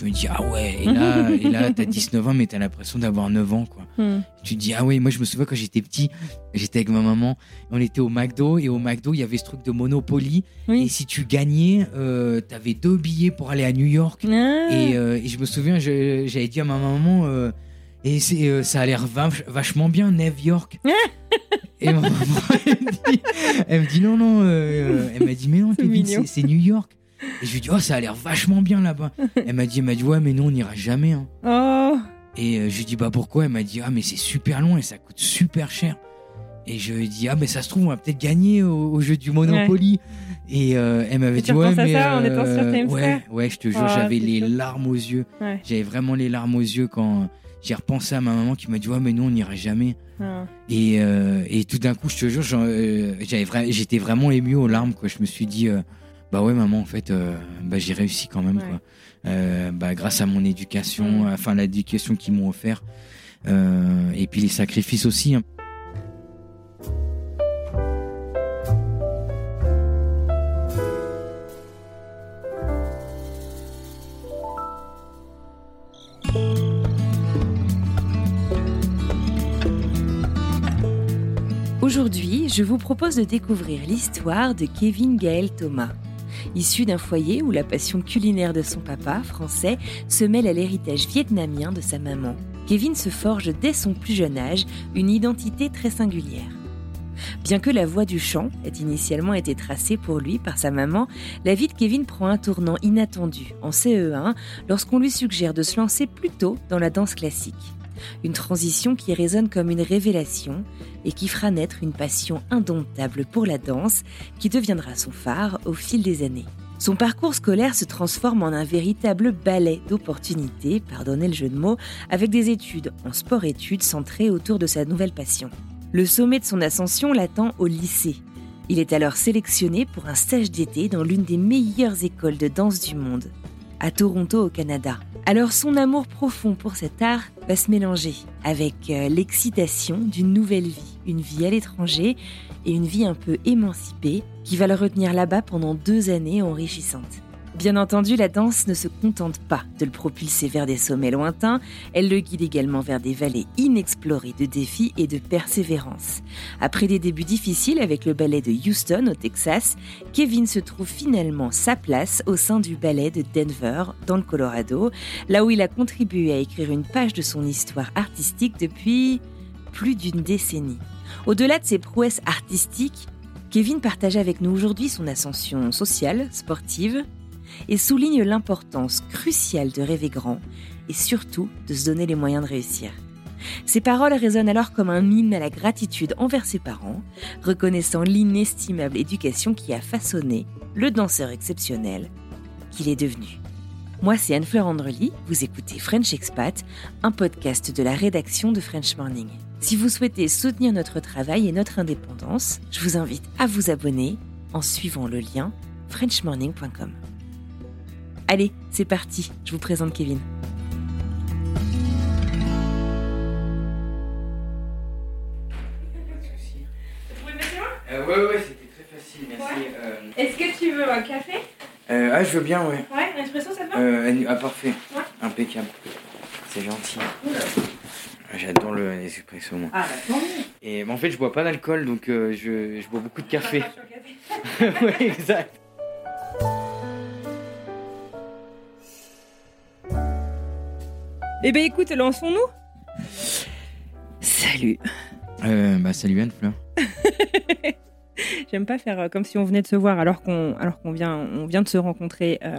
Je me dis ah ouais et là et là t'as 19 ans mais t'as l'impression d'avoir 9 ans quoi. Hmm. tu te dis ah ouais moi je me souviens quand j'étais petit j'étais avec ma maman on était au McDo et au McDo il y avait ce truc de Monopoly. Oui. et si tu gagnais euh, t'avais deux billets pour aller à New York. Ah. et, euh, et je me souviens j'avais dit à ma maman euh, et euh, ça a l'air vach- vachement bien New York. Et ma maman elle me dit, elle me dit non non euh, elle m'a dit mais non c'est New York et je lui dis oh ça a l'air vachement bien là-bas elle m'a dit elle m'a dit ouais mais nous on n'ira jamais hein. Oh. Et euh, je lui dis bah pourquoi? Elle m'a dit ah mais c'est super loin et ça coûte super cher. Et je lui dis ah mais ça se trouve on va peut-être gagner au, au jeu du Monopoly. Et euh, elle m'avait dit ouais mais ça en étant sur euh, Times ouais ouais je te jure Oh, j'avais les larmes aux yeux. Ouais. J'avais vraiment les larmes aux yeux quand j'ai repensé à ma maman qui m'a dit ouais mais nous on n'ira jamais. Ah. Et, euh, et tout d'un coup je te jure j'étais vraiment ému aux larmes quoi. Je me suis dit bah ouais maman en fait euh, bah j'ai réussi quand même Ouais. quoi. Euh, bah grâce à mon éducation, enfin l'éducation qu'ils m'ont offert. Euh, et puis les sacrifices aussi. hein. Aujourd'hui, je vous propose de découvrir l'histoire de Kevin Gaël Thomas. Issu d'un foyer où la passion culinaire de son papa, français, se mêle à l'héritage vietnamien de sa maman, Kevin se forge dès son plus jeune âge une identité très singulière. Bien que la voie du chant ait initialement été tracée pour lui par sa maman, la vie de Kevin prend un tournant inattendu en CE1 lorsqu'on lui suggère de se lancer plutôt dans la danse classique. Une transition qui résonne comme une révélation et qui fera naître une passion indomptable pour la danse qui deviendra son phare au fil des années. Son parcours scolaire se transforme en un véritable ballet d'opportunités, pardonnez le jeu de mots, avec des études en sport-études centrées autour de sa nouvelle passion. Le sommet de son ascension l'attend au lycée. Il est alors sélectionné pour un stage d'été dans l'une des meilleures écoles de danse du monde, à Toronto au Canada. Alors son amour profond pour cet art va se mélanger avec euh, l'excitation d'une nouvelle vie, une vie à l'étranger et une vie un peu émancipée qui va le retenir là-bas pendant deux années enrichissantes. Bien entendu, la danse ne se contente pas de le propulser vers des sommets lointains, elle le guide également vers des vallées inexplorées de défis et de persévérance. Après des débuts difficiles avec le ballet de Houston au Texas, Kevin se trouve finalement sa place au sein du ballet de Denver, dans le Colorado, là où il a contribué à écrire une page de son histoire artistique depuis plus d'une décennie. Au-delà de ses prouesses artistiques, Kevin partage avec nous aujourd'hui son ascension sociale, sportive, et souligne l'importance cruciale de rêver grand et surtout de se donner les moyens de réussir. Ses paroles résonnent alors comme un hymne à la gratitude envers ses parents, reconnaissant l'inestimable éducation qui a façonné le danseur exceptionnel qu'il est devenu. Moi, c'est Anne-Fleur Andrely, vous écoutez French Expat, un podcast de la rédaction de French Morning. Si vous souhaitez soutenir notre travail et notre indépendance, je vous invite à vous abonner en suivant le lien frenchmorning.com. Allez, c'est parti, je vous présente Kevin. Euh, ouais ouais c'était très facile merci. Euh, Est-ce que tu veux un café? Euh, ah je veux bien ouais. Ouais, un espresso, ça te va? Euh, ah parfait. Ouais. Impeccable. C'est gentil. J'adore le espresso moi. Ah, bah tant mieux. Et mais en fait je bois pas d'alcool donc euh, je, je bois beaucoup de café. Pas sur le café? ouais exact. Eh ben écoute, lançons-nous. Salut. Euh, bah, salut Anne Fleur. J'aime pas faire euh, comme si on venait de se voir alors qu'on alors qu'on vient on vient de se rencontrer. Euh,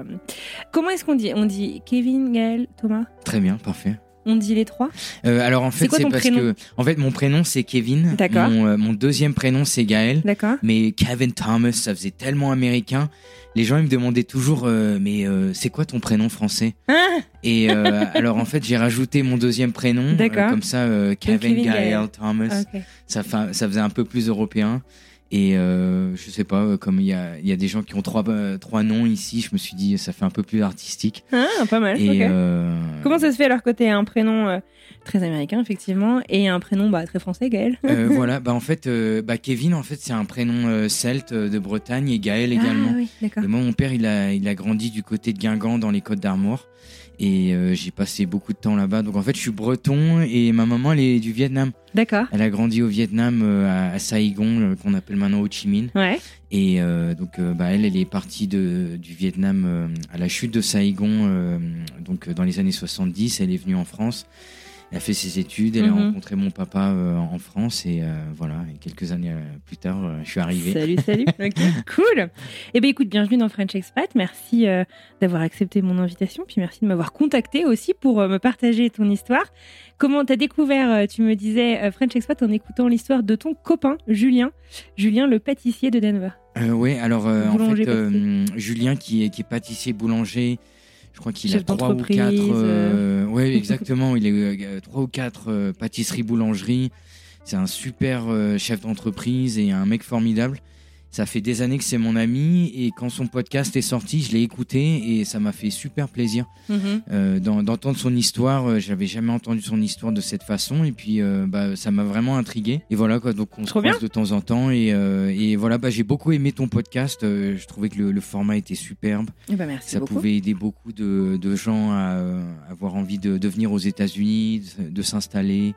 comment est-ce qu'on dit On dit Kevin, Gaël, Thomas? Très bien, parfait. On dit les trois? Euh, alors en fait, c'est parce que en fait mon prénom c'est Kevin. D'accord. Mon, euh, mon deuxième prénom c'est Gaël. D'accord. Mais Kevin Thomas, ça faisait tellement américain. Les gens ils me demandaient toujours, euh, mais c'est quoi ton prénom français? Ah Et alors en fait j'ai rajouté mon deuxième prénom, D'accord. comme ça Kevin, Kevin Gaël Gaël. Thomas. Ok. Ça, ça faisait un peu plus européen. Et euh, je sais pas, euh, comme il y a, il y a des gens qui ont trois, euh, trois noms ici, je me suis dit ça fait un peu plus artistique. Ah, pas mal. Et euh, Comment ça se fait alors que t'es un prénom euh, très américain effectivement et un prénom bah, très français, Gaël euh, voilà, bah en fait, euh, bah Kevin, en fait, c'est un prénom euh, celte de Bretagne et Gaël également. Ah oui, d'accord. Et moi, mon père, il a, il a grandi du côté de Guingamp dans les Côtes d'Armor. Et euh, j'ai passé beaucoup de temps là-bas. Donc en fait, je suis breton et ma maman, elle est du Vietnam. D'accord. Elle a grandi au Vietnam, euh, à, Saigon, euh, qu'on appelle maintenant Ho Chi Minh. Ouais. Et euh, donc, euh, bah, elle, elle est partie de, du Vietnam euh, à la chute de Saigon, euh, donc dans les années 70. Elle est venue en France. Elle a fait ses études. Elle Mhm. a rencontré mon papa euh, en France. Et euh, voilà, et quelques années euh, plus tard, je suis arrivé. Salut, salut. Ok, cool. Eh bien, écoute, bienvenue dans French Expat. Merci d'avoir accepté mon invitation, puis merci de m'avoir contacté aussi pour me partager ton histoire. Comment t'as découvert, tu me disais, French Expat en écoutant l'histoire de ton copain, Julien. Julien, le pâtissier de Denver. Euh, ouais, alors euh, en fait, euh, Julien qui est, qui est pâtissier boulanger, je crois qu'il a trois ou quatre. euh. ouais, exactement. il a euh, trois ou quatre euh, pâtisseries boulangeries. C'est un super euh, chef d'entreprise et un mec formidable. Ça fait des années que c'est mon ami et quand son podcast est sorti, je l'ai écouté et ça m'a fait super plaisir Mhm. euh, d'en- d'entendre son histoire. Euh, J'avais jamais entendu son histoire de cette façon et puis euh, bah, ça m'a vraiment intrigué. Et voilà quoi, donc on se croise de temps en temps et, euh, et voilà, bah, j'ai beaucoup aimé ton podcast. Je trouvais que le, le format était superbe. Eh ben, merci Ça beaucoup. pouvait aider beaucoup de, de gens à avoir envie de, de venir aux États-Unis, de, de s'installer,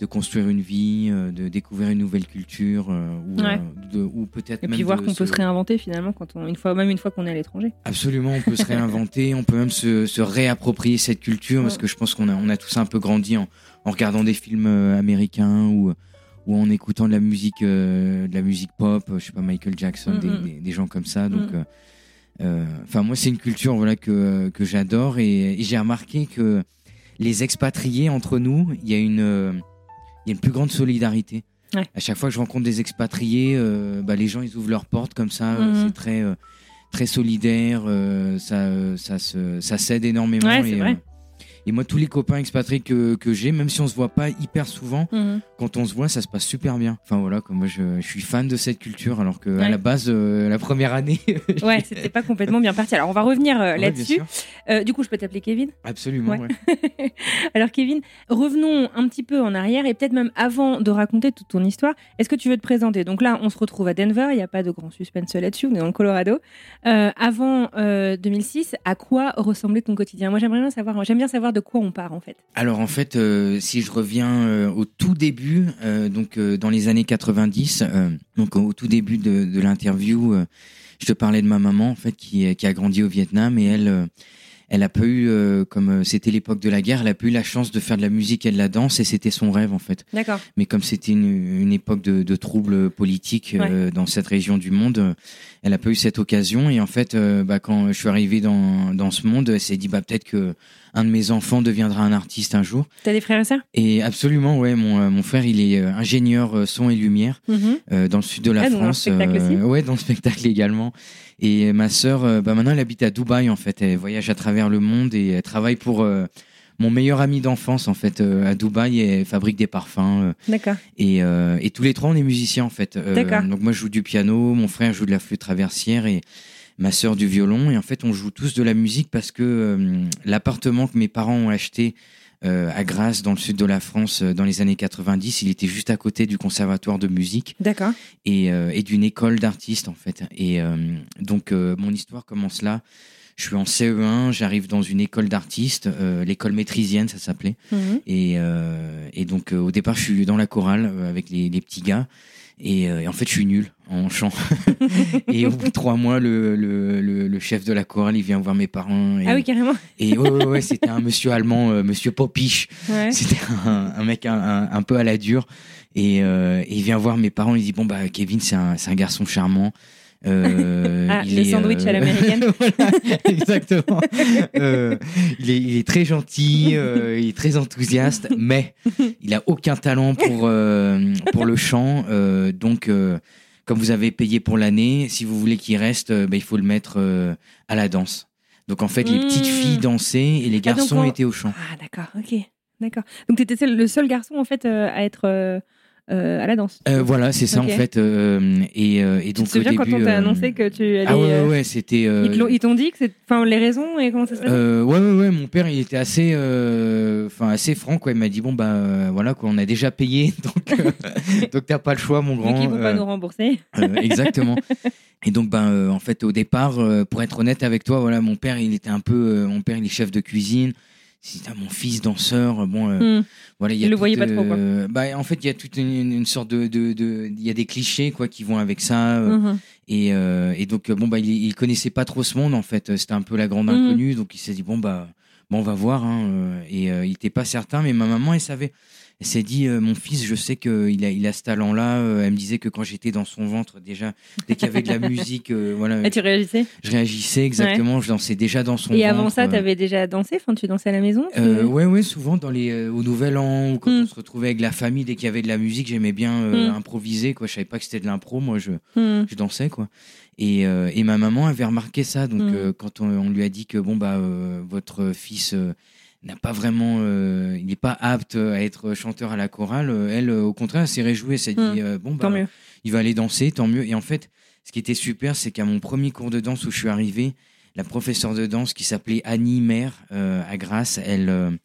de construire une vie, euh, de découvrir une nouvelle culture euh, ou, Ouais. euh, de- ou peut-être Et même puis voir qu'on peut se- réinventer finalement quand on, une fois, même une fois qu'on est à l'étranger. Absolument, on peut se réinventer, on peut même se, se réapproprier cette culture parce que je pense qu'on a, on a tous un peu grandi en, en regardant des films américains ou, ou en écoutant de la musique, euh, de la musique pop, je sais pas Michael Jackson, des, des, des gens comme ça. Donc, euh, enfin moi c'est une culture voilà que que j'adore et, et j'ai remarqué que les expatriés entre nous, il y a une il y a une plus grande solidarité. Ouais. À chaque fois que je rencontre des expatriés, euh, bah, les gens ils ouvrent leurs portes comme ça, euh, Mhm. c'est très euh, très solidaire, euh, ça euh, ça se ça s'aide énormément. Ouais, c'est et, vrai. Et moi tous les copains expatriés que que j'ai, même si on se voit pas hyper souvent, Mhm. quand on se voit, ça se passe super bien. Enfin voilà, comme moi je, je suis fan de cette culture, alors que à Ouais. la base euh, la première année. Ouais, c'était pas complètement bien parti. Alors on va revenir euh, Ouais, là-dessus. Euh, du coup, je peux t'appeler Kevin? Absolument. Ouais. Alors Kevin, revenons un petit peu en arrière et peut-être même avant de raconter toute ton histoire, est-ce que tu veux te présenter? Donc là, on se retrouve à Denver, il n'y a pas de grand suspense là-dessus, on est dans le Colorado. Avant euh, 2006, à quoi ressemblait ton quotidien? Moi, j'aimerais bien savoir, j'aime bien savoir de quoi on part en fait. Alors en fait, euh, si je reviens euh, au tout début, euh, donc dans les années 90, euh, donc au tout début de, de l'interview, je te parlais de ma maman en fait qui, qui a grandi au Vietnam et elle, elle a pas eu, comme c'était l'époque de la guerre, elle a pas eu la chance de faire de la musique et de la danse et c'était son rêve en fait. D'accord. Mais comme c'était une, une époque de, de troubles politiques dans cette région du monde, elle a pas eu cette occasion. Et en fait, bah, quand je suis arrivé dans, dans ce monde, elle s'est dit bah peut-être que un de mes enfants deviendra un artiste un jour. T'as des frères et sœurs? Et absolument, ouais, mon, euh, mon frère, il est euh, ingénieur euh, son et lumière Mhm. dans le sud de la Ah, donc dans le France. spectacle aussi? ouais, dans le spectacle également. Et ma sœur, bah maintenant, elle habite à Dubaï en fait. Elle voyage à travers le monde et elle travaille pour mon meilleur ami d'enfance en fait euh, à Dubaï. Et elle fabrique des parfums. euh, D'accord. et, euh, et tous les trois, on est musiciens en fait. D'accord. Donc moi, je joue du piano, mon frère joue de la flûte traversière et ma sœur du violon. Et en fait, on joue tous de la musique parce que euh, l'appartement que mes parents ont acheté euh, à Grasse, dans le sud de la France, euh, dans les années 90, il était juste à côté du conservatoire de musique D'accord. et, et d'une école d'artistes en fait. Et donc, mon histoire commence là. Je suis en CE1, j'arrive dans une école d'artistes, l'école maîtrisienne, ça s'appelait. Mhm. Et, et donc, au départ, je suis dans la chorale avec les, les petits gars. Et, euh, et en fait, je suis nul en chant. et au bout de trois mois, le, le, le, le chef de la chorale, il vient voir mes parents. Et, Ah oui, carrément. et ouais, ouais, ouais, c'était un monsieur allemand, euh, monsieur Popiche. Ouais. C'était un, un mec un, un- un peu à la dure. Et, euh, et il vient voir mes parents, il dit Bon, bah, Kevin, c'est un, c'est un garçon charmant. Euh, Ah, il les est, sandwichs à euh, l'américaine. voilà, exactement. Euh, il, est, il est très gentil, euh, il est très enthousiaste, mais il a aucun talent pour, pour le chant. donc, comme vous avez payé pour l'année, si vous voulez qu'il reste, bah, il faut le mettre à la danse. Donc, en fait, les petites Mmh. filles dansaient et les Ah, garçons on- étaient au chant. Ah, d'accord, ok. D'accord. Donc, tu étais le seul garçon, en fait, à être euh, à la danse. Euh, voilà, c'est ça en fait. euh, et, euh, et tu donc te souviens au quand on t'a annoncé que tu allais. Ah ouais, ouais, ouais, c'était. Ils ils t'ont dit que c'est. Enfin, les raisons et comment ça se passe? Ouais, ouais, ouais, mon père, il était assez, enfin, assez franc, quoi. Il m'a dit bon bah voilà, quoi, on a déjà payé, donc donc t'as pas le choix, mon grand. qu'ils vont pas nous rembourser. exactement. Et donc ben en fait au départ, pour être honnête avec toi, voilà, mon père, il était un peu, mon père, il est chef de cuisine. Si t'as mon fils danseur, bon, euh, Hmm. voilà, il y a le voyait pas trop, quoi. euh, bah, en fait, il y a toute une, une sorte de, de, de- il y a des clichés quoi qui vont avec ça. euh, Mhm. et, euh, et donc, euh, bon, bah, il, il connaissait pas trop ce monde, en fait. C'était un peu la grande Mhm. inconnue. Donc, il s'est dit, bon, bah, bon, on va voir. hein, euh, Et euh, il était pas certain, mais ma maman, elle savait. Elle s'est dit, euh, mon fils, je sais qu'il a, il a ce talent-là. Euh, elle me disait que quand j'étais dans son ventre, déjà, dès qu'il y avait de la musique, euh, voilà, Et tu réagissais? Je réagissais exactement. Je dansais déjà dans son Et ventre. avant ça, tu avais déjà dansé? Enfin, tu dansais à la maison tu- Euh, ouais, ouais, souvent dans les au Nouvel An ou quand Mm. on se retrouvait avec la famille, dès qu'il y avait de la musique, j'aimais bien euh, Mm. improviser. Quoi, je savais pas que c'était de l'impro. Moi, je, Hmm. je dansais quoi. Et, euh, et ma maman avait remarqué ça. Donc Mm. euh, quand on, on lui a dit que bon bah euh, votre fils n'a pas vraiment, euh, il n'est pas apte à être chanteur à la chorale, euh, elle euh, au contraire elle s'est réjouie. Elle s'est dit euh, bon bah Tant mieux. il va aller danser, tant mieux. Et en fait, ce qui était super, c'est qu'à mon premier cours de danse où je suis arrivé, la professeure de danse qui s'appelait Annie Maire euh, à Grasse, elle,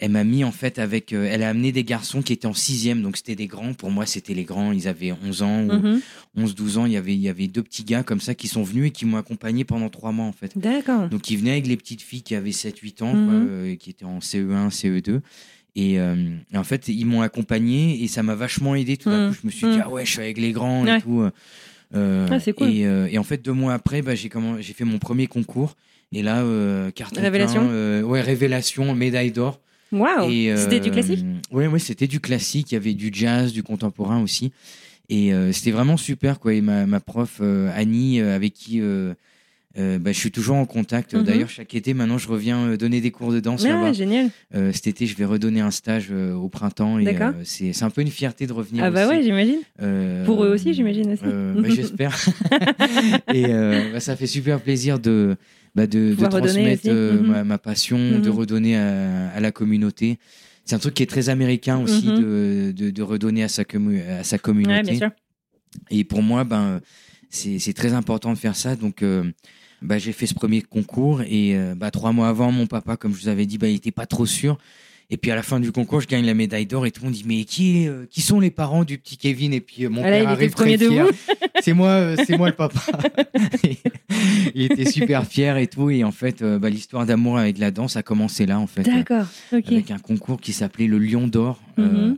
elle m'a mis en fait avec, euh, elle a amené des garçons qui étaient en sixième, donc c'était des grands. Pour moi, c'était les grands. Ils avaient 11 ans ou Mhm. 11-12 ans. Il y avait, il y avait deux petits gars comme ça qui sont venus et qui m'ont accompagné pendant trois mois en fait. D'accord. Donc ils venaient avec les petites filles qui avaient 7-8 ans, quoi, Mhm. euh, qui étaient en CE1, CE2. Et, euh, et en fait, ils m'ont accompagné et ça m'a vachement aidé. Tout d'un Mhm. coup, je me suis dit, Mhm. ah ouais, je suis avec les grands Ouais. et tout. Ah, c'est cool. et, et en fait, deux mois après, bah, j'ai comment- j'ai fait mon premier concours. Et là, euh, carton Révélation plein, euh, Ouais, révélation, médaille d'or. Et, C'était du euh, classique Ouais, ouais, c'était du classique. Il y avait du jazz, du contemporain aussi. Et euh, c'était vraiment super, quoi. Et ma, ma prof euh, Annie, avec qui euh, bah, je suis toujours en contact. Mhm. D'ailleurs, chaque été, maintenant, je reviens donner des cours de danse Ah, génial. Euh, cet été, je vais redonner un stage euh, au printemps. Et D'accord. c'est c'est un peu une fierté de revenir. Ah bah aussi. ouais, j'imagine. Pour eux aussi, j'imagine aussi. bah, J'espère. et bah, ça fait super plaisir de, bah, de, transmettre euh, Mhm. ma, ma passion, de Mhm. redonner à, à la communauté. C'est un truc qui est très américain aussi Mhm. de, de, de redonner à sa, commu- à sa Ouais, communauté. bien sûr. Et pour moi, ben, c'est très important de faire ça. Donc, euh, bah, j'ai fait ce premier concours et euh, bah, trois mois avant, mon papa, comme je vous avais dit, bah, il était pas trop sûr. Et puis à la fin du concours, je gagne la médaille d'or et tout le monde dit mais qui, est, euh, qui sont les parents du petit Kevin? Et puis euh, mon Ah là, père arrive très fier. C'est moi, euh, c'est moi le papa. il était super fier et tout. Et en fait, bah, l'histoire d'amour avec la danse a commencé là en fait, D'accord. Avec un concours qui s'appelait le Lion d'or. Mhm.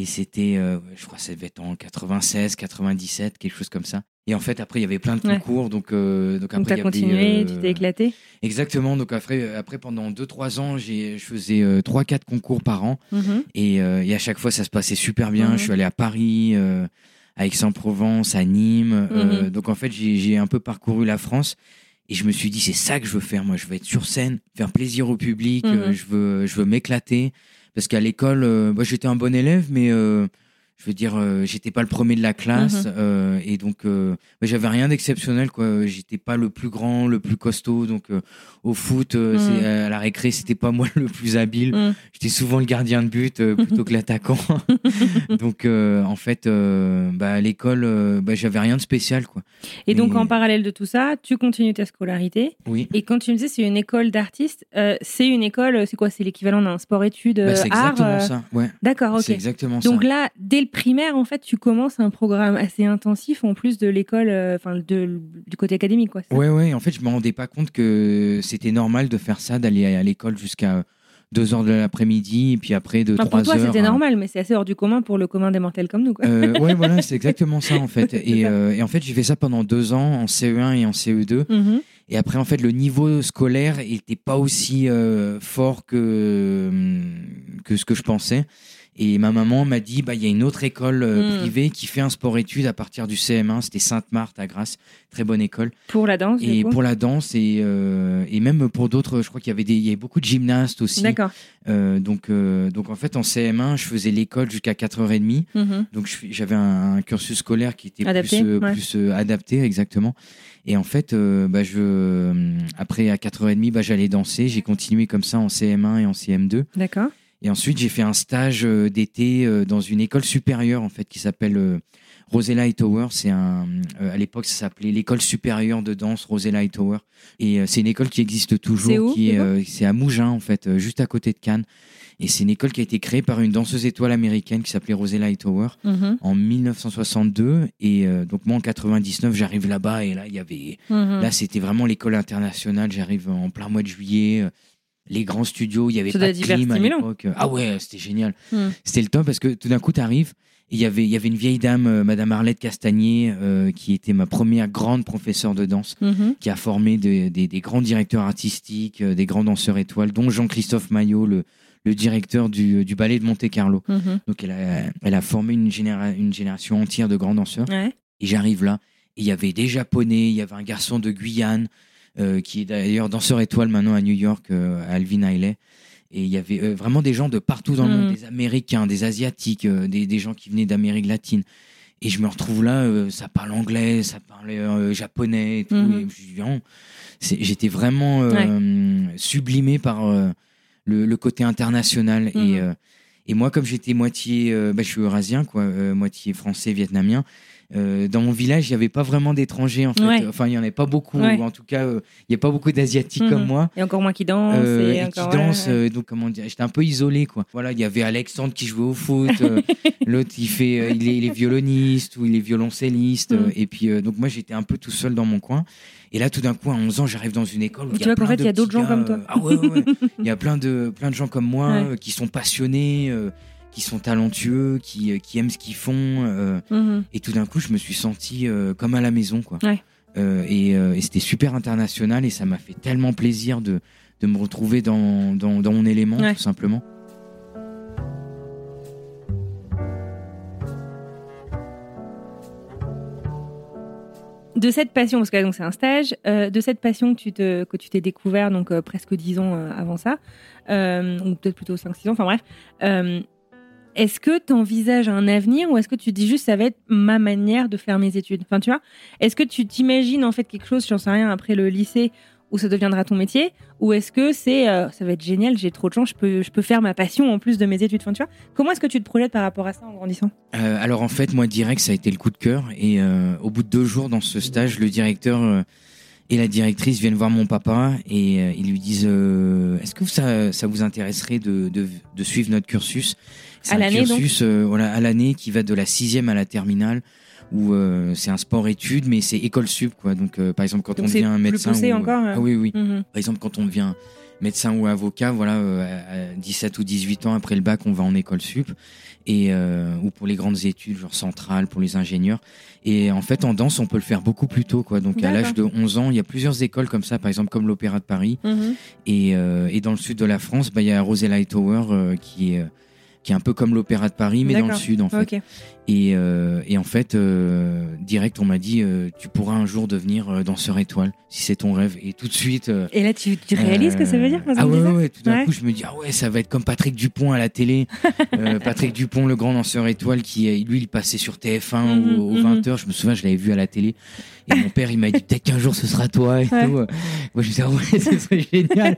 Et c'était, euh, je crois, que ça devait être en 96, 97, quelque chose comme ça. Et en fait, après, il y avait plein de Ouais. concours. Donc, euh, donc Donc après, y avait, continué, euh, tu t'es éclaté. Exactement. Donc après, après pendant 2-3 ans, j'ai, je faisais 3-4 concours par an. Mhm. Et, euh, et à chaque fois, ça se passait super bien. Mhm. Je suis allé à Paris, euh, à Aix-en-Provence, à Nîmes. euh, Mhm. donc en fait, j'ai, un peu parcouru la France. Et je me suis dit, c'est ça que je veux faire. Moi, je veux être sur scène, faire plaisir au public. Euh, je veux, je veux m'éclater. Parce qu'à l'école, euh, moi, j'étais un bon élève, mais euh, je veux dire, euh, j'étais pas le premier de la classe. Mhm. euh, et donc, euh, j'avais rien d'exceptionnel. quoi. J'étais pas le plus grand, le plus costaud. Donc, euh, au foot, Mhm. c'est- à la récré, c'était pas moi le plus habile. Mhm. J'étais souvent le gardien de but plutôt que l'attaquant. Donc, en fait, bah, à l'école, bah, j'avais rien de spécial. quoi. Et donc, en parallèle de tout ça, tu continues ta scolarité. Oui. Et quand tu me disais c'est une école d'artistes, c'est une école, c'est quoi? C'est l'équivalent d'un sport-études Bah, c'est exactement ça. Ouais. D'accord, C'est ok. exactement Donc ça. là, dès le primaire, en fait, tu commences un programme assez intensif en plus de l'école, euh, enfin de, du côté académique, quoi. Ouais, ouais, en fait, je me rendais pas compte que c'était normal de faire ça, d'aller à l'école jusqu'à 2 heures de l'après-midi, et puis après de Enfin, 3 pour toi, heures. c'était hein. normal, mais c'est assez hors du commun pour le commun des mortels comme nous, quoi. Euh, ouais, voilà, c'est exactement ça, en fait. Et, euh, et en fait, j'ai fait ça pendant deux ans, en CE1 et en CE2. Mhm. Et après, en fait, le niveau scolaire était pas aussi euh, fort que, que ce que je pensais. Et ma maman m'a dit, bah, il y a une autre école euh, Mm. privée qui fait un sport-études à partir du CM1. C'était Sainte-Marthe à Grasse, très bonne école. Pour la danse, Et pour la danse et, euh, et même pour d'autres, je crois qu'il y avait des, il y avait beaucoup de gymnastes aussi. D'accord. Euh, donc, donc en fait, en CM1, je faisais l'école jusqu'à 4h30. Mhm. Donc j'avais un, un cursus scolaire qui était Adapté, plus, ouais. plus adapté, exactement. Et en fait, bah, je, après à 4h30, bah, j'allais danser. J'ai continué comme ça en CM1 et en CM2. D'accord. Et ensuite, j'ai fait un stage euh, d'été euh, dans une école supérieure en fait qui s'appelle euh, Rosella Hightower. C'est un, à l'époque, ça s'appelait l'école supérieure de danse Rosella Hightower. Et c'est une école qui existe toujours. C'est où, qui est, c'est à Mougins en fait, juste à côté de Cannes. Et c'est une école qui a été créée par une danseuse étoile américaine qui s'appelait Rosella Hightower Mhm. en 1962 et euh, donc moi en 99 j'arrive là-bas et là il y avait Mhm. là c'était vraiment l'école internationale j'arrive en plein mois de juillet les grands studios il y avait Ça pas de clim à l'époque ah ouais c'était génial Mhm. c'était le top parce que tout d'un coup tu arrives et il y avait il y avait une vieille dame euh, madame Arlette Castagnier euh, qui était ma première grande professeure de danse Mhm. qui a formé des, des- des grands directeurs artistiques euh, des grands danseurs étoiles dont Jean-Christophe Maillot le le directeur du, du ballet de Monte-Carlo. Mhm. Donc elle a, elle a formé une, généra- une génération entière de grands danseurs. Ouais. Et j'arrive là, et il y avait des Japonais, il y avait un garçon de Guyane, qui est d'ailleurs danseur étoile maintenant à New York, euh, à Alvin Ailey. Et il y avait euh, vraiment des gens de partout dans le monde, des Américains, des Asiatiques, euh, des, des gens qui venaient d'Amérique latine. Et je me retrouve là, euh, ça parle anglais, ça parle euh, japonais et tout. Et c'est- j'étais vraiment euh, sublimé par euh, le, le côté international. Mhm. Et, euh, et moi, comme j'étais moitié, euh, bah, je suis eurasien, quoi, euh, moitié français, vietnamien. Euh, dans mon village, il n'y avait pas vraiment d'étrangers en fait. Ouais. Enfin, il n'y en avait pas beaucoup. Ouais. ou En tout cas, euh, il n'y a pas beaucoup d'asiatiques Mhm. comme moi. Et encore moins qui dansent. Euh, et et encore, qui dansent, ouais. euh, donc comment dire, j'étais un peu isolé quoi. Voilà, il y avait Alexandre qui jouait au foot, l'autre il fait, il, est, il est violoniste ou il est violoncelliste, euh, et puis donc moi j'étais un peu tout seul dans mon coin. Et là tout d'un coup à 11 ans j'arrive dans une école où il tu y a plein fait, de il y a d'autres gens comme toi. ah ouais, il y a plein de plein de gens comme moi qui sont passionnés, qui sont talentueux, qui, euh, qui aiment ce qu'ils font. euh, Mhm. et tout d'un coup, je me suis senti euh, comme à la maison, quoi. Ouais. Et et c'était super international et ça m'a fait tellement plaisir de, de me retrouver dans, dans, dans mon élément, Ouais. tout simplement. De cette passion, parce que là, donc c'est un stage, euh, de cette passion que tu te, que tu t'es découvert donc euh, presque 10 ans euh, avant ça, ou peut-être plutôt 5-6 ans, enfin bref, est-ce que tu envisages un avenir ou est-ce que tu dis juste ça va être ma manière de faire mes études? Enfin, tu vois, est-ce que tu t'imagines en fait quelque chose, j'en sais rien, après le lycée où ça deviendra ton métier? Ou est-ce que c'est euh, ça va être génial, j'ai trop de chance, je peux, faire ma passion en plus de mes études? Enfin, tu vois, comment est-ce que tu te projettes par rapport à ça en grandissant? Euh, alors en fait, moi direct, ça a été le coup de cœur. Et euh, au bout de deux jours dans ce stage, le directeur et la directrice viennent voir mon papa et ils lui disent Est-ce que ça, vous intéresserait de, suivre notre cursus? À l'année, donc cursus euh, voilà, à l'année qui va de la sixième à la terminale. Où euh, c'est un sport-études, mais c'est école sup, quoi. Donc, euh, par exemple, quand Donc on devient médecin, ou, encore, euh. ah oui, oui. Mhm. Par exemple, quand on devient médecin ou avocat, voilà, euh, à 17 ou 18 ans après le bac, on va en école sup. Et, euh, ou pour les grandes études, genre centrales, pour les ingénieurs. Et en fait, en danse, on peut le faire beaucoup plus tôt, quoi. Donc, à l'âge de 11 ans, il y a plusieurs écoles comme ça, par exemple, comme l'Opéra de Paris. Mhm. Et, euh, et dans le sud de la France, bah, il y a Rosella euh, qui est, euh, qui est un peu comme l'Opéra de Paris, mais dans le sud, en fait. Et, euh, et en fait, euh, direct, on m'a dit, euh, tu pourras un jour devenir euh, danseur étoile, si c'est ton rêve. Et tout de suite. euh, Et là, tu, tu réalises ce que ça veut dire Ah me ouais, ouais, ouais, tout d'un Ouais. coup, je me dis, ah ouais, ça va être comme Patrick Dupont à la télé. Euh, Patrick Dupont, le grand danseur étoile, qui, lui, il passait sur TF1 Mhm, aux, aux mhm. 20h. Je me souviens, je l'avais vu à la télé. Et mon père, il m'a dit, peut-être qu'un jour, ce sera toi et Ouais. tout. Moi, je me disais, ah ouais, ce serait génial.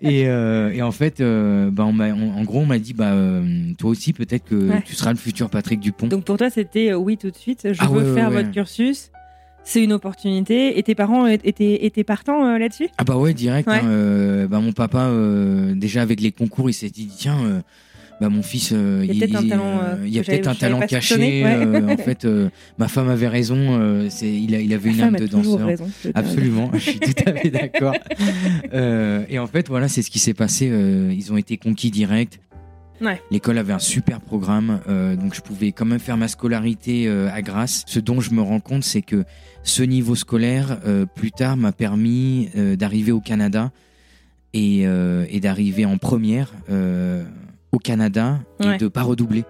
et, euh, et en fait, euh, bah, on m'a- on- en gros, on m'a dit, bah, euh, toi aussi, peut-être que Ouais. tu seras le futur Patrick Dupont. Donc pour toi, c'était euh, oui tout de suite. Je Ah veux ouais, faire ouais. votre cursus. C'est une opportunité. Et tes parents étaient, étaient partants euh, là-dessus? Ah bah ouais, direct. Hein, euh, bah mon papa, déjà avec les concours, il s'est dit tiens, bah, mon fils, Il y a peut-être un talent, il y a un caché. en fait, ma femme avait raison. c'est, il, a- il avait une âme de danseur. raison. Absolument, je suis tout à fait d'accord. Et en fait, voilà, c'est ce qui s'est passé. ils ont été conquis direct. Ouais. L'école avait un super programme, euh, donc je pouvais quand même faire ma scolarité euh, à Grasse. Ce dont je me rends compte, c'est que ce niveau scolaire, euh, plus tard, m'a permis d'arriver au Canada et, et d'arriver en première au Canada et Ouais. de pas redoubler.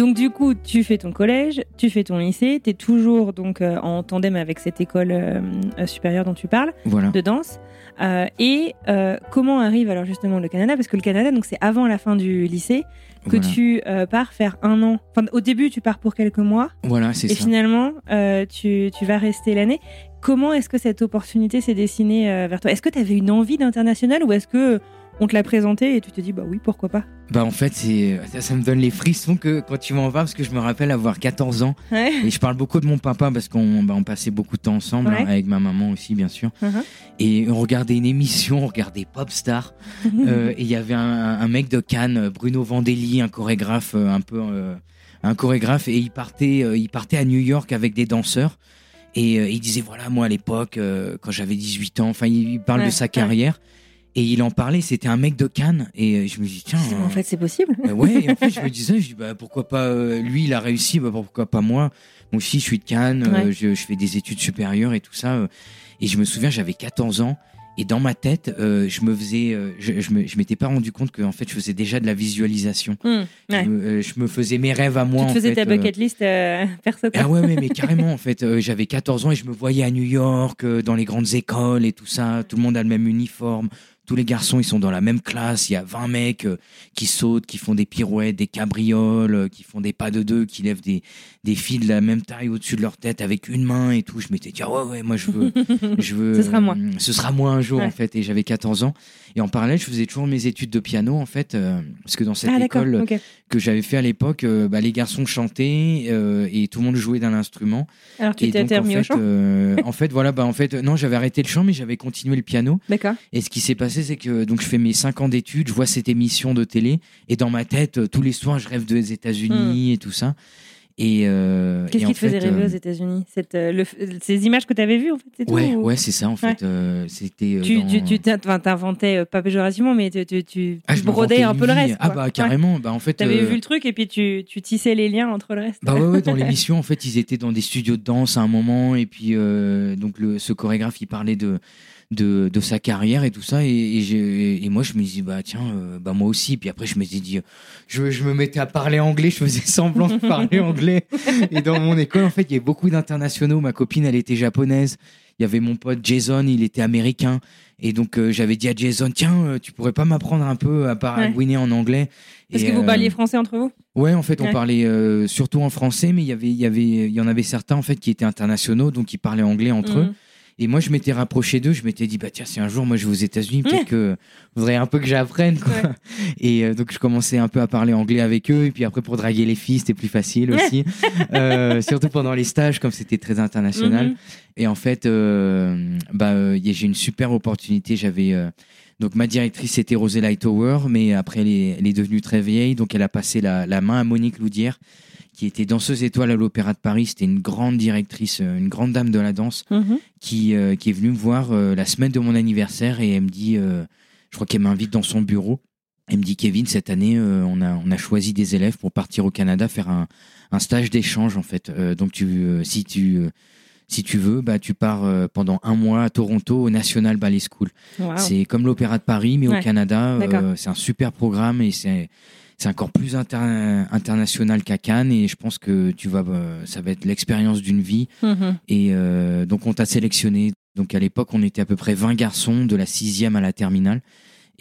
Donc du coup, tu fais ton collège, tu fais ton lycée, tu es toujours donc euh, en tandem avec cette école euh, supérieure dont tu parles Voilà. de danse. Euh, et comment arrive alors justement le Canada? Parce que le Canada, donc c'est avant la fin du lycée que Voilà, tu pars faire un an. Enfin, au début, tu pars pour quelques mois Voilà, c'est et ça. finalement, euh, tu, tu vas rester l'année. Comment est-ce que cette opportunité s'est dessinée vers toi? Est-ce que tu avais une envie d'international ou est-ce que on te l'a présenté et tu te dis bah oui pourquoi pas Bah en fait, c'est ça, ça me donne les frissons que quand tu m'en parles parce que je me rappelle avoir 14 ans Ouais. et je parle beaucoup de mon papa parce qu'on bah, on passait beaucoup de temps ensemble Ouais. hein, avec ma maman aussi bien sûr Mhm. et on regardait une émission, on regardait Popstar euh, et il y avait un, un mec de Cannes, Bruno Vandelli, un chorégraphe euh, un peu euh, un chorégraphe et il partait il partait à New York avec des danseurs et euh, il disait voilà moi à l'époque euh, quand j'avais 18 ans, enfin il, parle Ouais, de sa ouais. Et il en parlait, c'était un mec de Cannes et euh, je me dis tiens en fait c'est possible. euh, ouais, et en fait, je me disais, je dis, bah, pourquoi pas euh, lui, il a réussi, bah, pourquoi pas moi Moi aussi, je suis de Cannes, euh, je, je fais des études supérieures et tout ça. euh, et je me souviens, j'avais 14 ans. Et dans ma tête, euh, je me faisais, euh, je, je me- je m'étais pas rendu compte que en fait, je faisais déjà de la visualisation. Hmm, Je, me, euh, je me faisais mes rêves à moi. tu te en faisais fait, ta euh, bucket list euh, perso. ah ouais, mais carrément, en fait, euh, j'avais 14 ans et je me voyais à New York, euh, dans les grandes écoles et tout ça. Tout le monde a le même uniforme. Tous les garçons, ils sont dans la même classe. Il y a 20 mecs euh, qui sautent, qui font des pirouettes, des cabrioles, euh, qui font des pas de deux, qui lèvent des, des filles de la même taille au-dessus de leur tête avec une main et tout. Je m'étais dit, ah ouais, ouais, moi, je veux, je veux. Ce sera moi. euh, Ce sera moi un jour, Ouais. en fait. Et j'avais 14 ans. Et en parallèle, je faisais toujours mes études de piano, en fait, parce que dans cette ah école que j'avais fait à l'époque, bah, les garçons chantaient et tout le monde jouait d'un instrument. Alors tu t'es donc, en remis au fait, chant. en fait, voilà, bah, en fait, non, j'avais arrêté le chant, mais j'avais continué le piano. D'accord. Et ce qui s'est passé, c'est que donc je fais mes 5 ans d'études, je vois cette émission de télé, et dans ma tête, euh, tous les soirs, je rêve des États-Unis et tout ça. Et euh, Hmm. Qu'est-ce qui te faisait rêver aux États-Unis? Euh, f- Ces images que tu avais vues en fait, c'est Ouais, ou- ouais, c'est ça en fait. Ouais. euh, C'était. Tu, dans- t'inventais pas péjorativement, mais tu, tu, tu Ah, brodais un peu le reste. Ah bah Ouais. carrément. Bah en fait. T'avais vu le truc et puis tu, tu tissais les liens entre le reste. Bah ouais, ouais, dans l'émission, en fait, ils étaient dans des studios de danse à un moment, et puis donc le, ce chorégraphe, il parlait de, de, de sa carrière et tout ça, et, et, et moi, je me dis, bah tiens, euh, bah moi aussi. Puis après, je me suis dit, je, je me mettais à parler anglais, je faisais semblant de parler anglais. Et dans mon école, en fait, il y avait beaucoup d'internationaux. Ma copine, elle était japonaise. Il y avait mon pote Jason, il était américain. Et donc, euh, j'avais dit à Jason, tiens, euh, tu pourrais pas m'apprendre un peu à paragouiner en anglais? Et, que vous parliez français entre vous? Ouais, en fait, on Ouais. parlait euh, surtout en français, mais il y avait, il y avait, il y en avait certains en fait qui étaient internationaux, donc qui parlaient anglais entre eux. Et moi, je m'étais rapproché d'eux. Je m'étais dit, bah tiens, si un jour moi je vais aux États-Unis, peut-être que faudrait un peu que j'apprenne, quoi. Ouais. Et euh, donc je commençais un peu à parler anglais avec eux. Et puis après, pour draguer les filles, c'était plus facile aussi, Euh, surtout pendant les stages, comme c'était très international. Mhm. Et en fait, euh, bah, euh, j'ai une super opportunité. J'avais donc ma directrice c'était Rosella Hightower, mais après elle est, elle est devenue très vieille, donc elle a passé la, la main à Monique Loudière, qui était danseuse étoile à l'Opéra de Paris. C'était une grande directrice, euh, une grande dame de la danse, Mhm. qui euh, qui est venue me voir euh, la semaine de mon anniversaire et elle me dit, euh, je crois qu'elle m'invite dans son bureau. Elle me dit Kevin, cette année, on a on a choisi des élèves pour partir au Canada faire un un stage d'échange en fait. Donc tu si tu si tu veux, bah tu pars euh, pendant un mois à Toronto au National Ballet School. Wow. C'est comme l'Opéra de Paris, mais Ouais, au Canada. euh, c'est un super programme et c'est c'est encore plus inter- international qu'à Cannes et je pense que tu vas euh, ça va être l'expérience d'une vie Mhm. et euh, donc on t'a sélectionné. Donc à l'époque on était à peu près 20 garçons de la sixième à la terminale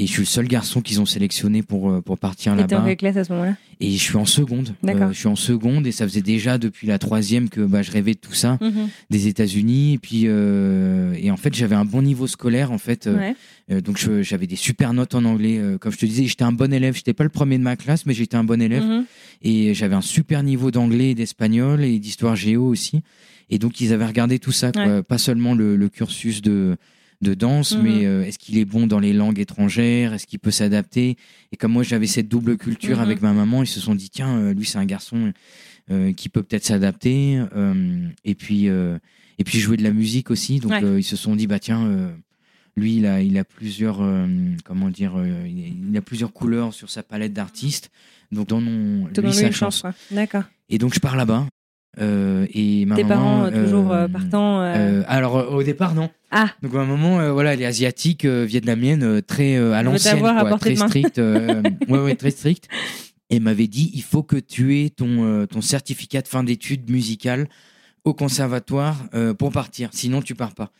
Et je suis le seul garçon qu'ils ont sélectionné pour, euh, pour partir Et là-bas. quelle classe à ce moment-là? Et je suis en seconde. D'accord. je suis en seconde et ça faisait déjà depuis la troisième que bah, je rêvais de tout ça, Mhm. des États-Unis. Et puis, euh, et en fait, j'avais un bon niveau scolaire. En fait, Euh, Ouais. euh, donc j'avais des super notes en anglais. Euh, comme je te disais, j'étais un bon élève. J'étais pas le premier de ma classe, mais j'étais un bon élève. Mhm. Et j'avais un super niveau d'anglais, et d'espagnol et d'histoire géo aussi. Et donc ils avaient regardé tout ça, quoi. Ouais. pas seulement le, le cursus de de danse, Mhm. mais euh, est-ce qu'il est bon dans les langues étrangères, est-ce qu'il peut s'adapter? Et comme moi j'avais cette double culture Mhm. avec ma maman, ils se sont dit tiens, euh, lui c'est un garçon euh, qui peut peut-être s'adapter. euh, et puis et puis jouer de la musique aussi. Donc Ouais. ils se sont dit bah tiens. lui, il a, il a plusieurs, comment dire, il a plusieurs couleurs sur sa palette d'artistes. Donc, Te lui sa chance. D'accord. Et donc je pars là-bas. Euh, et ma Tes maman, parents euh, toujours euh, euh, partants. euh, alors au départ non. Ah. Donc ma maman, voilà, elle est asiatique, vietnamienne, très à l'ancienne, très stricte. ouais, ouais, très stricte. Et m'avait dit, il faut que tu aies ton ton certificat de fin d'études musicales au conservatoire pour partir, sinon tu pars pas.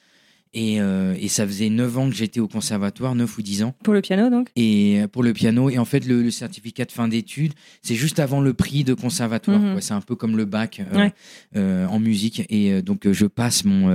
Et, euh, et ça faisait 9 ans que j'étais au conservatoire, 9 ou 10 ans Pour le piano, donc? Et euh, pour le piano. Et en fait, le, le certificat de fin d'études, c'est juste avant le prix de conservatoire. Mhm. C'est un peu comme le bac euh, Ouais. euh, en musique. Et donc, je passe mon,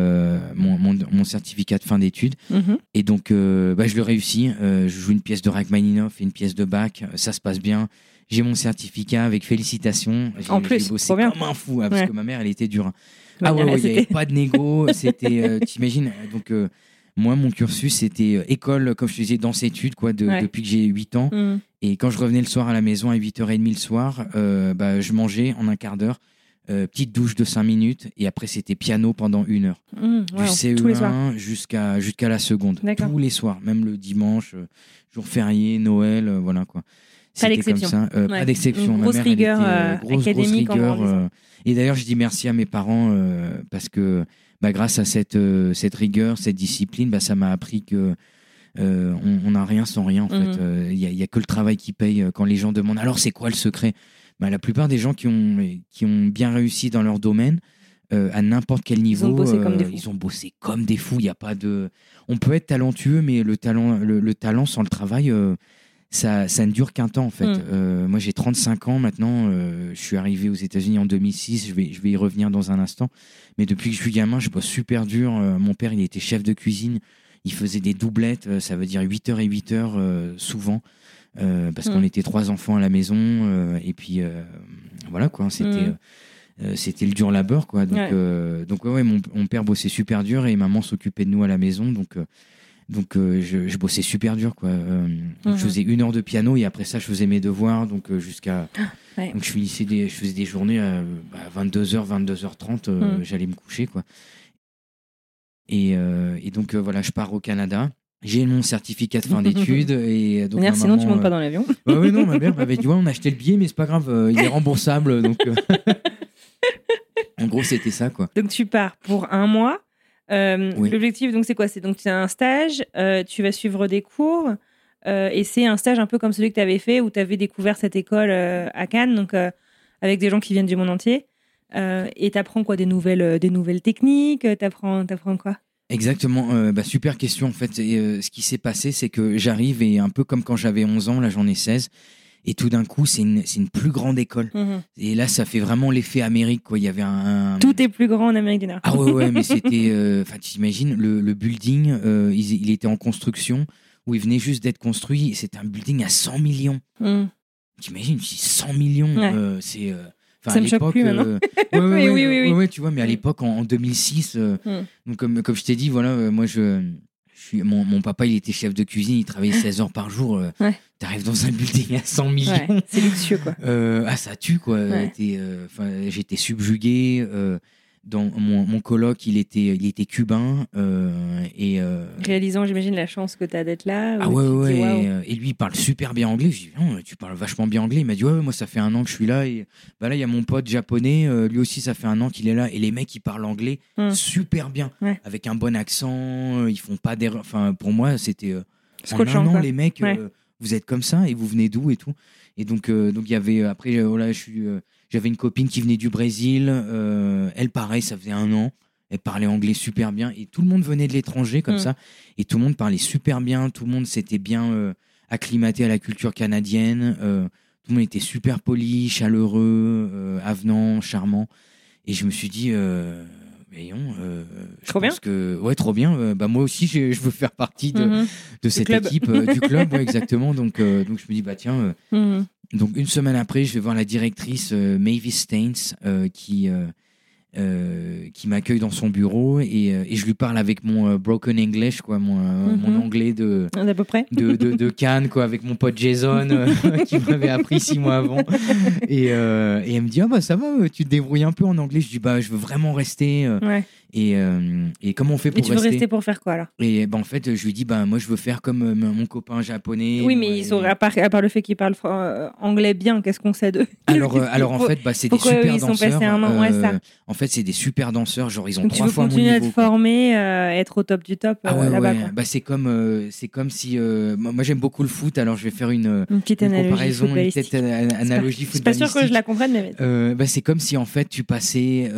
mon, mon, mon certificat de fin d'études. Mhm. Et donc, bah, je le réussis. Je joue une pièce de Rachmaninoff et une pièce de Bach. Ça se passe bien. J'ai mon certificat avec félicitations. En plus, j'ai bossé comme un fou hein, parce Ouais. que ma mère, elle était dure. Ah ouais, ouais, il n'y avait pas de négo. C'était, euh, t'imagines, donc euh, moi, mon cursus, c'était euh, école, comme je te disais, danse-études, quoi, de- Ouais. depuis que j'ai 8 ans. Mhm. Et quand je revenais le soir à la maison à 8h30 le soir, euh, bah, je mangeais en un quart d'heure, euh, petite douche de 5 minutes, et après c'était piano pendant une heure. Mhm. Du Wow. Tous les soirs. CE1 jusqu'à jusqu'à la seconde. Tous les soirs, même le dimanche, jour férié, Noël, euh, voilà quoi. Pas d'exception. Euh, Ouais. Pas d'exception. Grosse rigueur, était, euh, grosse, grosse académique rigueur, grandissant. euh, et d'ailleurs, je dis merci à mes parents euh, parce que bah, grâce à cette, euh, cette rigueur, cette discipline, bah, ça m'a appris que euh, on n'a rien sans rien en Mhm. fait. Euh, Il n'y a, il y a que le travail qui paye. euh, Quand les gens demandent alors c'est quoi le secret? Bah, La plupart des gens qui ont, qui ont bien réussi dans leur domaine, euh, à n'importe quel niveau, bossé comme des euh, fous. ils ont bossé comme des fous. Il y a pas de. On peut être talentueux, mais le talent, le, le talent sans le travail, euh, ça, ça ne dure qu'un temps en fait. Mm. Euh, moi, j'ai 35 ans maintenant. euh, je suis arrivé aux États-Unis en 2006. Je vais, je vais y revenir dans un instant. Mais depuis que je suis gamin, je bosse super dur. Euh, mon père, il était chef de cuisine. Il faisait des doublettes. euh, ça veut dire 8 heures et 8 heures euh, souvent. euh, parce qu'on était trois enfants à la maison. euh, et puis, euh, voilà quoi. C'était. Mm. euh, c'était le dur labeur quoi donc Ouais. euh, donc ouais, ouais, mon, mon père bossait super dur et maman s'occupait de nous à la maison donc euh, donc euh, je, je bossais super dur quoi Euh, Mhm. je faisais une heure de piano et après ça je faisais mes devoirs donc euh, jusqu'à Ouais. donc je finissais des je faisais des journées à bah, 22h 22h30 euh, Mhm. j'allais me coucher quoi et, et donc voilà je pars au Canada j'ai mon certificat de fin d'études et donc Merde, sinon tu maman, montes pas dans l'avion. bah oui, non, ma mère m'avait dit, ouais, on a acheté le billet, mais c'est pas grave, il est remboursable. Donc, en gros, c'était ça, quoi. Donc tu pars pour un mois. Euh, Oui. L'objectif, donc, c'est quoi? C'est donc tu as un stage, euh, tu vas suivre des cours, euh, et c'est un stage un peu comme celui que tu avais fait où tu avais découvert cette école à Cannes, donc avec des gens qui viennent du monde entier. Euh, et tu apprends quoi? Des nouvelles, des nouvelles techniques? Tu apprends, quoi? Exactement, euh, bah, super question en fait. Et, euh, ce qui s'est passé, c'est que j'arrive et un peu comme quand j'avais 11 ans, là j'en ai 16, et tout d'un coup, c'est une, une plus grande école. Et là, ça fait vraiment l'effet Amérique, quoi. Il y avait un. un- Tout est plus grand en Amérique du Nord. Ah ouais, ouais, mais c'était. euh, Enfin, tu t'imagines, le, le building, euh, il, il était en construction, où il venait juste d'être construit. C'était un building à 100 millions. Mhm. T'imagines, si 100 millions, Ouais. euh, c'est. euh, enfin, Ça à me choque plus maintenant. euh, ouais, ouais, Oui, oui, oui, tu vois, mais à Mm. l'époque, en, en 2006, euh, Mm. donc comme, comme je t'ai dit, voilà, euh, moi, je suis, mon, mon papa, il était chef de cuisine, il travaillait 16 heures par jour. euh, Ouais. T'arrives dans un building à 100 millions. Ouais, c'est luxueux, quoi. Euh, ah, ça tue, quoi. Ouais. Euh, J'étais subjugué. euh, dans mon, mon coloc, il était, il était cubain. euh, et, euh, Réalisant, j'imagine, la chance que tu as d'être là. ah ouais, ouais. dis. Et, euh, et lui, il parle super bien anglais. Je dis, non, tu parles vachement bien anglais. Il m'a dit, ouais, ouais, moi, ça fait un an que je suis là. Et bah là, il y a mon pote japonais. euh, lui aussi, ça fait un an qu'il est là. Et les mecs, ils parlent anglais Hmm. super bien. Ouais. Avec un bon accent. Ils font pas d'erreur. Enfin, pour moi, c'était. en un an, les mecs, Ouais. vous êtes comme ça et vous venez d'où et tout. Et donc, donc il y avait. Après, euh, voilà, je suis. J'avais une copine qui venait du Brésil. euh, elle, pareil, ça faisait un an. Elle parlait anglais super bien. Et tout le monde venait de l'étranger comme Mm. ça. Et tout le monde parlait super bien. Tout le monde s'était bien euh, acclimaté à la culture canadienne. euh, tout le monde était super poli, chaleureux, avenant, charmant. Et je me suis dit, voyons, je Trop bien. que ouais, trop bien. bah moi aussi, je, veux faire partie de, Mhm. de cette club. équipe du club, ouais, exactement. Donc, donc je me dis, bah tiens. Mhm. Donc une semaine après, je vais voir la directrice euh, Mavis Staines euh, qui euh, qui m'accueille dans son bureau et, et je lui parle avec mon broken English quoi, mon, euh, Mhm. mon anglais de À peu près. de, de, de Cannes quoi, avec mon pote Jason qui m'avait appris six mois avant et, et elle me dit ah bah ça va, tu te débrouilles un peu en anglais. Je dis bah je veux vraiment rester Ouais. Et, euh, et comment on fait Et pour tu veux rester pour faire quoi alors? Et bah, en fait je lui dis bah moi je veux faire comme euh, mon copain japonais. Oui, mais Ouais. ils sont, à, part, à part le fait qu'ils parlent euh, anglais bien, qu'est-ce qu'on sait d'eux? Alors, euh, alors en fait, bah, c'est des super ils sont danseurs. passés un an? Ouais, ça. En fait, c'est des super danseurs. Genre, ils ont Donc tu trois veux fois mon continuer à niveau. te quoi. former, être au top du top Ah ouais, là-bas. Bah, c'est comme, c'est comme si. moi, j'aime beaucoup le foot, alors je vais faire une, Une petite une analogie comparaison, une footballistique. petite ana- analogie C'est pas sûr que je footballistique. la comprenne, mais bah, c'est comme si en fait tu passais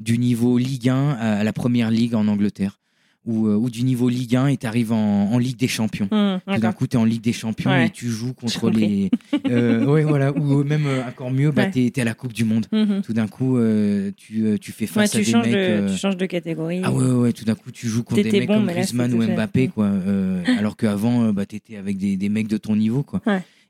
du niveau Ligue 1 à, la première ligue en Angleterre. Ou, euh, ou du niveau Ligue 1 et tu arrives en, en Ligue des Champions. Hum, Tout d'un coup, tu es en Ligue des Champions Ouais. et tu joues contre les. euh, ouais, voilà. Ou même euh, encore mieux, bah, Ouais. tu es, à la Coupe du Monde. Mhm. Tout d'un coup, euh, tu, euh, tu fais Ouais, face tu, à des mecs. de, euh, tu changes de catégorie. Ah ouais, ouais, tout d'un coup, tu joues contre des mecs bon, comme Griezmann ou. Mbappé, quoi. euh, alors qu'avant, euh, bah, tu étais avec des, des mecs de ton niveau, quoi.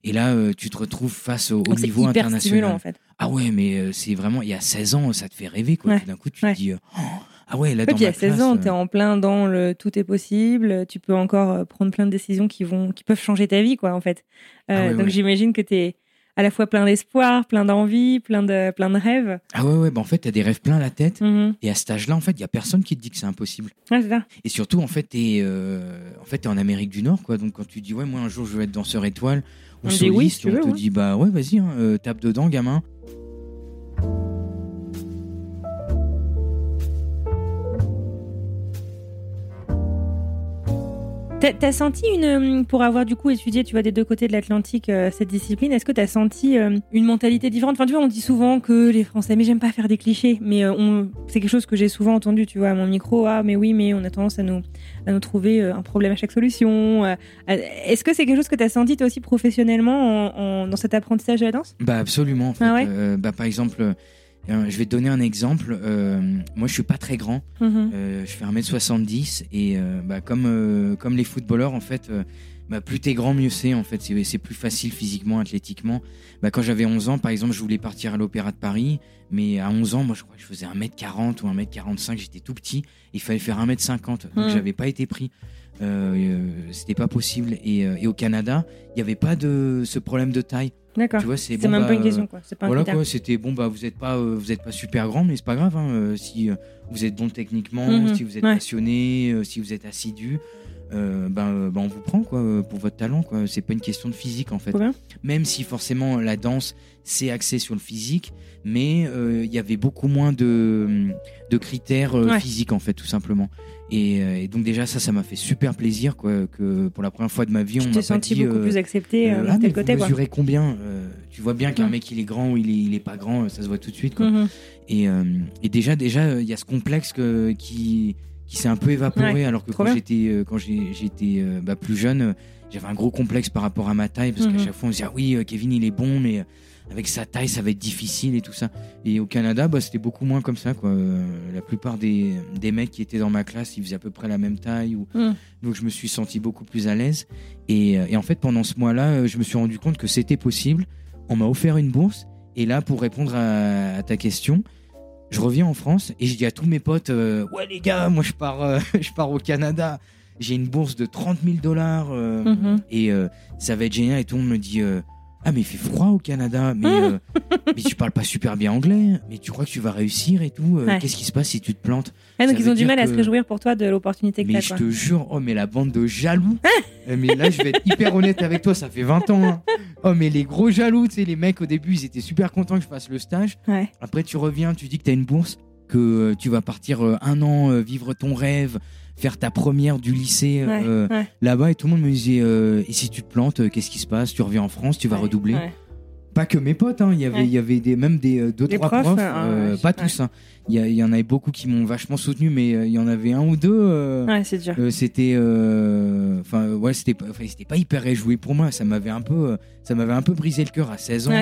Et là, euh, tu te retrouves face au, au niveau hyper international. stimulant en fait. Ah ouais, mais euh, c'est vraiment, il y a 16 ans, ça te fait rêver, quoi. Ouais. Tout d'un coup, tu Ouais. te dis, euh, Oh, ah ouais, là, dans puis ma à 16 classe, ans, tu es en plein dans le tout est possible, tu peux encore prendre plein de décisions qui, vont, qui peuvent changer ta vie, quoi, en fait. Ah donc j'imagine que tu es à la fois plein d'espoir, plein d'envie, plein de, plein de rêves. Ah ouais, ouais, bah en fait, t'as des rêves plein la tête. Mhm. Et à cet âge-là, en fait, il y a personne qui te dit que c'est impossible. C'est ça. Et surtout, en fait, t'es euh, en, fait, t'es en Amérique du Nord, quoi. Donc, quand tu dis, ouais, moi, un jour, je veux être danseur étoile On dit soliste, oui, si on veux, te ouais. dit, bah ouais, vas-y, hein, euh, tape dedans, gamin. T'as as senti une, pour avoir du coup étudié, tu vois, des deux côtés de l'Atlantique euh, cette discipline, est-ce que tu as senti euh, une mentalité différente? Enfin, tu vois, on dit souvent que les Français, mais j'aime pas faire des clichés, mais euh, c'est quelque chose que j'ai souvent entendu, tu vois, à mon micro. Ah, mais oui, mais on a tendance à nous, à nous trouver euh, un problème à chaque solution. euh, euh, est-ce que c'est quelque chose que tu as senti toi aussi professionnellement en- en- dans cet apprentissage de la danse? Bah, absolument. En fait. Ah ouais? Euh, bah, par exemple, euh, je vais te donner un exemple. Euh, moi, je suis pas très grand. Euh, je fais 1m70 et euh, bah, comme, euh, comme les footballeurs, en fait, euh, bah, plus t'es grand, mieux c'est. En fait, c'est plus facile physiquement, athlétiquement. Bah, quand j'avais 11 ans, par exemple, je voulais partir à l'Opéra de Paris, mais à 11 ans, moi, je crois que je faisais 1m40 ou 1m45. J'étais tout petit. Il fallait faire 1m50, donc Mhm. j'avais pas été pris. Euh, euh, C'était pas possible. Et, euh, et au Canada, il n'y avait pas de ce problème de taille. D'accord. Tu vois, c'est bon, même bah, pas une question, quoi. Pas voilà quoi, c'était bon bah vous êtes pas euh, vous êtes pas super grand mais c'est pas grave hein, euh, si euh, vous êtes bon techniquement, Mhm, si vous êtes ouais. passionné, si vous êtes assidu, ben, ben, on vous prend quoi pour votre talent quoi. C'est pas une question de physique en fait. Même si forcément la danse c'est axé sur le physique, mais il y avait beaucoup moins de de critères Ouais. physiques en fait tout simplement. Et, euh, et donc déjà ça ça m'a fait super plaisir quoi que pour la première fois de ma vie on Tu m'a t'es pas senti dit beaucoup euh, plus accepté euh, euh, ah, tel vous côté, quoi. mesurez combien Tu vois bien qu'un mec il est grand ou il est, il est pas grand, ça se voit tout de suite. Quoi. Mhm. Et, et déjà, déjà, il y a ce complexe que, qui, qui s'est un peu évaporé, Ouais, alors que quand j'étais, quand j'étais bah, plus jeune, j'avais un gros complexe par rapport à ma taille, parce Mhm. qu'à chaque fois on se disait ah oui, Kevin il est bon, mais avec sa taille ça va être difficile et tout ça. Et au Canada, bah, c'était beaucoup moins comme ça. Quoi. Euh, La plupart des, des mecs qui étaient dans ma classe, ils faisaient à peu près la même taille, ou... Mhm. donc je me suis senti beaucoup plus à l'aise. Et, euh, et en fait, pendant ce mois-là, euh, je me suis rendu compte que c'était possible. On m'a offert une bourse. Et là, pour répondre à, à ta question, je reviens en France et je dis à tous mes potes euh, Ouais, les gars, moi je pars, euh, je pars au Canada. J'ai une bourse de 30 000 dollars euh, Mhm. et ça va être génial. Et tout le monde me dit Ah, mais il fait froid au Canada. Mais, euh, mais tu parles pas super bien anglais. Mais tu crois que tu vas réussir et tout. Euh, Ouais. Qu'est-ce qui se passe si tu te plantes? Ah, donc Ça ils veut ont du dire mal à se que- réjouir pour toi de l'opportunité que mais t'as, je quoi. te jure, oh mais la bande de jaloux. Euh, mais là, je vais être hyper honnête avec toi, ça fait 20 ans. hein. Oh mais les gros jaloux, tu sais, les mecs au début, ils étaient super contents que je fasse le stage. Ouais. Après, tu reviens, tu dis que tu as une bourse, que euh, tu vas partir euh, un an euh, vivre ton rêve, faire ta première du lycée Ouais, euh, ouais. là-bas, et tout le monde me disait euh, et si tu te plantes, euh, qu'est-ce qui se passe? Tu reviens en France, tu vas Ouais, redoubler pas que mes potes, hein. il y avait, il y avait des, même des euh, deux Les trois profs, profs, euh, euh, ouais, pas tous. hein. Il y, a- il y en avait beaucoup qui m'ont vachement soutenu, mais euh, il y en avait un ou deux. euh, Ouais, c'est dur. euh, c'était, euh, enfin ouais, c'était, pas- hyper réjoui pour moi. Ça m'avait un peu, euh, ça m'avait un peu brisé le cœur à 16 ans.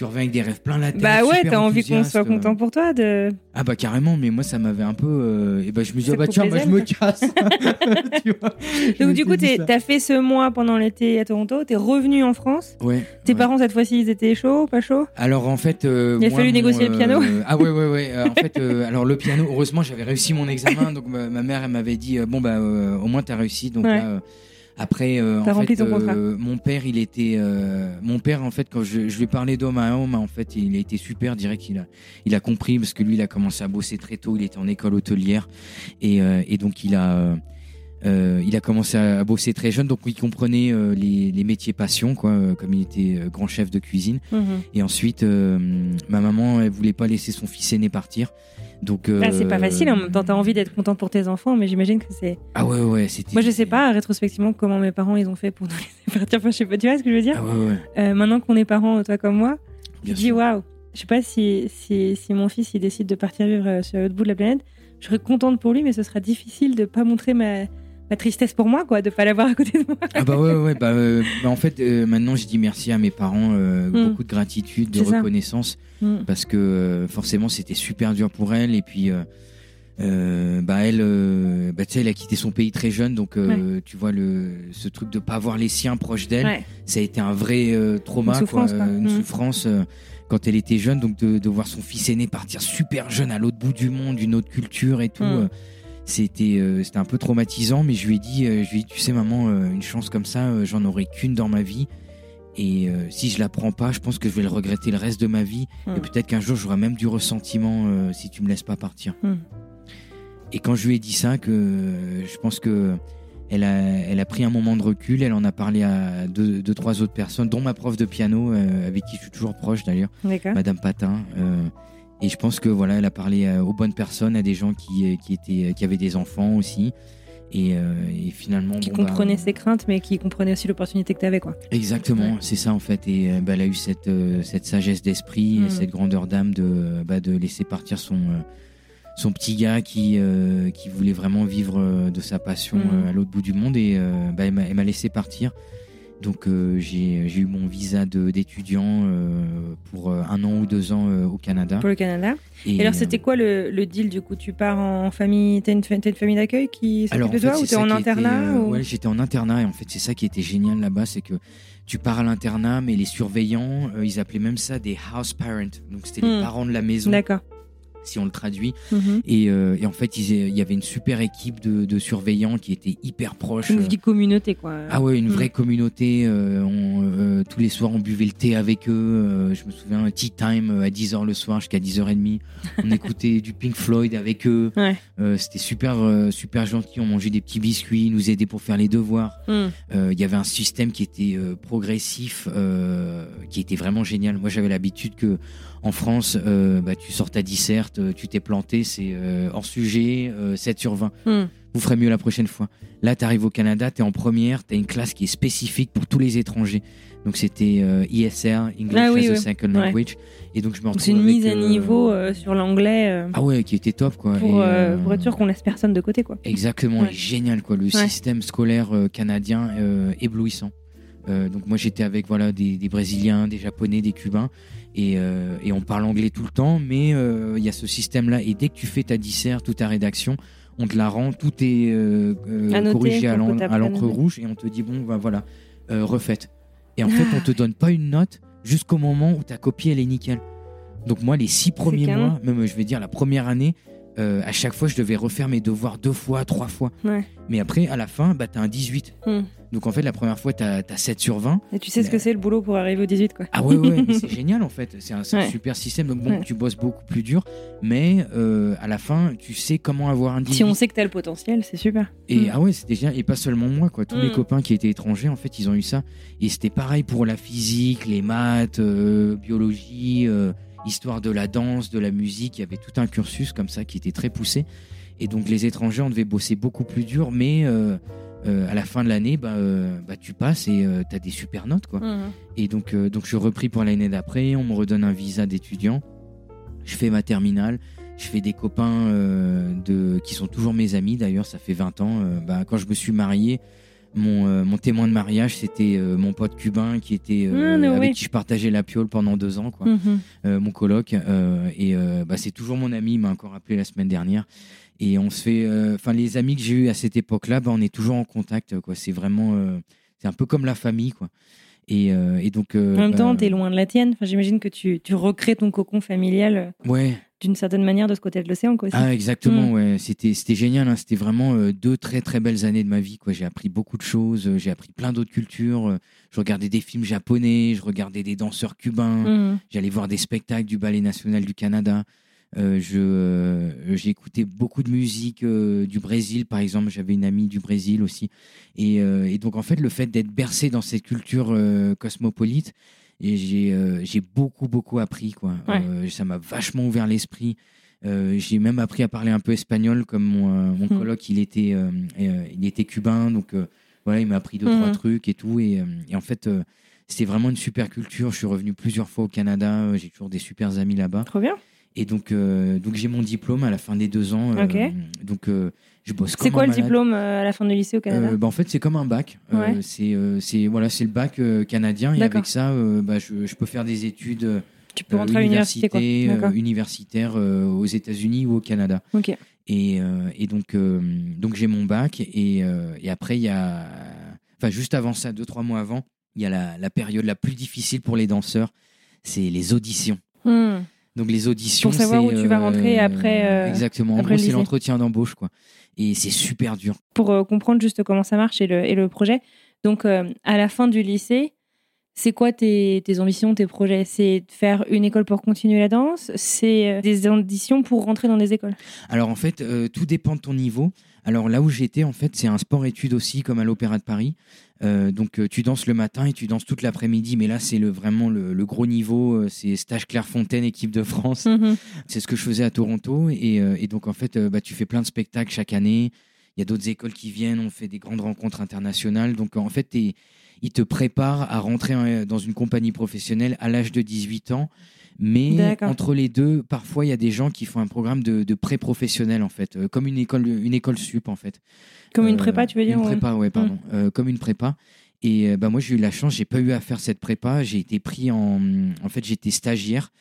Tu reviens avec des rêves plein la tête. Bah ouais, t'as envie qu'on soit content pour toi de. Ah bah carrément, mais moi ça m'avait un peu. euh, et bah je me dis Ça ah bah tiens, les bah, je me casse. Tu vois, je Donc du coup, t'as fait ce mois pendant l'été à Toronto, t'es revenu en France. Ouais. Tes ouais. parents cette fois-ci, ils étaient chauds, pas chauds? Alors en fait, euh, Il a moi, fallu mon, négocier le piano euh, Ah ouais ouais ouais. en fait, alors le piano, heureusement j'avais réussi mon examen, donc ma, ma mère elle m'avait dit bon bah au moins t'as réussi, donc Ouais. là. Après, euh, en fait, euh, mon père, il était, euh, mon père, en fait, quand je, je lui ai parlé d'homme à homme, en fait, il a été super direct. Il a, il a compris parce que lui, il a commencé à bosser très tôt. Il était en école hôtelière et, euh, et donc il a, euh, euh, il a commencé à bosser très jeune. Donc il comprenait euh, les, les métiers passion, quoi, comme il était grand chef de cuisine. Mhm. Et ensuite, euh, ma maman, elle voulait pas laisser son fils aîné partir. Donc, euh, Ah, c'est pas facile, en même temps, t'as envie d'être content pour tes enfants, mais j'imagine que c'est. Ah ouais, ouais, c'était. Moi, je sais pas, rétrospectivement, comment mes parents ils ont fait pour nous laisser partir. Enfin, je sais pas, tu vois ce que je veux dire Ah ouais, ouais. Euh, Maintenant qu'on est parents, toi comme moi, te dis waouh. Je sais pas si, si, si mon fils il décide de partir vivre euh, sur l'autre bout de la planète, je serais contente pour lui, mais ce sera difficile de pas montrer ma, ma tristesse pour moi, quoi, de pas l'avoir à côté de moi. Ah bah ouais, ouais, bah, euh, bah en fait, euh, maintenant, je dis merci à mes parents, euh, Mm. beaucoup de gratitude, de reconnaissance, Mm. parce que forcément, c'était super dur pour elle. Et puis, bah elle, bah tu sais, elle a quitté son pays très jeune, donc tu vois le, ce truc de pas avoir les siens proches d'elle, Ouais. ça a été un vrai trauma, Une souffrance, quoi, quoi. une Mm. souffrance. quand elle était jeune, donc de, de voir son fils aîné partir super jeune à l'autre bout du monde, une autre culture et tout, c'était euh, c'était un peu traumatisant. Mais je lui ai dit, euh, je lui ai dit, tu sais maman, euh, une chance comme ça, j'en aurai qu'une dans ma vie. Et si je la prends pas, je pense que je vais le regretter le reste de ma vie. Et peut-être qu'un jour j'aurai même du ressentiment si tu me laisses pas partir. Mm. Et quand je lui ai dit ça, que je pense que elle a, elle a pris un moment de recul, elle en a parlé à deux, deux trois autres personnes, dont ma prof de piano, euh, avec qui je suis toujours proche d'ailleurs. Madame Patin. euh, et je pense que voilà, elle a parlé euh, aux bonnes personnes, à des gens qui, euh, qui étaient, qui avaient des enfants aussi. Et, euh, et finalement, Qui bon, bah, comprenait ses craintes, mais qui comprenait aussi l'opportunité que t'avais, quoi. Exactement, Ouais. c'est ça en fait. Et euh, bah, elle a eu cette, euh, cette sagesse d'esprit, Mm. et cette grandeur d'âme de, bah, de laisser partir son, euh, son petit gars qui, euh, qui voulait vraiment vivre euh, de sa passion Mm. euh, à l'autre bout du monde. Et euh, bah, elle m'a laissé partir. Donc euh, j'ai eu mon visa d'étudiant euh, pour euh, un an ou deux ans au Canada. Pour le Canada. Et, Et alors, c'était quoi le, le deal du coup? Tu pars en famille, t'as une, t'as une famille d'accueil qui s'occupe de toi ou t'es en internat ou- Ouais, j'étais en internat et en fait, c'est ça qui était génial là-bas, c'est que tu pars à l'internat, mais les surveillants, euh, ils appelaient même ça des house parents. Donc, c'était les Hmm. parents de la maison, D'accord. Si on le traduit. Mhm. Et, euh, et en fait, il y avait une super équipe de, de surveillants qui étaient hyper proches. Une euh, vie communauté, quoi. ah ouais, une Hmm. vraie communauté. euh, on, euh, tous les soirs, on buvait le thé avec eux. je me souviens, tea time à 10h le soir jusqu'à 10h30. On écoutait du Pink Floyd avec eux. Ouais. C'était super, super gentil. On mangeait des petits biscuits, ils nous aidaient pour faire les devoirs. Euh, Il y avait un système qui était progressif, qui était vraiment génial. Moi, j'avais l'habitude que en France, euh, bah, tu sors ta disserte, euh, tu t'es planté, c'est euh, hors sujet, euh, 7 sur 20. Hmm. Vous ferez mieux la prochaine fois. Là, tu arrives au Canada, tu es en première, tu as une classe qui est spécifique pour tous les étrangers. Donc, c'était euh, ISR, English Ah oui, as a oui. Second Ouais. Language. Et donc, je me retrouve C'est une avec, mise à niveau sur l'anglais Ah ouais, qui était top, quoi. pour, Et, pour être sûr qu'on laisse personne de côté, quoi. Exactement, Ouais. et génial quoi. Le système scolaire canadien éblouissant. Euh, donc moi j'étais avec voilà des, des Brésiliens, des Japonais, des Cubains et, euh, et on parle anglais tout le temps, mais euh, il y a ce système là et dès que tu fais ta dissert, toute ta rédaction, on te la rend, tout est euh, corrigé à l'encre rouge et on te dit bon bah voilà refaites. Et en fait on te donne pas une note jusqu'au moment où ta copie elle est nickel. Donc moi les six premiers mois, même je vais dire la première année, à chaque fois je devais refaire mes devoirs deux fois, trois fois. Ouais. Mais après, à la fin, bah, t'as un 18. Hmm. Donc en fait, la première fois, t'as as 7 sur 20. Et tu sais ce que c'est le boulot pour arriver au 18, quoi. Ah ouais, ouais, c'est génial en fait. C'est un, super système. Donc bon, Ouais. tu bosses beaucoup plus dur. Mais euh, à la fin, tu sais comment avoir un 18. Si on sait que t'as le potentiel, c'est super. Et Mm. ah ouais, c'était génial. Et pas seulement moi, quoi. Tous Mm. mes copains qui étaient étrangers, en fait, ils ont eu ça. Et c'était pareil pour la physique, les maths, euh, biologie, euh, histoire de la danse, de la musique. Il y avait tout un cursus comme ça qui était très poussé. Et donc les étrangers, on devait bosser beaucoup plus dur, mais euh, euh, à la fin de l'année, bah, euh, bah, tu passes et tu as des super notes. Quoi. Mhm. Et donc, euh, donc je repris pour l'année d'après, on me redonne un visa d'étudiant, je fais ma terminale, je fais des copains euh, de, qui sont toujours mes amis d'ailleurs, ça fait 20 ans. Euh, bah, quand je me suis marié, mon, euh, mon témoin de mariage, c'était euh, mon pote cubain qui était euh, no avec qui je partageais la piole pendant deux ans, quoi. Mhm. Euh, mon coloc. euh, et euh, bah, c'est toujours mon ami, il m'a encore appelé la semaine dernière. Et on se fait, euh, enfin les amis que j'ai eu à cette époque-là, bah, on est toujours en contact, quoi. C'est vraiment, euh, c'est un peu comme la famille, quoi. Et, euh, et donc. En même temps, bah, t'es loin de la tienne. Enfin, J'imagine que tu, tu recrées ton cocon familial Ouais. d'une certaine manière de ce côté de l'océan. quoi, aussi. Ah exactement Mm. ouais c'était c'était génial hein. c'était vraiment euh, deux très très belles années de ma vie quoi j'ai appris beaucoup de choses euh, j'ai appris plein d'autres cultures euh, je regardais des films japonais je regardais des danseurs cubains Mhm. j'allais voir des spectacles du ballet national du Canada Euh, je euh, j'ai écouté beaucoup de musique euh, du Brésil par exemple. J'avais une amie du Brésil aussi. Et, euh, et donc en fait le fait d'être bercé dans cette culture euh, cosmopolite et j'ai euh, j'ai beaucoup beaucoup appris quoi. Ouais. Euh, ça m'a vachement ouvert l'esprit. Euh, j'ai même appris à parler un peu espagnol comme mon, euh, mon Hmm. coloc il était euh, il était cubain. Donc euh, voilà il m'a appris deux trois trucs et tout. Et, et en fait euh, c'était vraiment une super culture. Je suis revenu plusieurs fois au Canada. J'ai toujours des super amis là-bas. Trop bien. Et donc euh, donc j'ai mon diplôme à la fin des deux ans euh, donc euh, je bosse comme C'est quoi le malade. diplôme à la fin du lycée au Canada bah, en fait, c'est comme un bac. Ouais. c'est c'est voilà, c'est le bac canadien et avec ça, bah, je, je peux faire des études Tu peux rentrer à l'université. euh, aux États-Unis ou au Canada. Et, et donc donc j'ai mon bac et, et après il y a, enfin juste avant ça, deux trois mois avant, il y a la, la période la plus difficile pour les danseurs, c'est les auditions. Hmm. Donc les auditions, Pour savoir où tu vas rentrer après, euh, exactement. En après gros, le c'est l'entretien d'embauche quoi. Et c'est super dur. Pour euh, comprendre juste comment ça marche et le, et le projet. Donc, euh, à la fin du lycée, c'est quoi tes, tes ambitions, tes projets? C'est de faire une école pour continuer la danse? C'est euh, des auditions pour rentrer dans des écoles? Alors en fait, euh, tout dépend de ton niveau. Alors là où j'étais, en fait, c'est un sport-études aussi, comme à l'Opéra de Paris. Euh, donc euh, tu danses le matin et tu danses toute l'après-midi, mais là c'est le, vraiment le, le gros niveau, euh, c'est stage Clairefontaine, équipe de France. Mhm. C'est ce que je faisais à Toronto. Et, et donc, en fait, bah, tu fais plein de spectacles chaque année. Il y a d'autres écoles qui viennent, on fait des grandes rencontres internationales. Donc, en fait, t'es- ils te préparent à rentrer en- dans une compagnie professionnelle à l'âge de 18 ans. Mais entre les deux, parfois, il y a des gens qui font un programme de, de pré-professionnel, en fait, euh, comme une école, une école sup, en fait. Comme une Euh, prépa, tu veux dire Une prépa, ouais, pardon. Euh, comme une prépa. Et bah, moi, j'ai eu la chance, j'ai pas eu à faire cette prépa. J'ai été pris en. En fait, j'étais stagiaire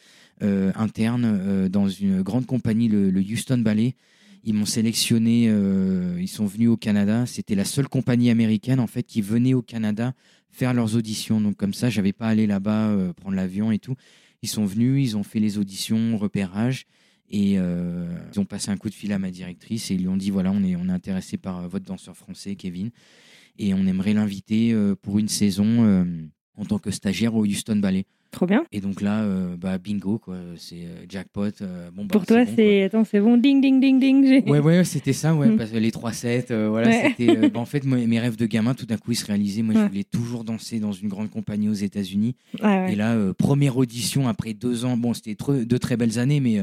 interne dans une grande compagnie, le, le Houston Ballet. Ils m'ont sélectionné, euh, ils sont venus au Canada. C'était la seule compagnie américaine en fait qui venait au Canada faire leurs auditions. Donc comme ça, j'avais pas à aller là-bas euh, prendre l'avion et tout. Ils sont venus, ils ont fait les auditions, repérage. Et euh, ils ont passé un coup de fil à ma directrice et ils lui ont dit voilà, on est, on est intéressé par euh, votre danseur français, Kevin, et on aimerait l'inviter euh, pour une saison en tant que stagiaire au Houston Ballet. Trop bien. Et donc là, euh, bah, bingo, quoi, c'est euh, jackpot. euh, bon, bah, Pour toi, bon, c'est. Attends, c'est bon. Ding, ding, ding, ding. Ouais, ouais, c'était ça, ouais, Mm. parce que les 3-7, euh, voilà, Ouais. c'était. bah, en fait, moi, mes rêves de gamin, tout d'un coup, ils se réalisaient. Moi, je voulais toujours danser dans une grande compagnie aux États-Unis. Ah ouais. Et là, première audition après deux ans. Bon, c'était deux très belles années, mais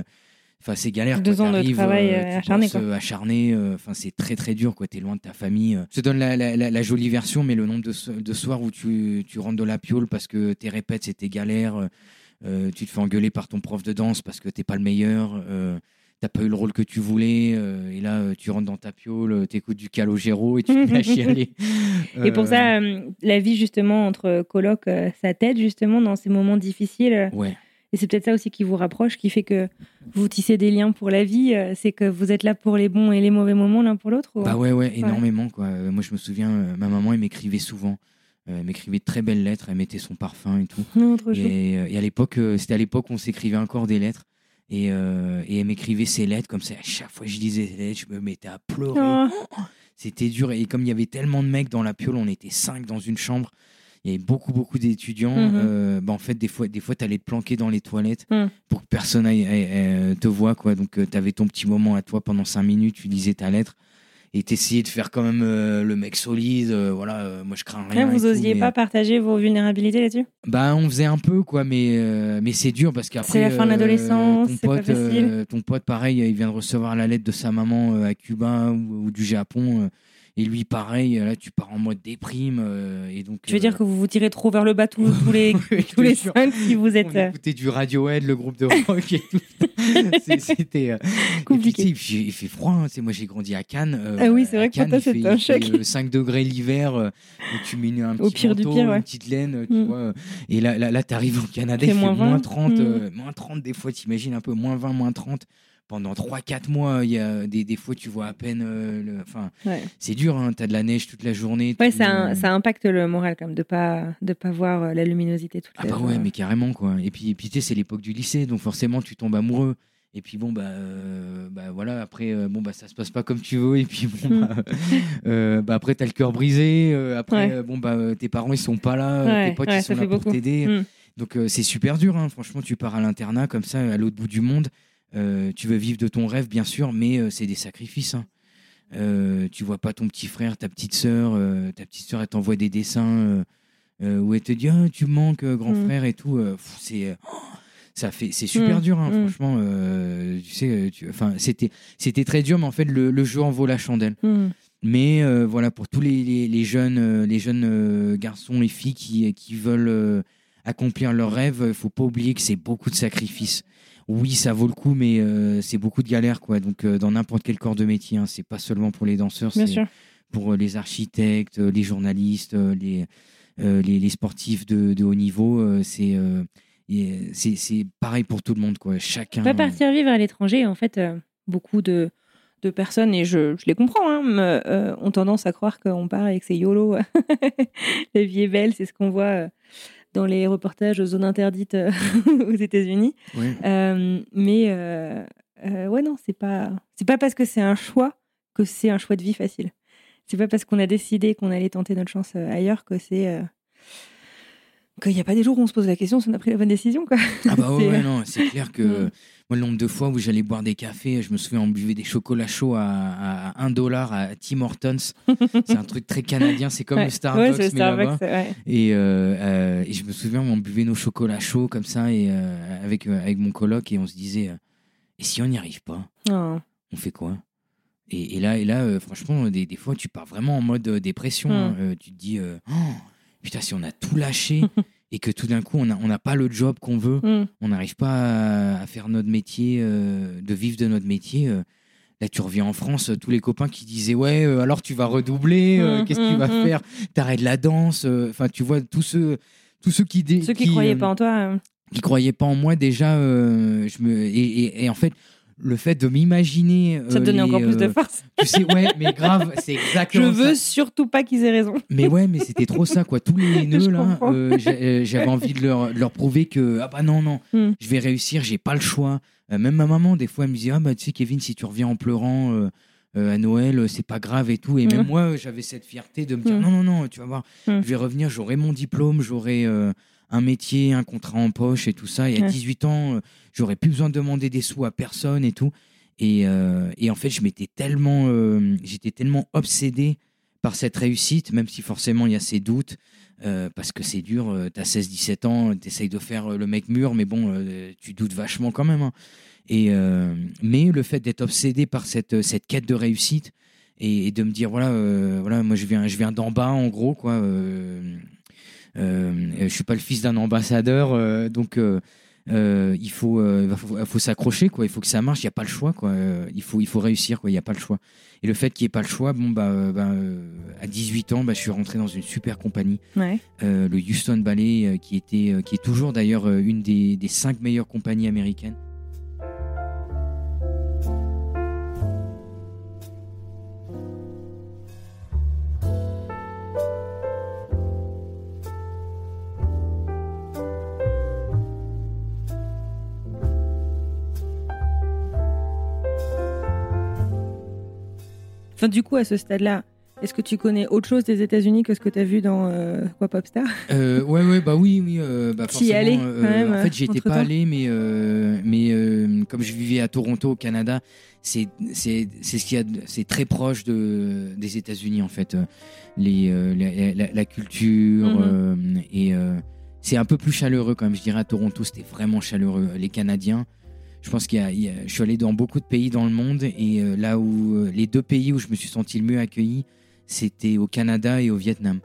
enfin, c'est galère. Deux quoi. ans de travail, euh, tu acharné, quoi. euh, acharné. euh, Enfin, c'est très très dur. Quoi. T'es loin de ta famille. euh. Je te donne la, la- la- la jolie version, mais le nombre de, so- de soirs où tu, tu rentres de la piole parce que tes répètes c'était galère. euh, euh, tu te fais engueuler par ton prof de danse parce que t'es pas le meilleur. euh, T'as pas eu le rôle que tu voulais, euh, et là euh, tu rentres dans ta piole, euh, t'écoutes du Calogero et tu te mets à chialer. Et pour Euh, ça, euh, la vie justement entre colocs, euh, ça t'aide justement dans ces moments difficiles. euh, Ouais, Et c'est peut-être ça aussi qui vous rapproche, qui fait que vous tissez des liens pour la vie. euh, C'est que vous êtes là pour les bons et les mauvais moments l'un pour l'autre. ou- Bah ouais, ouais, énormément. Quoi. Euh, moi, je me souviens, euh, ma maman, elle m'écrivait souvent. Elle m'écrivait de très belles lettres, elle mettait son parfum et tout. Non. Et, et à l'époque, c'était à l'époque où on s'écrivait encore des lettres. Et, euh, et elle m'écrivait ses lettres comme ça. À chaque fois que je lisais ces lettres, je me mettais à pleurer. Oh. C'était dur. Et comme il y avait tellement de mecs dans la piole, on était cinq dans une chambre. Il y avait beaucoup, beaucoup d'étudiants. Mhm. Euh, bah, en fait, des fois, des fois, t'allais te planquer dans les toilettes Mhm. pour que personne aille- aille- aille te voit. Quoi. Donc, tu avais ton petit moment à toi pendant cinq minutes. Tu lisais ta lettre. Et t'essayais de faire quand même euh, le mec solide. euh, voilà, euh, moi, je crains rien. Et vous tout, osiez mais, pas partager vos vulnérabilités là-dessus? Bah, on faisait un peu, quoi, mais, euh, mais c'est dur parce qu'après. C'est la fin de euh, l'adolescence, ton c'est pas pote, euh, facile. ton pote, pareil, il vient de recevoir la lettre de sa maman euh, à Cuba ou, ou du Japon. Euh, Et lui, pareil, là, tu pars en mode déprime. euh, et donc, Tu veux euh, dire que vous vous tirez trop vers le bas tous, tous les, je tous les cinq si vous êtes on euh, écoutait du Radiohead, le groupe de rock et tout. C'est- C'était euh, et puis, sais, il fait- froid. hein. Moi, j'ai grandi à Cannes. euh, Ah oui, c'est vrai à que Cannes, toi, il fait- c'était un choc. euh, 5 degrés l'hiver. euh, tu mets une- un Au petit pire du manteau, pire, ouais. une petite laine. Tu Mm. vois, et là, là, là tu arrives au Canada, Il fait moins moins, 20. 30. Mm. euh, moins 30 des fois, t'imagines un peu. Moins 20, moins 30. Pendant 3-4 mois, il y a des, des fois, tu vois à peine. euh, le- Enfin, Ouais. c'est dur. Hein, T'as de la neige toute la journée. Ouais, tu- ça, ça impacte le moral quand même de pas de pas voir euh, la luminosité toute Ah la bah ouais, mais carrément quoi. Et puis, et puis tu c'est l'époque du lycée, donc forcément tu tombes amoureux. Et puis bon bah, euh, bah voilà, après euh, bon bah ça se passe pas comme tu veux. Et puis bon Mm. bah, euh, bah, après t'as le cœur brisé. euh, après Ouais. euh, bon bah tes parents ils sont pas là, Ouais, tes potes ouais, ils sont là pour t'aider. Mm. Donc c'est super dur. Hein. Franchement, tu pars à l'internat comme ça à l'autre bout du monde. Euh, tu veux vivre de ton rêve bien sûr, mais euh, c'est des sacrifices. hein. Euh, tu vois pas ton petit frère, ta petite sœur, ta petite sœur elle t'envoie des dessins où elle te dit Ah, tu manques grand Mm. frère et tout. c'est oh, ça fait c'est super Mm, dur hein, mm. franchement. tu sais, enfin c'était c'était très dur, mais en fait le, le jeu en vaut la chandelle. Mm. Mais voilà, pour tous les, les- les jeunes, les jeunes garçons et filles qui, qui veulent accomplir leurs rêves, il faut pas oublier que c'est beaucoup de sacrifices. Oui, ça vaut le coup, mais euh, c'est beaucoup de galères, quoi. Donc, euh, dans n'importe quel corps de métier, hein, c'est pas seulement pour les danseurs, c'est pour euh, les architectes, les journalistes, les, euh, les, les sportifs de, de haut niveau. c'est et c'est c'est pareil pour tout le monde, quoi. Chacun. Pas partir vivre à l'étranger, en fait, beaucoup de, de personnes, et je, je les comprends, hein, ont tendance à croire qu'on part avec ses YOLO. La vie est belle, c'est ce qu'on voit dans les reportages zones interdites euh, aux États-Unis. Euh, mais euh, ouais, non, c'est pas, c'est pas parce que c'est un choix que c'est un choix de vie facile. C'est pas parce qu'on a décidé qu'on allait tenter notre chance ailleurs que c'est. Qu'il n'y a pas des jours où on se pose la question si on a pris la bonne décision. Quoi. Ah bah ouais, ouais, non, c'est clair que Mm. moi le nombre de fois où j'allais boire des cafés, je me souviens on buvait des chocolats chauds à, à 1 dollar à Tim Hortons. c'est un truc très canadien, c'est comme Ouais. le Starbucks Ouais, mais là-bas. Et, euh, euh, et je me souviens on buvait nos chocolats chauds comme ça et euh, avec avec mon coloc et on se disait et si on n'y arrive pas, Oh. on fait quoi? Et, et là et là franchement des, des fois tu pars vraiment en mode dépression. Mm. hein. Tu te dis euh, Oh, putain si on a tout lâché et que tout d'un coup on n'a on pas le job qu'on veut Mm. on n'arrive pas à, à faire notre métier, euh, de vivre de notre métier. euh, là, tu reviens en France, tous les copains qui disaient Ouais, euh, alors tu vas redoubler, Mm, qu'est-ce que tu mm, vas faire? T'arrêtes la danse. Enfin, tu vois, tous ceux, tous ceux qui. Ceux qui, croyaient euh, pas en toi. euh, qui croyaient pas en moi, déjà, je me. Et, et- et en fait, le fait de m'imaginer. ça te euh, donnait encore plus de euh, force. Tu sais, ouais, mais grave, c'est Je exactement ça. veux surtout pas qu'ils aient raison. Mais ouais, mais c'était trop ça, quoi. Tous les Je nœuds, là, euh, j'a- euh, j'avais envie de leur, de leur prouver que, ah bah non, non, Hmm. je vais réussir, j'ai pas le choix. Euh, même ma maman, des fois, elle me disait, ah bah tu sais, Kevin, si tu reviens en pleurant euh, euh, à Noël, euh, c'est pas grave et tout. Et même Hmm. moi, euh, j'avais cette fierté de me dire, Hmm. non, non, non, tu vas voir, je vais revenir, j'aurai mon diplôme, j'aurai euh, un métier, un contrat en poche et tout ça. Et à Ouais. 18 ans, euh, j'aurais plus besoin de demander des sous à personne et tout. Et, euh, et en fait, je m'étais tellement, euh, j'étais tellement obsédé par cette réussite, même si forcément il y a ces doutes, euh, parce que c'est dur, t'as 16-17 ans, t'essayes de faire le mec mûr, mais bon, tu doutes vachement quand même. hein. Et, mais le fait d'être obsédé par cette, cette quête de réussite et, et de me dire, voilà, voilà moi je viens, je viens d'en bas, en gros, quoi. Euh, je suis pas le fils d'un ambassadeur, euh, donc euh, il faut, faut, s'accrocher, quoi. Il faut que ça marche. Il y a pas le choix, quoi. Il faut, il faut réussir, quoi. Il y a pas le choix. Et le fait qu'il n'y ait pas le choix, bon bah, bah, à 18 ans, bah, je suis rentré dans une super compagnie, Ouais. le Houston Ballet, qui était, qui est toujours d'ailleurs une des, des cinq meilleures compagnies américaines. Enfin, du coup, à ce stade-là, est-ce que tu connais autre chose des États-Unis que ce que tu as vu dans euh, quoi Popstar Euh, ouais, ouais, bah oui, oui. Euh, bah forcément, euh, quand même, en fait, j'y étais pas allé, mais, euh, mais comme je vivais à Toronto, au Canada, c'est ce qu'il y a, c'est très proche de des États-Unis en fait, les la, la- la culture Mhm. et c'est un peu plus chaleureux quand même. Je dirais à Toronto, c'était vraiment chaleureux. Les Canadiens. Je pense qu'il y a, il y a- je suis allé dans beaucoup de pays dans le monde et euh, là où euh, les deux pays où je me suis senti le mieux accueilli, c'était au Canada et au Vietnam.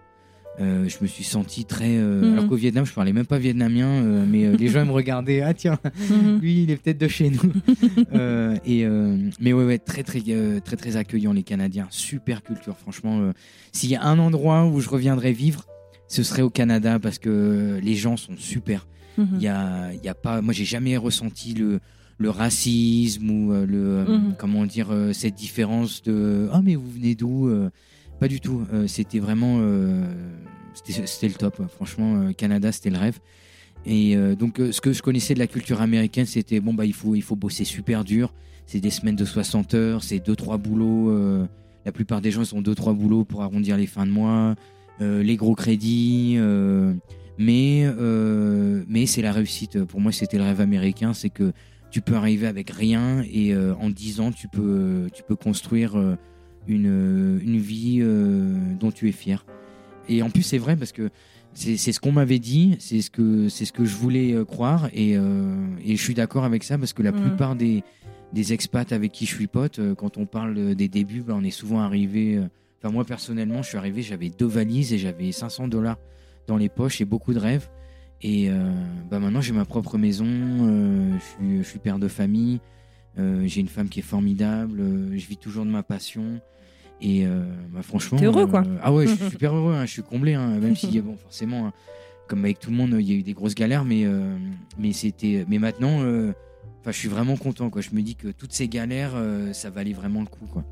Euh, je me suis senti très. Mhm. Alors qu'au Vietnam, je parlais même pas vietnamien, mais les gens me regardaient. Ah tiens, Mhm. lui, il est peut-être de chez nous. Et mais ouais, ouais, très très très très accueillant les Canadiens. Super culture, franchement. S'il y a un endroit où je reviendrais vivre, ce serait au Canada parce que les gens sont super. Mhm. Il y a, y a pas. Moi, j'ai jamais ressenti le le racisme ou euh, le euh, Mhm. comment dire euh, cette différence de ah mais vous venez d'où Pas du tout. C'était vraiment c'était le top. Franchement, Canada, c'était le rêve. Et donc, ce que je connaissais de la culture américaine, c'était bon bah il faut il faut bosser super dur. C'est des semaines de 60 heures, c'est deux trois boulots. la plupart des gens ils ont deux trois boulots pour arrondir les fins de mois, les gros crédits. mais mais c'est la réussite. Pour moi, c'était le rêve américain, c'est que tu peux arriver avec rien et euh, en 10 ans, tu peux tu peux construire euh, une une vie euh, dont tu es fier. Et en plus, c'est vrai parce que c'est ce qu'on m'avait dit, c'est ce que ce que je voulais euh, croire et, euh, et je suis d'accord avec ça parce que la Mhm. plupart des des expats avec qui je suis pote, euh, quand on parle euh, des débuts, bah, on est souvent arrivé. euh, Enfin, moi personnellement, je suis arrivé, j'avais deux valises et j'avais 500 dollars dans les poches et beaucoup de rêves. Et euh, bah maintenant, j'ai ma propre maison, euh, je, suis, je suis père de famille, euh, j'ai une femme qui est formidable, je vis toujours de ma passion. Et bah, franchement. T'es heureux, quoi. ah ouais, je suis super heureux, hein, je suis comblé, hein, même si, bon, forcément, hein, comme avec tout le monde, il y a eu des grosses galères, mais, mais, c'était, mais maintenant, enfin, je suis vraiment content. Quoi. Je me dis que toutes ces galères, euh, ça valait vraiment le coup. Quoi.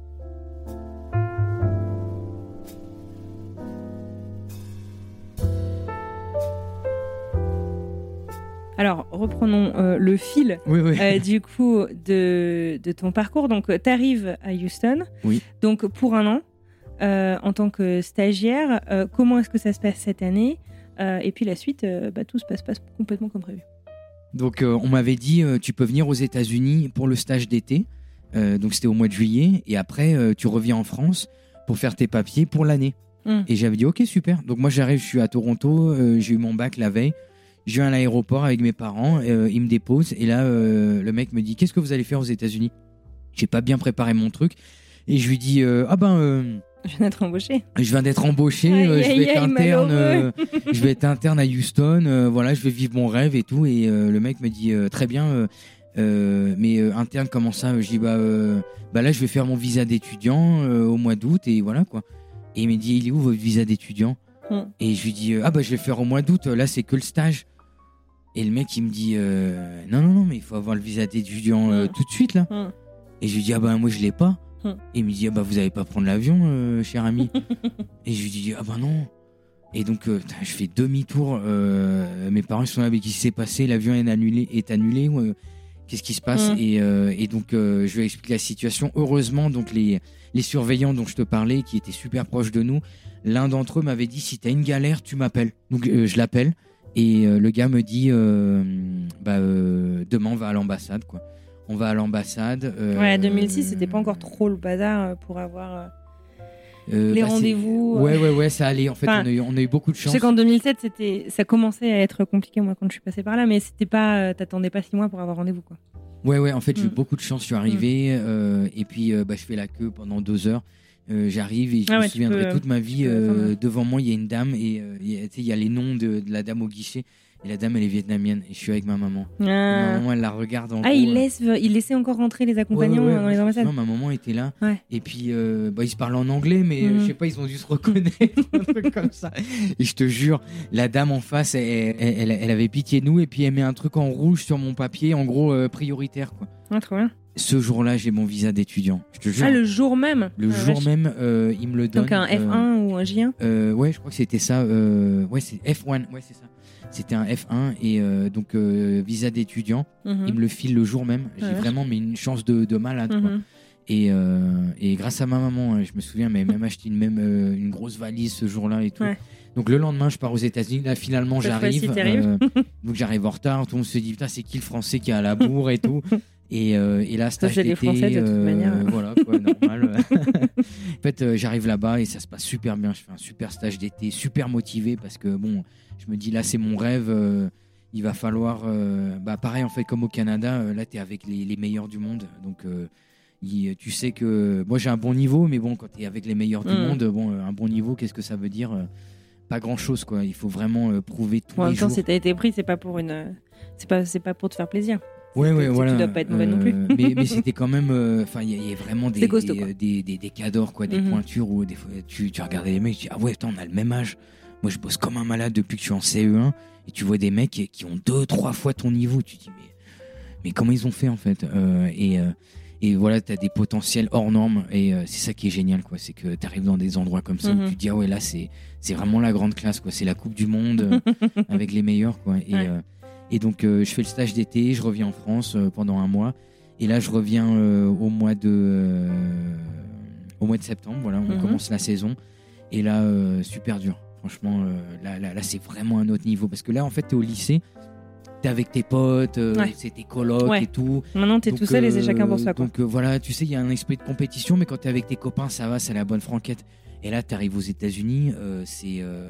Alors, reprenons euh, le fil Oui, oui. euh, du coup de, de ton parcours. Donc, tu arrives à Houston. Oui. Donc, pour un an, euh, en tant que stagiaire, euh, comment est-ce que ça se passe cette année Euh, Et puis la suite, euh, bah, tout se passe pas complètement comme prévu. Donc, euh, on m'avait dit, euh, tu peux venir aux États-Unis pour le stage d'été. Euh, donc, c'était au mois de juillet. Et après, euh, tu reviens en France pour faire tes papiers pour l'année. Mm. Et j'avais dit, ok, super. Donc, moi, j'arrive, je suis à Toronto. euh, j'ai eu mon bac la veille. Je viens à l'aéroport avec mes parents. euh, ils me déposent. Et là, euh, le mec me dit, qu'est-ce que vous allez faire aux États-Unis? J'ai pas bien préparé mon truc. Et je lui dis, euh, ah ben. Je viens d'être embauché. je viens d'être embauché, Aïe, je aïe, vais être interne, je vais être interne à Houston, voilà, je vais vivre mon rêve et tout. Et le mec me dit très bien, mais interne comment ça? Je dis bah, bah là je vais faire mon visa d'étudiant au mois d'août et voilà quoi. Et il me dit il est où votre visa d'étudiant? Hmm. Et je lui dis ah bah je vais le faire au mois d'août, là c'est que le stage. Et le mec il me dit euh, non non non mais il faut avoir le visa d'étudiant euh, Hmm. tout de suite là. Hmm. Et je lui dis ah bah moi je l'ai pas. Hmm. Et il me dit ah bah vous allez pas prendre l'avion euh, cher ami. et je lui dis ah bah non. Et donc je fais demi-tour. mes parents sont là mais qu'est-ce qui s'est passé? L'avion est annulé est annulé Qu'est-ce qui se passe? Et, et donc je lui explique la situation. Heureusement donc les les surveillants dont je te parlais qui étaient super proches de nous, l'un d'entre eux m'avait dit si t'as une galère tu m'appelles. Donc je l'appelle et euh, le gars me dit euh, bah euh, demain on va à l'ambassade quoi. On va à l'ambassade. Ouais, 2006, c'était pas encore trop le bazar pour avoir euh, les bah, c'est- rendez-vous. Ouais, ouais, ouais, ça allait. En fait, Enfin, on, a eu, on a eu beaucoup de Je chance. sais qu'en 2007, c'était, ça commençait à être compliqué moi quand je suis passée par là, mais c'était pas, t'attendais pas six mois pour avoir rendez-vous quoi. Ouais, ouais, en fait, j'ai eu Mm. beaucoup de chance. Je suis arrivé euh, et puis euh, bah, je fais la queue pendant deux heures. Euh, J'arrive et je Ah me ouais, souviendrai peux- toute ma vie. euh, devant moi, il y a une dame et euh, il y a- les noms de, de la dame au guichet. Et la dame, elle est vietnamienne. Et je suis avec ma maman. Ma Ah, maman, elle la regarde en Ah, gros, il, laisse, il laissait encore rentrer les accompagnants Ouais, ouais, ouais, dans les ambassades. Non, ma maman était là. Et puis, bah, ils se parlent en anglais, mais euh, Mhm. je sais pas, ils ont dû se reconnaître, un truc comme ça. Et je te jure, la dame en face, elle, elle- elle- elle avait pitié de nous, et puis elle met un truc en rouge sur mon papier, en gros, prioritaire, quoi. Ah, trop bien. Ce jour-là, j'ai mon visa d'étudiant. Je te jure. Ah, le jour même. Le Ah, jour vache. même, euh, il me le donne. Donc un euh, F1 ou un J1. euh, ouais, je crois que c'était ça. euh, ouais, c'est F1. Ouais, c'est ça. C'était un F1 et euh, donc euh, visa d'étudiant. Mhm. Il me le file le jour même. J'ai Ouais. vraiment mais une chance de, de malade. quoi. Mhm. Et, euh, et grâce à ma maman, hein, je me souviens, mais même acheté une même euh, une grosse valise ce jour-là et tout. Ouais. Donc le lendemain, je pars aux États-Unis. Là, finalement, j'arrive. euh, donc j'arrive en retard. Tout le monde se dit putain, c'est qui le Français qui est à la bourre et tout? Et, euh, et là, stage d'été, Français, de toute euh. Voilà, quoi, normal. en fait, euh, j'arrive là-bas et ça se passe super bien. Je fais un super stage d'été, super motivé parce que bon, je me dis là, c'est mon rêve. il va falloir, bah pareil en fait comme au Canada, là, tu es avec les, les meilleurs du monde. Donc il- tu sais que moi j'ai un bon niveau, mais bon, quand tu es avec les meilleurs du Mm. monde, bon, un bon niveau, qu'est-ce que ça veut dire Pas grand chose, quoi. Il faut vraiment prouver Bon, en les même temps, jours. si t'as été pris, c'est pas pour une. C'est pas, c'est pas pour te faire plaisir. Ouais, ouais, voilà. tu dois pas être mauvais non plus. mais mais c'était quand même. euh, Enfin, il y, a- il y a vraiment des, costaud, des, des, des- des cadors, quoi, des Mhm. pointures où des fois, tu, tu regardais les mecs, tu dis, ah ouais, putain, on a le même âge. Moi, je bosse comme un malade depuis que je suis en CE1 et tu vois des mecs qui, qui ont deux, trois fois ton niveau. Tu te dis, mais, mais comment ils ont fait en fait Euh, et, euh, et voilà, tu as des potentiels hors normes et euh, c'est ça qui est génial, quoi. C'est que tu arrives dans des endroits comme ça Mhm. où tu te dis, ah ouais, là, c'est vraiment la grande classe, quoi. C'est la Coupe du Monde euh, avec les meilleurs, quoi. Et, Ouais. Et donc, euh, je fais le stage d'été, je reviens en France euh, pendant un mois. Et là, je reviens euh, au mois de au mois de septembre. Voilà, on Mhm. commence la saison. Et là, super dur. Franchement, là, là, là, c'est vraiment un autre niveau. Parce que là, en fait, t'es au lycée, t'es avec tes potes, euh, Ouais. c'est tes colocs Ouais. et tout. Maintenant, t'es tout seul et c'est chacun pour soi. Quoi. Donc euh, voilà, tu sais, il y a un esprit de compétition, mais quand t'es avec tes copains, ça va, c'est la bonne franquette. Et là, t'arrives aux États-Unis, euh, c'est. euh,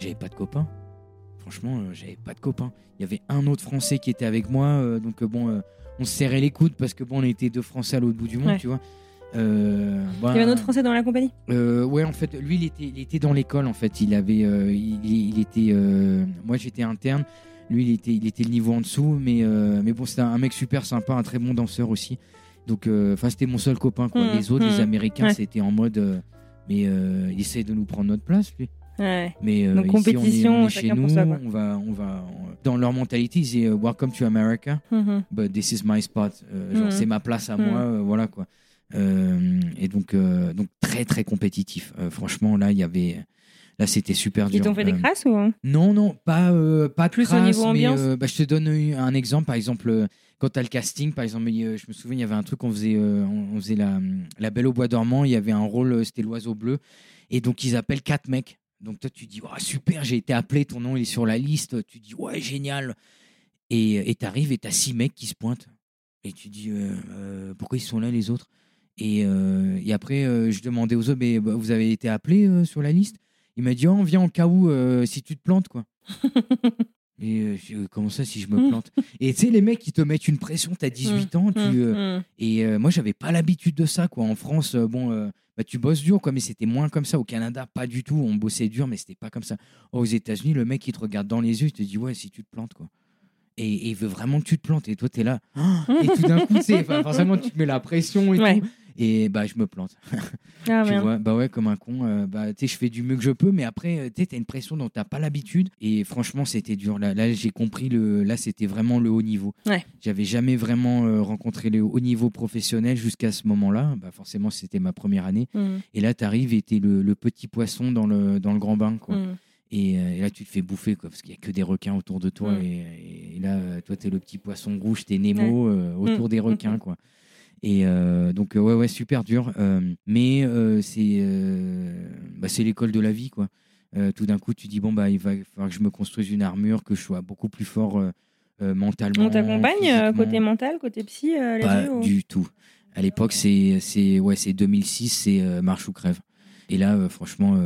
J'avais pas de copains. Franchement, euh, j'avais pas de copains. Il y avait un autre Français qui était avec moi, euh, donc euh, bon, on se serrait les coudes parce que bon, on était deux Français à l'autre bout du monde, Ouais. tu vois. Euh, Il y avait un bah, autre Français dans la compagnie? euh, ouais, en fait, lui, il était, il était dans l'école. En fait, il avait, euh, il, il était. moi, j'étais interne. Lui, il était, il était le niveau en dessous, mais, mais bon, c'était un mec super sympa, un très bon danseur aussi. Donc, enfin, c'était mon seul copain. Quoi. Mhm, Les autres, les mhm. Américains, Ouais. c'était en mode, mais il essaie de nous prendre notre place, lui. Ouais. Mais euh, Donc, ici, on est- compétition, on est, chez nous, on va, on va, dans leur mentalité, ils disaient euh, Welcome to America Mhm. but this is my spot. Euh, genre, Mhm. c'est ma place à Mhm. moi, euh, voilà quoi. Euh, et donc, donc très très compétitif. Franchement, là, il y avait, là, c'était super dur. Ils t'ont fait des crasses ou Non, non, pas pas Plus au crasse, niveau mais, ambiance? bah, je te donne un exemple, par exemple. Quand tu as le casting, par exemple, je me souviens, il y avait un truc, on faisait, euh, on faisait la, la Belle au Bois dormant, il y avait un rôle, c'était l'oiseau bleu, et donc ils appellent quatre mecs. Donc toi, tu dis, super, j'ai été appelé, ton nom il est sur la liste, tu dis, ouais, génial. Et tu arrives et tu as six mecs qui se pointent. Et tu dis, euh, euh, pourquoi ils sont là les autres? Et, euh, et après, euh, je demandais aux autres, mais bah, vous avez été appelé euh, sur la liste? Il m'a dit, oh, on vient en cas où, euh, si tu te plantes, quoi. Et euh, Euh, comment ça, si je me plante? Et tu sais, les mecs, ils te mettent une pression, t'as 18 ans, tu, euh, Mhm. et euh, moi, j'avais pas l'habitude de ça, quoi. En France, euh, bon, euh, bah, tu bosses dur, quoi, mais c'était moins comme ça. Au Canada, pas du tout. On bossait dur, mais c'était pas comme ça. Oh, aux États-Unis, le mec, il te regarde dans les yeux, il te dit, ouais, si tu te plantes, quoi. Et, et il veut vraiment que tu te plantes. Et toi, t'es là. Et tout d'un coup, tu forcément, tu te mets la pression et Ouais. tout. Et bah, je me plante. Ah, tu vois, bah ouais, comme un con. euh, bah, tu sais, je fais du mieux que je peux, mais après, euh, tu sais, t'as une pression dont t'as pas l'habitude. Et franchement, c'était dur. Là, là j'ai compris le. Là, c'était vraiment le haut niveau. Ouais. J'avais jamais vraiment euh, rencontré le haut niveau professionnel jusqu'à ce moment-là. Bah, forcément, c'était ma première année. Mhm. Et là, t'arrives et t'es le, le petit poisson dans le, dans le grand bain, quoi. Mhm. Et, euh, et là, tu te fais bouffer, quoi, parce qu'il y a que des requins autour de toi. Mm. Et, et là, toi, t'es le petit poisson rouge, t'es Nemo euh, autour des requins, quoi. Et euh, donc, euh, ouais, ouais, super dur. Euh, mais c'est bah, l'école de la vie, quoi. Tout d'un coup, tu dis, bon, bah, il va falloir que je me construise une armure, que je sois beaucoup plus fort mentalement. On t'accompagne côté mental, côté psy Pas ou- du tout. À l'époque, c'est ouais, c'est 2006, c'est marche ou crève. Et là, franchement,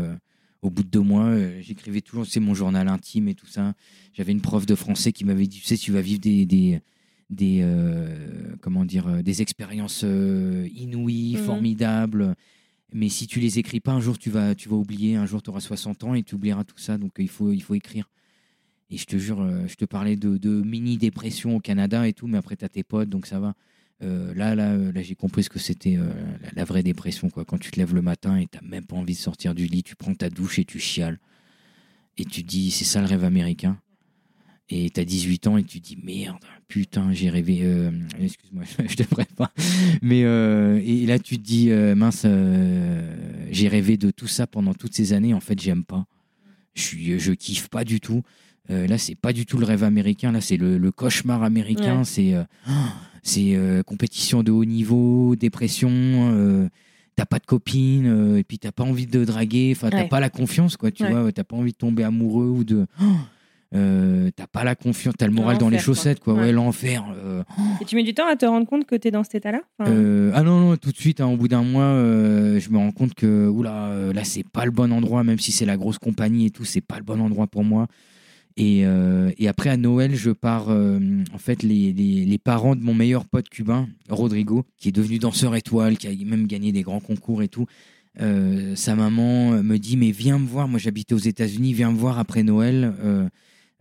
au bout de deux mois, euh, j'écrivais toujours, c'est mon journal intime et tout ça. J'avais une prof de français qui m'avait dit, tu sais, tu vas vivre des des des euh, comment dire euh, des expériences euh, inouïes, Mhm. formidables. Mais si tu les écris pas, un jour tu vas tu vas oublier. Un jour tu auras 60 ans et tu oublieras tout ça. Donc il faut il faut écrire. Et je te jure, je te parlais de, de mini dépression au Canada et tout, mais après t'as tes potes, donc ça va. Euh, là, là, là j'ai compris ce que c'était euh, la, la vraie dépression. Quoi. Quand tu te lèves le matin et t'as même pas envie de sortir du lit, tu prends ta douche et tu chiales. Et tu dis, c'est ça le rêve américain. Et t'as 18 ans et tu te dis, merde, putain, j'ai rêvé. euh, Excuse-moi, je te prépare. Mais euh, et là, tu te dis, euh, mince, euh, j'ai rêvé de tout ça pendant toutes ces années. En fait, j'aime pas. Je, suis, je kiffe pas du tout. Là, c'est pas du tout le rêve américain. Là, c'est le, le cauchemar américain. Ouais. C'est c'est compétition de haut niveau, dépression. t'as pas de copine, et puis t'as pas envie de draguer. Enfin, t'as Ouais. pas la confiance, quoi. Tu Ouais. vois, t'as pas envie de tomber amoureux ou de. Euh, t'as pas la confiance, t'as le moral dans les quoi. chaussettes, quoi. Ouais, Ouais. l'enfer. euh, Et tu mets du temps à te rendre compte que tu es dans cet état-là Enfin, euh, ah non, non, tout de suite, hein, au bout d'un mois, je me rends compte que oula, là, c'est pas le bon endroit, même si c'est la grosse compagnie et tout, c'est pas le bon endroit pour moi. Et, et après, à Noël, je pars. en fait, les, les, les parents de mon meilleur pote cubain, Rodrigo, qui est devenu danseur étoile, qui a même gagné des grands concours et tout. sa maman me dit Mais viens me voir. Moi, j'habitais aux États-Unis. Viens me voir après Noël.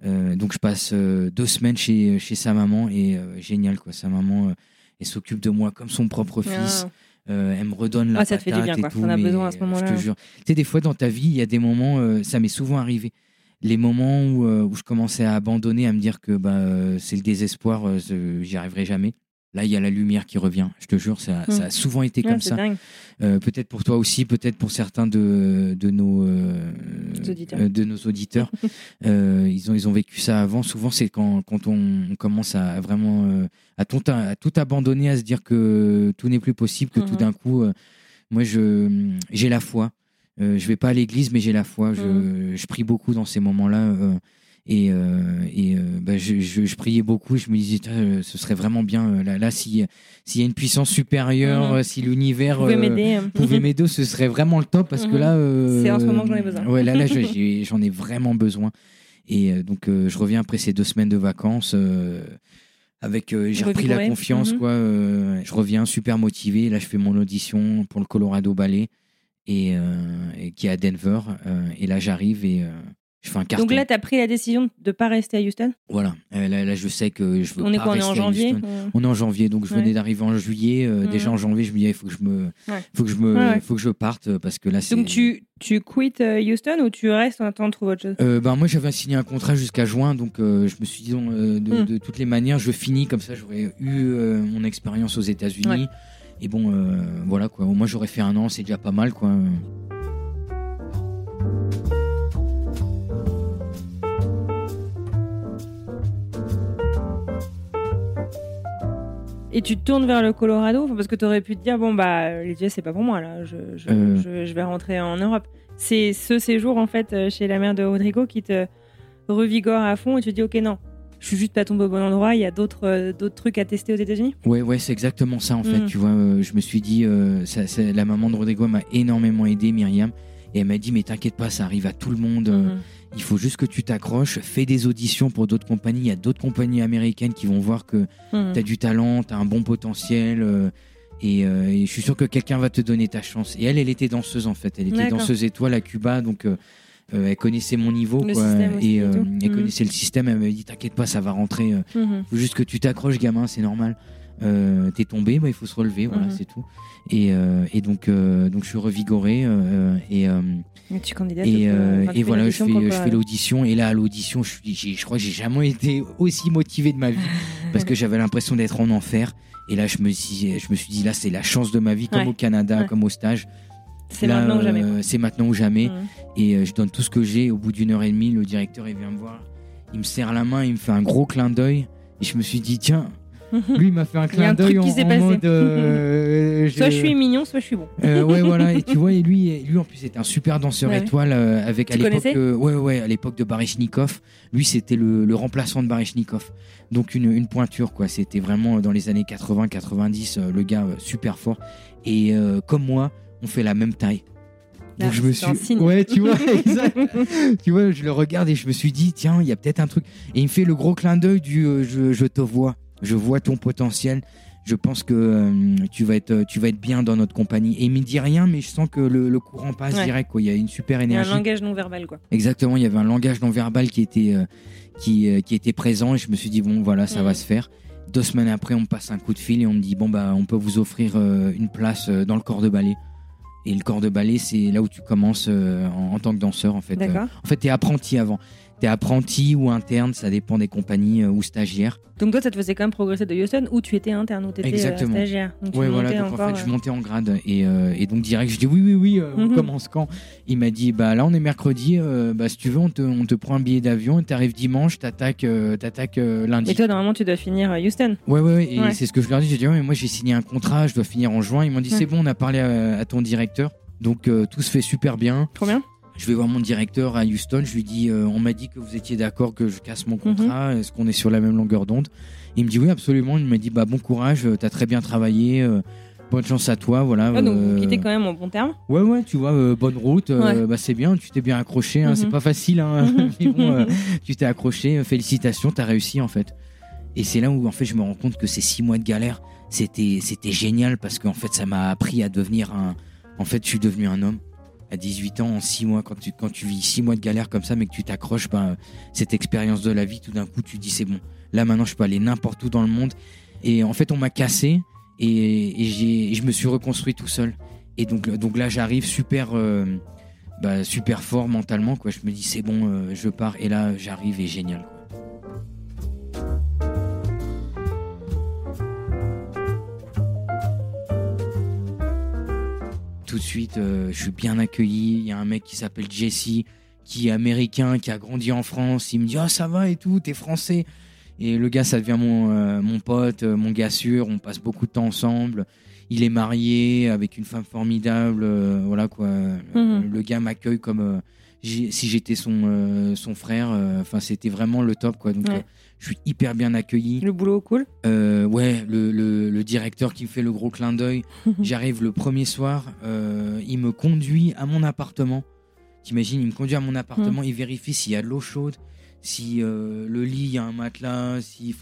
Euh, donc, je passe euh, deux semaines chez, chez sa maman. Et euh, génial, quoi. Sa maman, euh, elle s'occupe de moi comme son propre fils. Ah. Euh, elle me redonne la Ah, ça te fait du patate bien, quoi. et tout, T'en as mais, besoin à ce moment-là. Je te jure. Tu sais, des fois dans ta vie, il y a des moments, ça m'est souvent arrivé. Les moments où, où je commençais à abandonner, à me dire que bah, c'est le désespoir, j'y arriverai jamais. Là, il y a la lumière qui revient. Je te jure, ça, Mm. ça a souvent été comme ça. Euh, peut-être pour toi aussi, peut-être pour certains de, de nos euh, Auditeurs. euh, de nos auditeurs. Ils ont ils ont vécu ça avant. Souvent, c'est quand, quand on, on commence à vraiment à tout à tout abandonner, à se dire que tout n'est plus possible, que tout Mhm. d'un coup, moi je j'ai la foi. Je vais pas à l'église, mais j'ai la foi. Je, Mhm. je prie beaucoup dans ces moments-là. Et euh, et euh, bah, je, je, je priais beaucoup. Je me disais, euh, ce serait vraiment bien là, là si s'il y a une puissance supérieure, Mhm. euh, si l'univers m'aider. hein. pouvait m'aider, ce serait vraiment le top parce que Mhm. là. C'est en ce moment que j'en ai besoin. Ouais, là, là j'en ai vraiment besoin. Et donc, je reviens après ces deux semaines de vacances. avec, euh, j'ai repris la confiance, quoi. euh, je reviens super motivé. Là, je fais mon audition pour le Colorado Ballet et, euh, et qui est à Denver. et là, j'arrive et je fais un carton. Donc là, tu as pris la décision de pas rester à Houston voilà. Euh, là, là, je sais que je veux On est pas quoi On est en rester janvier On est en janvier, donc je Ouais. venais d'arriver en juillet. euh. Déjà en janvier, je me disais, il faut que je me, Ouais. faut que je me, Ouais, faut que je parte euh, parce que là, c'est. Donc tu, tu quittes Houston ou tu restes en attendant de trouver autre chose? Ben moi j'avais signé un contrat jusqu'à juin donc je me suis dit de, Hmm. de toutes les manières je finis comme ça j'aurais eu mon expérience aux États-Unis et bon voilà quoi au moins j'aurais fait un an c'est déjà pas mal quoi Et tu te tournes vers le Colorado Enfin, Parce que tu aurais pu te dire, bon, bah, les US, c'est pas pour moi, là. Je, je, Euh. je, je vais rentrer en Europe. C'est ce séjour, en fait, euh, chez la mère de Rodrigo qui te revigore à fond et tu te dis, ok, non, je suis juste pas tombé au bon endroit, il y a d'autres euh, d'autres trucs à tester aux États-Unis? Ouais ouais c'est exactement ça en fait Hmm. tu vois euh, je me suis dit ça, ça- la maman de Rodrigo m'a énormément aidé Myriam et elle m'a dit mais t'inquiète pas ça arrive à tout le monde Mhm. Il faut juste que tu t'accroches fais des auditions pour d'autres compagnies il y a d'autres compagnies américaines qui vont voir que Mhm. tu as du talent, tu as un bon potentiel. euh, et, euh, et je suis sûr que quelqu'un va te donner ta chance. Et elle, elle était danseuse en fait. Elle était danseuse étoile à Cuba, donc euh, euh, elle connaissait mon niveau. Quoi, et euh, elle Mhm. connaissait le système. Elle m'a dit T'inquiète pas, ça va rentrer. Mhm. faut juste que tu t'accroches, gamin, c'est normal. Euh, T'es tombé, bah, il faut se relever, voilà, Mhm. c'est tout. Et, euh, et donc, euh, donc, je suis revigoré. et, Et tu candidates et, enfin, voilà, je fais, je fais l'audition. Et là, à l'audition, je, suis- je crois que j'ai jamais été aussi motivé de ma vie parce que j'avais l'impression d'être en enfer. Et là, je me, suis, je me suis dit, là, c'est la chance de ma vie, comme Ouais. au Canada, Ouais. comme au stage. C'est maintenant ou jamais. C'est maintenant ou jamais. Mhm. Et je donne tout ce que j'ai. Au bout d'une heure et demie, le directeur, il vient me voir. Il me serre la main, il me fait un gros clin d'œil. Et je me suis dit, tiens, lui, il m'a fait un clin d'œil en, qui s'est en passé. mode. euh, Soit je suis mignon, soit je suis bon. euh, ouais, voilà. Et tu vois, et lui, lui en plus, c'était un super danseur Ouais. étoile euh, avec Tu à l'époque. ouais, ouais, à l'époque de Baryshnikov. Lui, c'était le, le remplaçant de Baryshnikov. Donc une, une pointure, quoi. C'était vraiment dans les années 80-90, le gars super fort. Et comme moi, on fait la même taille. Donc Ah, je me suis, ouais, tu vois, exact. tu vois, je le regarde et je me suis dit, tiens, il y a peut-être un truc. Et il me fait le gros clin d'œil du, euh, je, je te vois, je vois ton potentiel. Je pense que euh, tu vas être, tu vas être bien dans notre compagnie. Et il me dit rien, mais je sens que le, le courant passe Ouais. direct. Quoi. Il y a une super Il y a un énergie. langage non verbal, quoi. Exactement, il y avait un langage non verbal qui était, euh, qui, euh, qui était présent et je me suis dit bon voilà ça Mhm. va se faire. Deux semaines après on me passe un coup de fil et on me dit bon bah on peut vous offrir une place dans le corps de ballet. Et le corps de ballet c'est là où tu commences en, en tant que danseur en fait. D'accord. en fait t'es apprenti avant. T'es apprenti ou interne, ça dépend des compagnies euh, ou stagiaire. Donc toi, ça te faisait quand même progresser de Houston où tu étais interne, où tu étais Exactement. stagiaire. Donc tu Ouais voilà donc en encore, fait je euh, montais en grade et, euh, et donc direct je dis oui oui oui euh, on Mhm. commence quand? Il m'a dit bah là on est mercredi euh, bah si tu veux on te, on te prend un billet d'avion t'arrives dimanche t'attaques euh, t'attaques euh, lundi. Et toi, normalement, tu dois finir à Houston. Ouais, ouais, ouais, et Ouais. c'est ce que je leur dis. J'ai dit, ouais, mais moi j'ai signé un contrat, je dois finir en juin. Ils m'ont dit, Ouais. c'est bon, on a parlé à, à ton directeur. Donc euh, tout se fait super bien. Trop bien. Je vais voir mon directeur à Houston. Je lui dis, euh, on m'a dit que vous étiez d'accord que je casse mon contrat. Mhm. Est-ce qu'on est sur la même longueur d'onde? Il me dit, oui, absolument. Il m'a dit, bah bon courage, euh, t'as très bien travaillé. euh, bonne chance à toi, voilà. Ah, donc vous euh, quittez quand même en bon terme? Ouais, ouais, tu vois, bonne route, Ouais. bah, c'est bien, tu t'es bien accroché, hein, Mhm. c'est pas facile, hein, mais bon, euh, tu t'es accroché, félicitations, t'as réussi en fait. Et c'est là où en fait je me rends compte que ces six mois de galère, c'était c'était génial parce qu'en fait ça m'a appris à devenir un. En fait, je suis devenu un homme. À 18 ans, en six mois, quand tu, vis six mois de galère comme ça, mais que tu t'accroches, ben, cette expérience de la vie, tout d'un coup, tu dis c'est bon. Là maintenant, je peux aller n'importe où dans le monde. Et en fait, on m'a cassé et, je me suis reconstruit tout seul. Et donc, là, j'arrive super, euh, bah, super fort mentalement. Quoi. Je me dis, c'est bon, euh, je pars. Et là, j'arrive et génial. Tout de suite, euh, je suis bien accueilli. Il y a un mec qui s'appelle Jesse, qui est américain, qui a grandi en France. Il me dit, ah, ça va et tout, t'es français. Et le gars, ça devient mon, euh, mon pote, euh, mon gars sûr. On passe beaucoup de temps ensemble. Il est marié avec une femme formidable. euh, voilà quoi. Mhm. Le gars m'accueille comme si j'étais son, son frère. Enfin, c'était vraiment le top quoi. Donc, Ouais. Je suis hyper bien accueilli. Le boulot cool. Euh, ouais, le, le- le directeur qui me fait le gros clin d'œil. J'arrive le premier soir, euh, il me conduit à mon appartement. T'imagines, il me conduit à mon appartement, il vérifie s'il y a de l'eau chaude, si euh, le lit, il y a un matelas, si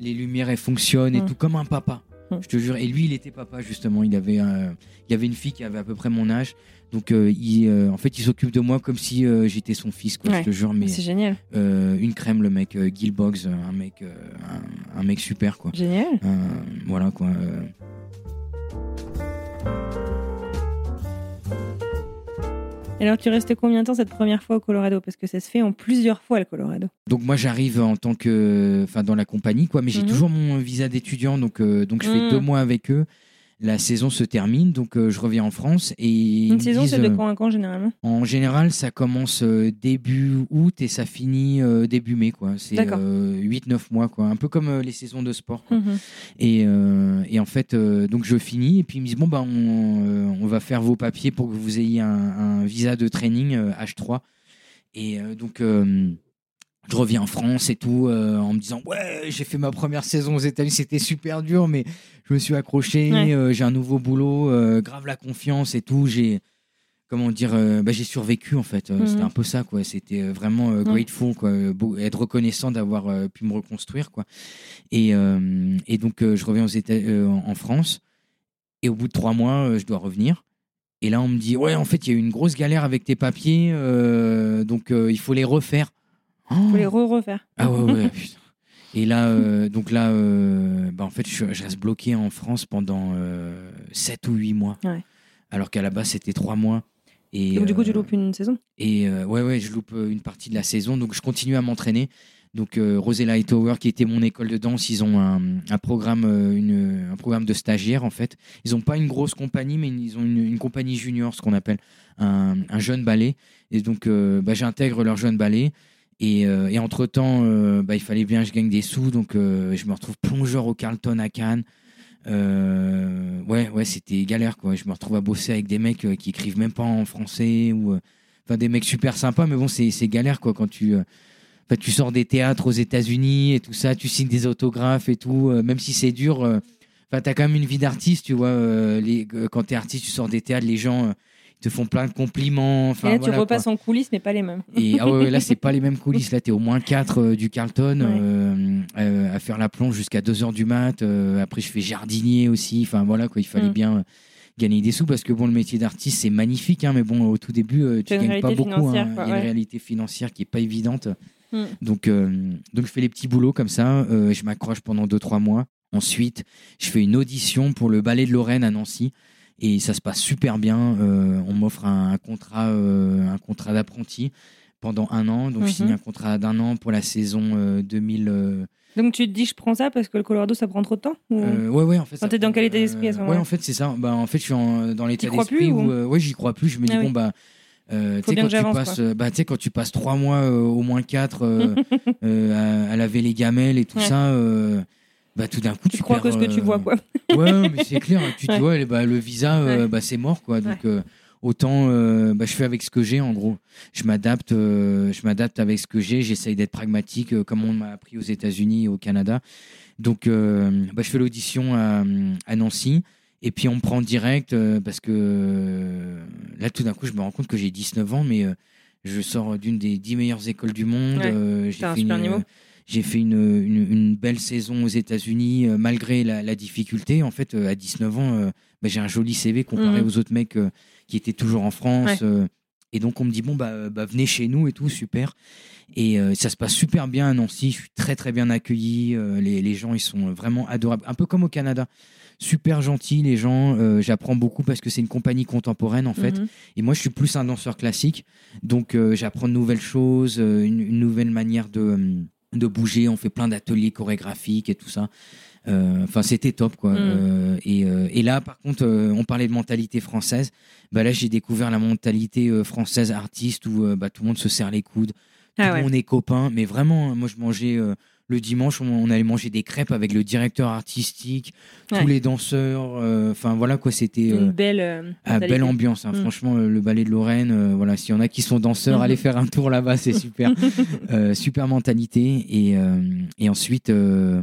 les lumières elles fonctionnent et Mm. tout, comme un papa. Mm. Je te jure. Et lui, il était papa justement. Il avait, euh, il y avait une fille qui avait à peu près mon âge. Donc, euh, il, euh, en fait, il s'occupe de moi comme si euh, j'étais son fils. Quoi, Ouais. Je te jure. Mais C'est génial. une crème, le mec, Gil Boggs, un mec, un, un mec super quoi. Génial. Voilà quoi. alors, tu restais combien de temps cette première fois au Colorado? Parce que ça se fait en plusieurs fois le Colorado. Donc moi j'arrive en tant que, enfin dans la compagnie quoi, mais j'ai Mhm. toujours mon visa d'étudiant, donc donc je fais Mhm. deux mois avec eux. La saison se termine, donc euh, je reviens en France et Une saison, c'est de euh, quand à quand généralement? En général, ça commence euh, début août et ça finit euh, début mai quoi. C'est D'accord. 8-9 mois quoi, un peu comme euh, les saisons de sport. quoi. Mhm. Et, euh, et en fait, euh, donc je finis et puis ils me disent bon bah on, euh, on va faire vos papiers pour que vous ayez un, un visa de training euh, H3. Et euh, donc euh, je reviens en France et tout euh, en me disant ouais j'ai fait ma première saison aux États-Unis, c'était super dur mais je me suis accroché, Ouais. euh, j'ai un nouveau boulot, euh, grave la confiance et tout, j'ai comment dire bah, j'ai survécu en fait, Mhm. c'était un peu ça quoi, c'était vraiment grateful quoi, beau- être reconnaissant d'avoir pu me reconstruire quoi. Et, et donc, je reviens aux États, en France. Et au bout de trois mois, je dois revenir. Et là, on me dit Ouais, en fait, il y a eu une grosse galère avec tes papiers. donc, il faut les refaire. Faut les re-refaire. Ah ouais, ouais, putain. Et là, euh, donc là, euh, bah, en fait, je, je reste bloqué en France pendant euh, 7 ou 8 mois. Ouais. Alors qu'à la base, c'était 3 mois. Et, Donc, du coup, tu euh, loupes une saison? et ouais, ouais, je loupe une partie de la saison. Donc, je continue à m'entraîner. Donc, Rosella Hightower, qui était mon école de danse, ils ont un, un programme, une, un programme de stagiaire, en fait. Ils n'ont pas une grosse compagnie, mais ils ont une, une compagnie junior, ce qu'on appelle un, un jeune ballet. Et donc, bah, j'intègre leur jeune ballet. Et, euh, et entre-temps, euh, bah, il fallait bien que je gagne des sous. Donc, euh, je me retrouve plongeur au Carlton à Cannes. Ouais, ouais, c'était galère, quoi. Je me retrouve à bosser avec des mecs qui écrivent même pas en français ou enfin des mecs super sympas, mais bon, c'est galère, quoi, quand tu tu sors des théâtres aux États-Unis et tout ça, tu signes des autographes et tout, même si c'est dur. Enfin, t'as quand même une vie d'artiste, tu vois. quand t'es artiste, tu sors des théâtres, les gens te font plein de compliments. Enfin, et là, voilà, tu quoi. repasses en coulisses, mais pas les mêmes. Et ah ouais, là, c'est pas les mêmes coulisses. Là, t'es au moins 4 du Carlton Ouais. euh, euh, à faire la plonge jusqu'à 2 heures du mat. euh, après, je fais jardinier aussi. Enfin, voilà, quoi. Il fallait Mm. bien euh, gagner des sous parce que, bon, le métier d'artiste, c'est magnifique, hein, mais bon, au tout début, euh, tu gagnes pas beaucoup. hein. Il y a une réalité financière qui est pas évidente. Mm. Donc, euh, donc, je fais les petits boulots comme ça. euh, je m'accroche pendant 2-3 mois. Ensuite, je fais une audition pour le ballet de Lorraine à Nancy. Et ça se passe super bien. Euh, on m'offre un, un contrat, euh, un contrat d'apprenti pendant un an. Donc, je Mhm. signe un contrat d'un an pour la saison euh, 2000. euh, Donc, tu te dis, je prends ça parce que le Colorado, ça prend trop de temps ou- euh, ouais, ouais, en fait. Enfin, t'es dans quel état d'esprit à ce moment-là Ouais, en fait, c'est ça. Bah, en fait, je suis en- dans l'état d'esprit où, ou euh, ouais, j'y crois plus. Je me dis, Ah oui. bon, bah. euh, Faut bien quand que tu passes, quoi. bah, tu sais, quand tu passes trois mois, euh, au moins quatre, euh, à, à laver les gamelles et tout Ouais. ça, bah, tout d'un coup, Tu tu, crois que ce que tu euh, vois, quoi. Ouais, mais c'est clair. Tu te Ouais. dis, ouais, bah, le visa, euh, bah, c'est mort, quoi. Donc, euh, autant, euh, bah, je fais avec ce que j'ai, en gros. Je m'adapte, euh, je m'adapte avec ce que j'ai. J'essaye d'être pragmatique, euh, comme on m'a appris aux États-Unis et au Canada. Donc, bah, je fais l'audition à, à Nancy. Et puis on me prend direct parce que là, tout d'un coup, je me rends compte que j'ai 19 ans, mais je sors d'une des 10 meilleures écoles du monde. Ouais, j'ai t'as un super une, niveau. J'ai fait une, une- une belle saison aux États-Unis euh, malgré la, la difficulté. En fait, euh, à 19 ans, euh, bah, j'ai un joli CV comparé Mhm. aux autres mecs qui étaient toujours en France. Ouais. et donc on me dit bon bah, bah, venez chez nous et tout super. Et euh, ça se passe super bien à Nancy. Je suis très très bien accueilli. euh, les, les gens ils sont vraiment adorables, un peu comme au Canada. Super gentils les gens. euh, J'apprends beaucoup parce que c'est une compagnie contemporaine en fait. Mhm. Et moi, je suis plus un danseur classique. Donc, j'apprends de nouvelles choses, une, une nouvelle manière de, euh, de bouger. On fait plein d'ateliers chorégraphiques et tout ça. Euh, Enfin, c'était top, quoi. Mm. Euh, et, euh, et là, par contre, on parlait de mentalité française. Bah, là, j'ai découvert la mentalité française artiste où bah, tout le monde se serre les coudes. Tout Ah le ouais. monde est copain. Mais vraiment, moi, je mangeais. Euh, le dimanche, on, allait manger des crêpes avec le directeur artistique, Ouais. tous les danseurs. euh, Enfin, voilà quoi, c'était. euh, Une belle. euh, ah, belle ambiance, hein. Mm. franchement, euh, le ballet de Lorraine, euh, voilà, s'il y en a qui sont danseurs, Mhm. allez faire un tour là-bas, c'est super. Euh, super mentalité. Et, euh, et ensuite, euh,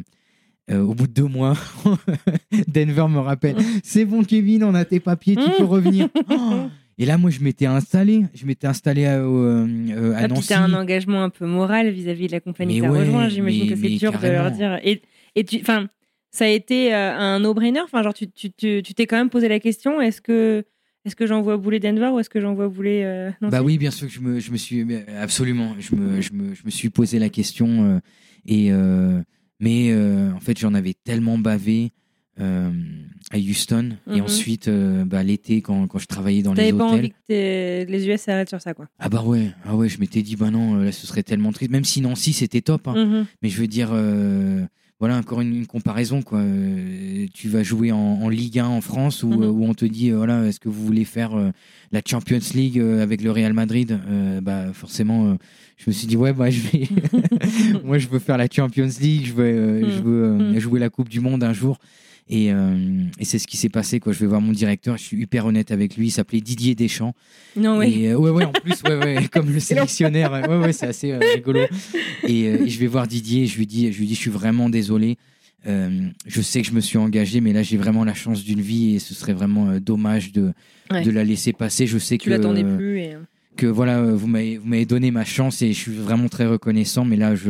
euh, au bout de deux mois, Denver me rappelle C'est bon, Kevin, on a tes papiers, tu peux revenir. Oh et là, moi, je m'étais installé, je m'étais installé à, euh, euh, à Ah, Nancy. un engagement un peu moral vis-à-vis de la compagnie que ouais, rejoint. J'imagine que c'est dur de leur dire. Et, et tu, enfin, ça a été euh, un no-brainer? Enfin, genre, tu tu tu tu t'es quand même posé la question est-ce que est-ce que j'envoie bouler Denver ou est-ce que j'envoie bouler euh, Nancy? Bah oui, bien sûr que je me, je me suis absolument, je me, je me, je me suis posé la question euh, et euh, mais euh, en fait j'en avais tellement bavé euh, à Houston et Mhm. ensuite euh, bah, l'été quand, quand je travaillais dans les T'avais pas envie hôtels. que les US s'arrêtent sur ça, quoi. Ah bah ouais, ah ouais, je m'étais dit bah non, euh, là ce serait tellement triste. Même si Nancy c'était top, hein. Mhm. mais je veux dire euh, voilà encore une, une comparaison quoi. Tu vas jouer en, en Ligue 1 en France où, Mhm. où on te dit voilà est-ce que vous voulez faire la Champions League avec le Real Madrid? Bah forcément, je me suis dit ouais bah je vais moi je veux faire la Champions League, je veux je veux euh, Mhm. jouer la Coupe du Monde un jour. Et, euh, et c'est ce qui s'est passé quoi. Je vais voir mon directeur, je suis hyper honnête avec lui. Il s'appelait Didier Deschamps. Non, oui. Et, euh, ouais, ouais, en plus, ouais, ouais, comme le sélectionneur, ouais, ouais, c'est assez euh, rigolo. Et, euh, et je vais voir Didier, et je lui dis, je lui dis, je suis vraiment désolé. Euh, je sais que je me suis engagé, mais là, j'ai vraiment la chance d'une vie et ce serait vraiment dommage de, Ouais. de la laisser passer. Je sais Tu que, l'attendais plus. Et... que voilà, vous m'avez, vous m'avez donné ma chance et je suis vraiment très reconnaissant, mais là, je,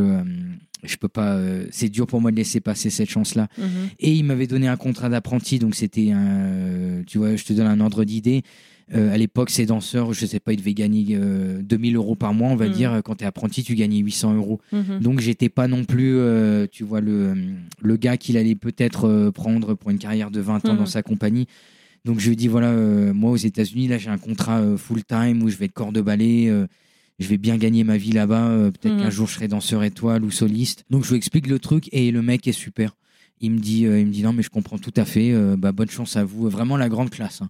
je peux pas, euh, c'est dur pour moi de laisser passer cette chance-là. Mhm. Et il m'avait donné un contrat d'apprenti, donc c'était un. Tu vois, je te donne un ordre d'idée. Euh, à l'époque, ces danseurs, je sais pas, ils devaient gagner euh, 2000 euros par mois, on va Mhm. dire. Quand tu es apprenti, tu gagnais 800 euros. Mhm. Donc, j'étais pas non plus, euh, tu vois, le, le gars qu'il allait peut-être euh, prendre pour une carrière de 20 ans Mhm. dans sa compagnie. Donc, je lui dis, voilà, euh, moi, aux États-Unis, là, j'ai un contrat euh, full-time où je vais être corps de ballet. Je vais bien gagner ma vie là-bas. euh, Peut-être qu'un jour, je serai danseur étoile ou soliste. Donc, je lui explique le truc et le mec est super. Il me dit, euh, il me dit non, mais je comprends tout à fait. euh, bah, bonne chance à vous. Vraiment la grande classe. hein.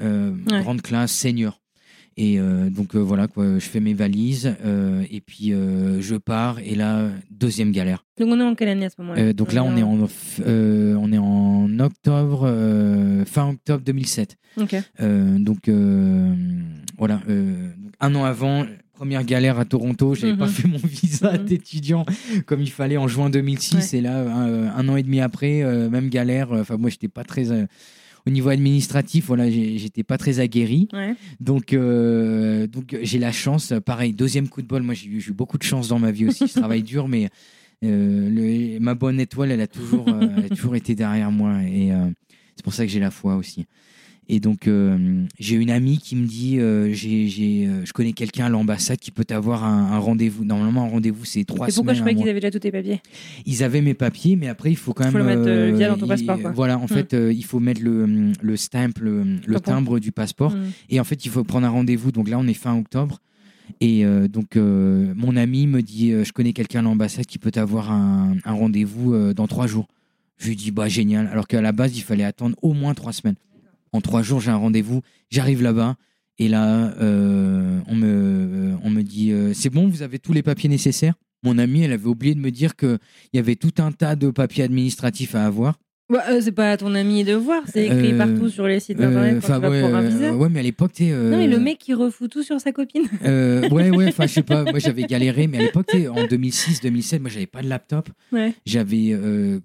Ouais. Grande classe, senior. Et donc voilà, quoi, je fais mes valises et puis je pars. Et là, deuxième galère. Donc, on est en quelle année à ce moment-là? Donc là, on est en, on est en octobre, fin octobre 2007. Ok. Euh, donc voilà, un an avant, première galère à Toronto, j'avais Mhm. pas fait mon visa Mhm. d'étudiant comme il fallait en juin 2006 et là un, un an et demi après, euh, même galère. Enfin moi j'étais pas très euh, au niveau administratif, voilà, j'étais pas très aguerri. Ouais. Donc, euh, donc j'ai la chance. Pareil, deuxième coup de bol. Moi, j'ai eu, beaucoup de chance dans ma vie aussi. Je travaille dur, mais euh, le- ma bonne étoile, elle a toujours, euh, elle a toujours été derrière moi. Et c'est pour ça que j'ai la foi aussi. Et donc, euh, j'ai une amie qui me dit euh, j'ai, j'ai, euh, Je connais quelqu'un à l'ambassade qui peut avoir un, un rendez-vous. Normalement, un rendez-vous, c'est trois Et pourquoi semaines. je croyais qu'ils avaient déjà tous tes papiers? Ils avaient mes papiers, mais après, il faut quand Faut même. le mettre, via dans ton il- passeport, quoi. Voilà, en fait, euh, il faut mettre le, le stamp, le, le Tampon. timbre du passeport. Et en fait, il faut prendre un rendez-vous. Donc là, on est fin octobre. Et euh, donc, euh, mon ami me dit euh, Je connais quelqu'un à l'ambassade qui peut avoir un, un rendez-vous dans trois jours. Je lui dis Bah, génial. Alors qu'à la base, il fallait attendre au moins trois semaines. En trois jours, j'ai un rendez-vous. J'arrive là-bas. Et là, euh, on, me, euh, on me dit euh, C'est bon, vous avez tous les papiers nécessaires? Mon ami, elle avait oublié de me dire qu'il y avait tout un tas de papiers administratifs à avoir. Bah, euh, c'est pas à ton ami de voir, c'est écrit partout sur les sites internet quand tu enfin, vas ouais, pour un visa. ouais, mais à l'époque, sais, Non, mais le mec qui refout tout sur sa copine. Ouais, ouais, enfin, je sais pas. Moi, j'avais galéré, mais à l'époque, sais, en 2006, 2007, moi, j'avais pas de laptop. Ouais. J'avais,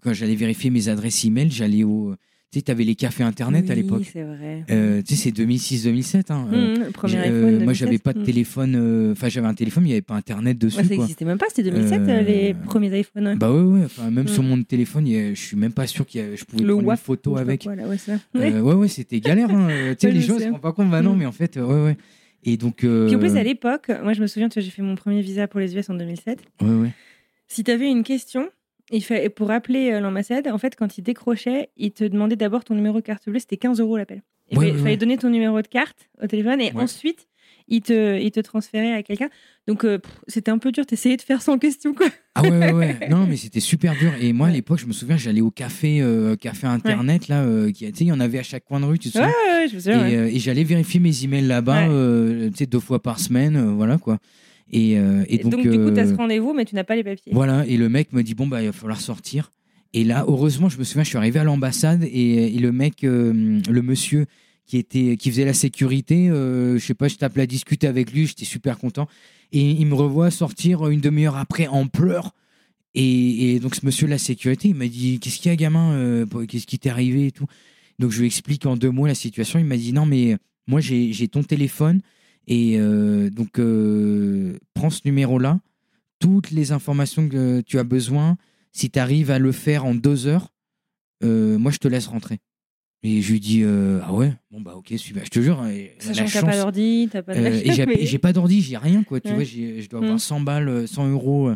quand j'allais vérifier mes adresses email, j'allais au, tu sais, t'avais les cafés internet à Oui, l'époque. c'est vrai. Euh, tu sais, c'est 2006-2007. Hein. Euh, Mmh, premier iPhone. euh, moi, 2007. j'avais pas de Mmh. téléphone. Enfin, j'avais un téléphone, mais il n'y avait pas internet dessus. Ouais, ça n'existait même pas, c'était 2007 Euh, les premiers iPhones. ouais. Bah ouais, ouais. Enfin, même Mm. sur mon téléphone, a- je suis même pas sûr que je pouvais le prendre une photo avec. quoi, là, ouais, ouais, ouais, c'était galère. Hein. Tu sais, les gens sais. se rendent pas compte maintenant, Mm. mais en fait, ouais, ouais. Et donc. euh, Puis en plus, à l'époque, moi je me souviens, tu vois, j'ai fait mon premier visa pour les US en 2007. ouais, ouais. Si tu avais une question, il fa- pour appeler euh, l'ambassade, en fait, quand ils décrochaient, ils te demandaient d'abord ton numéro de carte bleue, c'était 15 euros l'appel. Il Ouais, fallait, ouais, fallait ouais. donner ton numéro de carte au téléphone et Ouais. ensuite, ils te, ils te transféraient à quelqu'un. Donc, euh, c'était un peu dur, t'essayais de faire sans question, quoi. Ah ouais, ouais, ouais. Non, mais c'était super dur. Et moi, à l'époque, je me souviens, j'allais au café, euh, café internet, là, euh, qui, il y en avait à chaque coin de rue, tu sais. Ouais, ouais, ouais, je me Et, et j'allais vérifier mes emails là-bas, tu sais, deux fois par semaine, voilà quoi. Et, euh, et donc, donc, du coup, tu as ce euh, rendez-vous, mais tu n'as pas les papiers. voilà. Et le mec me dit bon bah il va falloir sortir. Et là, heureusement, je me souviens, je suis arrivé à l'ambassade et, et le mec, euh, le monsieur qui était, qui faisait la sécurité, euh, je sais pas, je tape la discuter avec lui, j'étais super content. Et il me revoit sortir une demi-heure après en pleurs. Et, et donc ce monsieur de la sécurité, il m'a dit qu'est-ce qu'il y a gamin, qu'est-ce qui t'est arrivé et tout? Donc je lui explique en deux mots la situation. Il m'a dit non mais moi j'ai j'ai ton téléphone et euh, donc euh, prends ce numéro là, toutes les informations que tu as besoin. Si tu arrives à le faire en deux heures, euh, moi je te laisse rentrer. Et je lui dis euh, ah ouais bon bah ok super. Je te jure et Sachant que t'as pas d'ordi, t'as pas de. Euh, et j'ai mais- j'ai pas d'ordi, j'ai rien quoi. Tu Ouais. vois, je dois Mm. avoir 100 balles, euh, 100 euros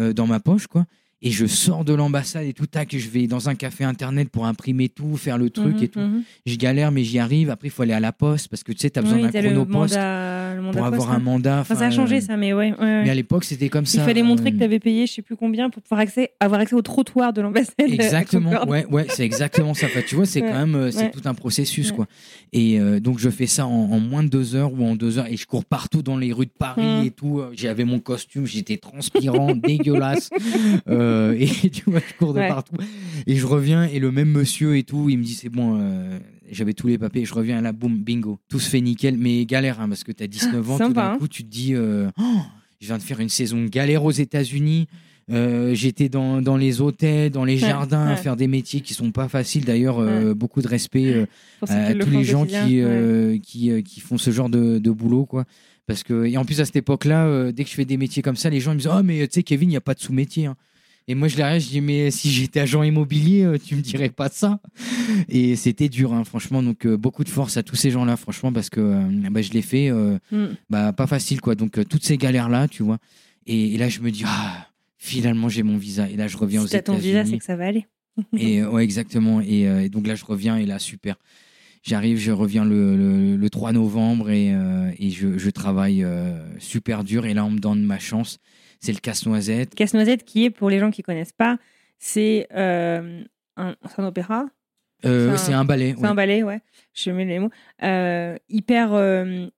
euh, dans ma poche quoi. Et je sors de l'ambassade et tout, tac, je vais dans un café internet pour imprimer tout, faire le truc Mhm, et tout. mhm. Je galère, mais j'y arrive. Après, il faut aller à la poste parce que tu sais, tu as besoin Oui, d'un chronopost mandat, pour avoir un hein. mandat. Enfin, ça a changé euh, ça, mais ouais. ouais, ouais. Mais à l'époque, c'était comme Il ça. fallait montrer que euh, tu avais payé, je sais plus combien, pour pouvoir accès, avoir accès au trottoir de l'ambassade. Exactement, ouais, ouais, c'est exactement ça. Enfin, tu vois, c'est quand même, euh, c'est tout un processus, quoi. Et euh, donc, je fais ça en, en moins de deux heures ou en deux heures, et je cours partout dans les rues de Paris Mm. et tout. Euh, J'avais mon costume, j'étais transpirant, dégueulasse, Euh, et tu vois, je cours de Ouais. partout. Et je reviens, et le même monsieur et tout, il me dit c'est bon. euh, J'avais tous les papiers, je reviens là, boum, bingo, tout se fait nickel, mais galère, hein, parce que t'as 19 ans, tout Sympa, d'un hein. coup, tu te dis, euh, Oh, je viens de faire une saison galère aux États-Unis. Euh, J'étais dans, dans les hôtels, dans les Ouais, jardins, à faire des métiers qui sont pas faciles. D'ailleurs, euh, beaucoup de respect euh, à le tous les gens qui, qui, qui font ce genre de, de boulot, quoi. Parce que et en plus à cette époque-là, dès que je fais des métiers comme ça, les gens ils me disent oh mais tu sais Kevin, il y a pas de sous-métier. hein. Et moi je regarde, je dis mais si j'étais agent immobilier, euh, tu me dirais pas ça. Et c'était dur, hein, franchement. Donc euh, beaucoup de force à tous ces gens-là, franchement, parce que euh, bah, je l'ai fait, euh, Mm. bah pas facile quoi. Donc toutes ces galères là, tu vois. Et, et là je me dis ah finalement j'ai mon visa. Et là je reviens Si aux t'as ton visa, c'est États-Unis. que ça va aller. Et ouais, exactement. Et, et donc là, je reviens et là, super. J'arrive, je reviens le, le, le 3 novembre et, et je, je travaille super dur. Et là, on me donne ma chance. C'est le casse-noisette. Casse-noisette, qui est, pour les gens qui connaissent pas, c'est euh, un, un opéra. Euh, C'est un- un ballet. C'est ouais. un ballet, ouais. Je mets les mots. Euh, hyper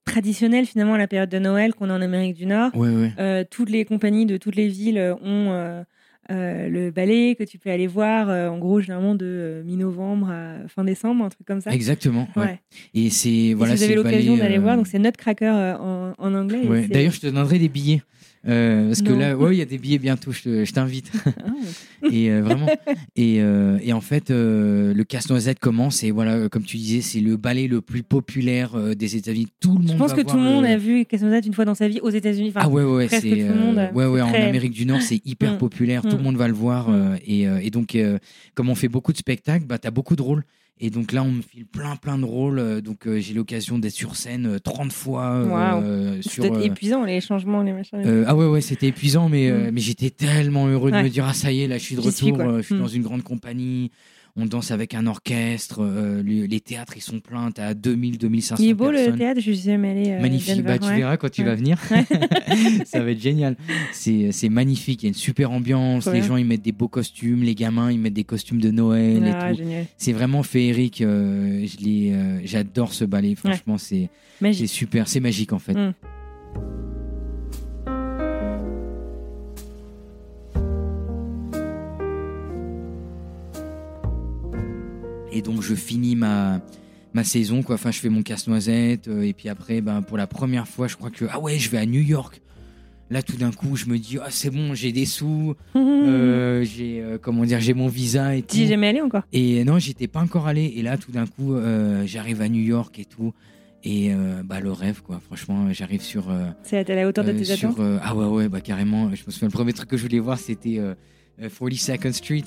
traditionnel, finalement, à la période de Noël qu'on a en Amérique du Nord. Ouais, ouais. Toutes les compagnies de toutes les villes ont le ballet que tu peux aller voir, en gros, généralement de mi-novembre à fin décembre, un truc comme ça. Exactement. ouais. Et c'est voilà. si vous avez l'occasion d'aller voir, donc c'est Nutcracker en, en anglais. D'ailleurs, je te donnerai des billets. Euh, parce que là, ouais, il y a des billets bientôt. Je te- je t'invite. Ah, et euh, vraiment et, euh, et en fait le casse-noisette commence et voilà comme tu disais c'est le ballet le plus populaire des États-Unis tout le monde Je pense va que tout le monde a vu Casse-Noisette une fois dans sa vie aux États-Unis. Enfin, ah ouais ouais, c'est tout le monde, ouais ouais en Amérique du Nord c'est hyper Mm. populaire tout Mm. le monde va le voir Mm. et, et donc comme on fait beaucoup de spectacles bah t'as beaucoup de rôles et donc là on me file plein plein de rôles euh, donc euh, j'ai l'occasion d'être sur scène euh, 30 fois euh, euh, sur peut-être euh, épuisant, les changements, les machins. les- euh, ah ouais ouais c'était épuisant mais Mm. mais j'étais tellement heureux de Ouais. me dire ah ça y est là je suis de suis, retour je suis Mm. dans une grande compagnie on danse avec un orchestre euh, les, les théâtres ils sont pleins t'as 2000 2500 Il est beau le personnes théâtre, je suis jamais allée. euh, magnifique Denver, bah tu ouais. verras quand tu Ouais. vas venir ça va être génial c'est magnifique il y a une super ambiance les gens ils mettent des beaux costumes les gamins ils mettent des costumes de Noël Ah, et tout génial. c'est vraiment féerique euh, euh, j'adore ce ballet franchement c'est super c'est magique en fait Mm. Et donc je finis ma, ma saison, quoi. Enfin, je fais mon casse-noisette. euh, et puis après, ben, pour la première fois, je crois que ah ouais, je vais à New York. Là, tout d'un coup, je me dis, ah, c'est bon, j'ai des sous, euh, j'ai euh, comment dire, j'ai mon visa et tout. Tu jamais allé encore? Et non, j'étais pas encore allé. Et là, tout d'un coup, j'arrive à New York et tout. Et bah le rêve, quoi. Franchement, j'arrive sur. C'est à la hauteur de tes sur, attentes? ah ouais, ouais, bah carrément. Je me souviens, le premier truc que je voulais voir, c'était euh, euh, 42nd Street.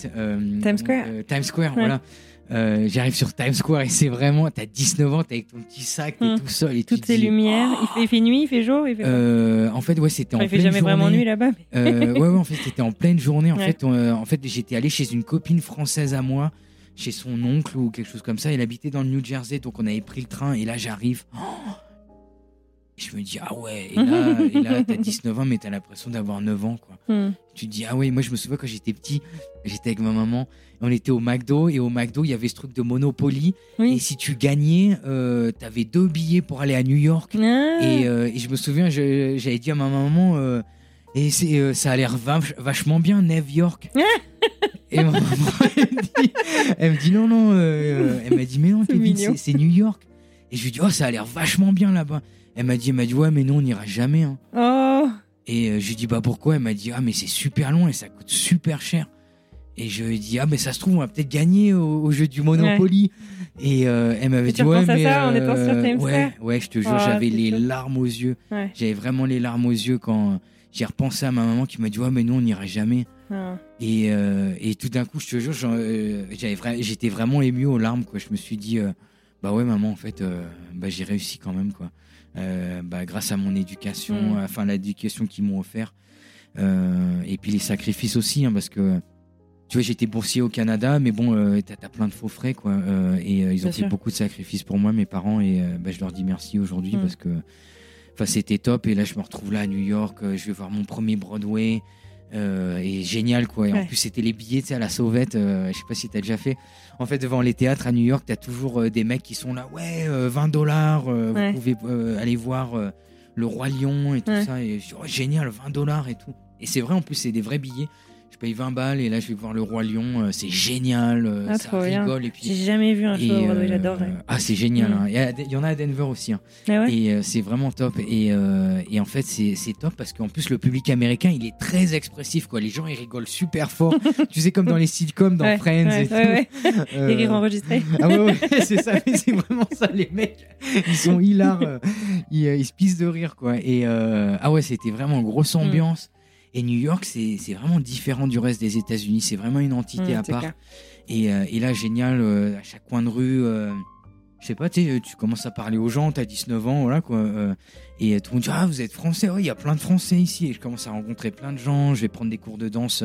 Times Square. Times Square, Ouais. voilà. Euh, J'arrive sur Times Square et c'est vraiment, t'as 19 ans, t'es avec ton petit sac, t'es Hmm. tout seul et tu Toutes te ces dis, lumières. Il, fait, il fait nuit, il fait jour, il fait. euh, en fait, ouais, c'était Enfin, en il fait pleine jamais vraiment nuit là-bas. mais- Euh, ouais, ouais, en fait, c'était en pleine journée. En Ouais. fait, euh, en fait, j'étais allé chez une copine française à moi, chez son oncle ou quelque chose comme ça. Elle habitait dans le New Jersey, donc on avait pris le train. Et là, j'arrive. Oh je me dis, ah ouais. Et là, et là t'as 19 ans, mais t'as l'impression d'avoir 9 ans, quoi. Hmm. Tu te dis, ah ouais, moi, je me souviens quand j'étais petit, j'étais avec ma maman. On était au McDo, et au McDo, il y avait ce truc de Monopoly. Et si tu gagnais, euh, t'avais deux billets pour aller à New York. Ah. Et, euh, et je me souviens, j'avais dit à ma maman, euh, et c'est, ça a l'air vach- vachement bien, New York. et ma maman, elle me dit, elle me dit non, non, elle m'a dit, mais non, c'est New York. Et je lui dis, oh, ça a l'air vachement bien là-bas. Elle m'a dit, elle m'a dit, ouais, mais non, on n'ira jamais. hein. Oh. Et euh, je lui dis, bah pourquoi? Elle m'a dit, ah, mais c'est super loin et ça coûte super cher. Et je lui ai dit, ah, mais ça se trouve, on va peut-être gagner au, au jeu du Monopoly. Et euh, elle m'avait dit, ouais, mais. ça euh, Times ouais, ouais, je te jure, Oh, j'avais les larmes aux yeux. Ouais. J'avais vraiment les larmes aux yeux quand j'ai repensé à ma maman qui m'a dit, ouais, mais nous, on n'ira jamais. Ah. Et, euh, et tout d'un coup, je te jure, euh, j'étais vraiment ému aux larmes. Quoi. Je me suis dit, euh, bah ouais, maman, en fait, euh, bah, j'ai réussi quand même. Quoi. Euh, bah, grâce à mon éducation, Mm. enfin l'éducation qu'ils m'ont offert. Euh, et puis les sacrifices aussi, hein, parce que tu vois, j'étais boursier au Canada, mais bon, euh, t'as as plein de faux frais. Quoi, Euh, et euh, ils ont Bien fait sûr. beaucoup de sacrifices pour moi, mes parents, et bah, je leur dis merci aujourd'hui Mm. parce que enfin, c'était top. Et là, je me retrouve là à New York, je vais voir mon premier Broadway. Euh, et génial quoi. Et en plus c'était les billets tu sais à la sauvette euh, je sais pas si t'as déjà fait. En fait devant les théâtres à New York t'as toujours euh, des mecs qui sont là ouais euh, 20 dollars Ouais. vous pouvez aller voir le roi lion et tout Ouais. ça. Et je dis oh, génial 20 dollars et tout. Et c'est vrai en plus c'est des vrais billets paye 20 balles et là je vais voir le roi lion euh, c'est génial euh, Ah, ça rigole et puis J'ai jamais vu un show Broadway, j'adorerais. ah c'est génial Mm. hein. Il y a- il y en a à Denver aussi hein. Ah ouais Et euh, c'est vraiment top. Et, et en fait, c'est top parce qu'en plus, le public américain, il est très expressif. Quoi. Les gens, ils rigolent super fort. tu sais, comme dans les sitcoms, dans Ouais, Friends et tout. Les rires enregistrés. Ah ouais, ouais, c'est ça, mais c'est vraiment ça, les mecs. Ils sont hilars. ils, ils se pissent de rire, quoi. Et ah ouais, c'était vraiment grosse Mm. ambiance. Et New York, c'est vraiment différent du reste des États-Unis. C'est vraiment une entité Mm, à part. Et, euh, et là, génial, euh, à chaque coin de rue, euh, je sais pas, tu tu commences à parler aux gens, t'as 19 ans, voilà quoi. euh, et tout le monde dit, ah, vous êtes français, oui, il y a plein de français ici. Et je commence à rencontrer plein de gens, je vais prendre des cours de danse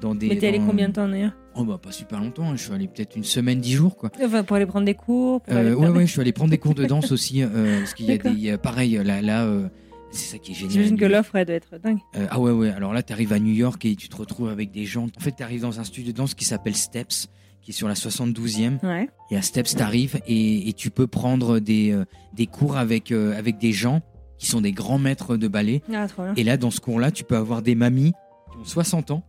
dans des. Mais t'es allé dans- combien de temps d'ailleurs? Oh, bah, pas super longtemps, hein, je suis allé peut-être une semaine, dix jours, quoi. Enfin, pour aller prendre des cours pour Euh, aller ouais, faire- ouais, je suis allé prendre des cours de danse aussi, euh, parce qu'il y a des. pareil, là, là euh, c'est ça qui est génial. J'imagine que l'offre, elle doit être dingue. Euh, ah ouais, ouais. Alors là, tu arrives à New York et tu te retrouves avec des gens. En fait, tu arrives dans un studio de danse qui s'appelle Steps, qui est sur la 72e. Ouais. Et à Steps, tu arrives et, et tu peux prendre des, euh, des cours avec, euh, avec des gens qui sont des grands maîtres de ballet. Ah, trop bien. Et là, dans ce cours-là, tu peux avoir des mamies qui ont 60 ans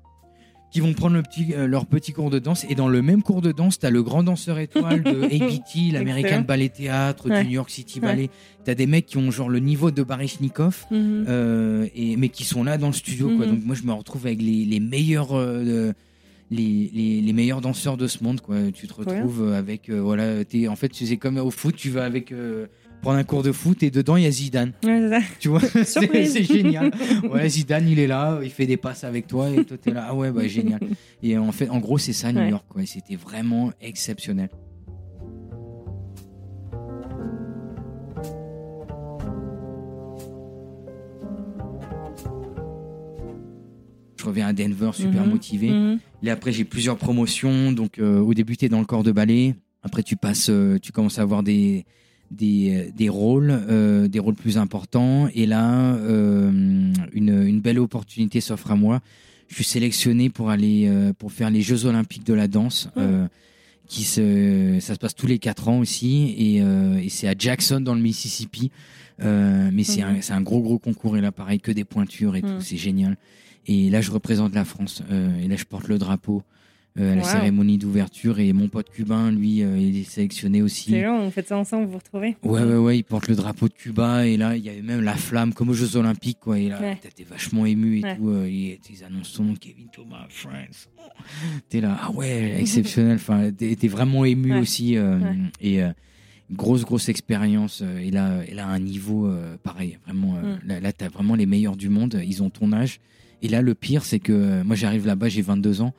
qui vont prendre le petit, euh, leur petit cours de danse. Et dans le même cours de danse, tu as le grand danseur étoile de ABT, l'American. Ballet Theatre, Ouais. du New York City Ouais. Ballet. Tu as des mecs qui ont genre le niveau de Baryshnikov. Mhm. Euh, et, mais qui sont là dans le studio. Quoi. Mhm. Donc moi, je me retrouve avec les, les meilleurs. euh, les, les, les meilleurs danseurs de ce monde quoi tu te retrouves avec voilà en fait sais comme au foot tu vas avec prendre un cours de foot et dedans il y a Zidane Ouais, ça. tu vois c'est génial ouais Zidane il est là il fait des passes avec toi et toi t'es là ah ouais bah génial et en fait en gros c'est ça New Ouais. York quoi Et c'était vraiment exceptionnel je reviens à Denver super Mhm. motivé Mhm. et après, j'ai plusieurs promotions. Donc, euh, au début, tu es dans le corps de ballet. Après, tu passes, euh, tu commences à avoir des, des, des rôles, euh, des rôles plus importants. Et là, euh, une, une belle opportunité s'offre à moi. Je suis sélectionné pour aller euh, pour faire les Jeux Olympiques de la danse. qui se, ça se passe tous les quatre ans aussi. Et, euh, et c'est à Jackson, dans le Mississippi. Euh, mais c'est Mhm. un, un gros, gros concours. Et là, pareil, que des pointures et Mhm. tout. C'est génial. Et là, je représente la France. euh, et là, je porte le drapeau. Euh, à la Wow. cérémonie d'ouverture. Et mon pote cubain, lui, euh, il est sélectionné aussi. C'est long, vous faites ça ensemble, vous vous retrouvez Ouais, ouais, ouais, il porte le drapeau de Cuba et là, il y avait même la flamme, comme aux Jeux Olympiques, quoi. Et là, Ouais. t'es vachement ému et Ouais. tout. euh, et ils annoncent son nom, Kevin Thomas, France. T'es là, ah ouais, exceptionnel. Enfin, t'es vraiment ému Ouais. aussi. euh. Et euh, grosse, grosse expérience. euh, Et là, et là, un niveau euh, pareil, vraiment. euh, Mm. Là, là t'as vraiment les meilleurs du monde. Ils ont ton âge. Et là, le pire, c'est que euh, moi, j'arrive là-bas, j'ai 22 ans.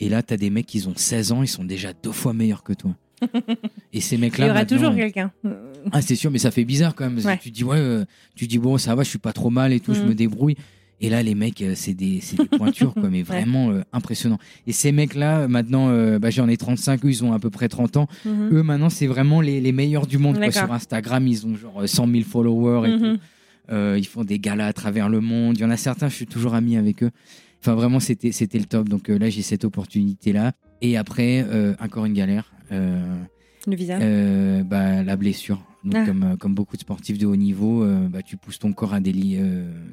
Et là, t'as des mecs qui ont 16 ans, ils sont déjà deux fois meilleurs que toi. et ces Il mecs-là. y aura toujours quelqu'un. Euh, ah, c'est sûr, mais ça fait bizarre quand même. Ouais. Tu dis, ouais, euh, tu dis, bon, ça va, je suis pas trop mal et tout, je me débrouille. Et là, les mecs, euh, c'est des, des pointures, quoi, mais vraiment euh, impressionnant. Et ces mecs-là, maintenant, euh, bah, j'en ai 35, eux, ils ont à peu près 30 ans. mhm. Eux, maintenant, c'est vraiment les, les meilleurs du monde. quoi. Sur Instagram, ils ont genre euh, 100 000 followers et Mhm. tout. Euh, ils font des galas à travers le monde. Il y en a certains, je suis toujours ami avec eux. Enfin, vraiment, c'était, c'était le top. Donc euh, là, j'ai cette opportunité-là. Et après, euh, encore une galère. Euh, Le visa. bah, la blessure. Donc, Ah. comme, comme beaucoup de sportifs de haut niveau, bah, tu pousses ton corps à des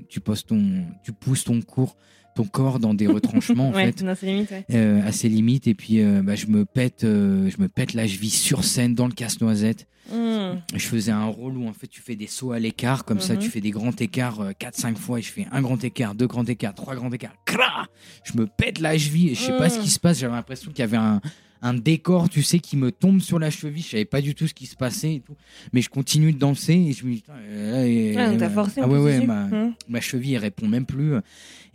tu, ton, tu pousses ton cours, ton corps dans des retranchements en ouais, fait. Ouais. euh, à ses limites. Et puis, euh, bah, je me pète, euh, je me pète la cheville sur scène dans le casse-noisette. Mhm. Je faisais un rôle où en fait tu fais des sauts à l'écart, comme ça Mhm. tu fais des grands écarts 4-5 fois et je fais un grand écart, deux grands écarts, trois grands écarts. Je me pète la cheville et je sais pas ce Mhm. qui se passe. J'avais l'impression qu'il y avait un, un décor, tu sais, qui me tombe sur la cheville. Je savais pas du tout ce qui se passait et tout. Mais je continue de danser et je me dis, euh, donc t'as forcé. Ah ouais, ma, Mhm. ma cheville elle répond même plus.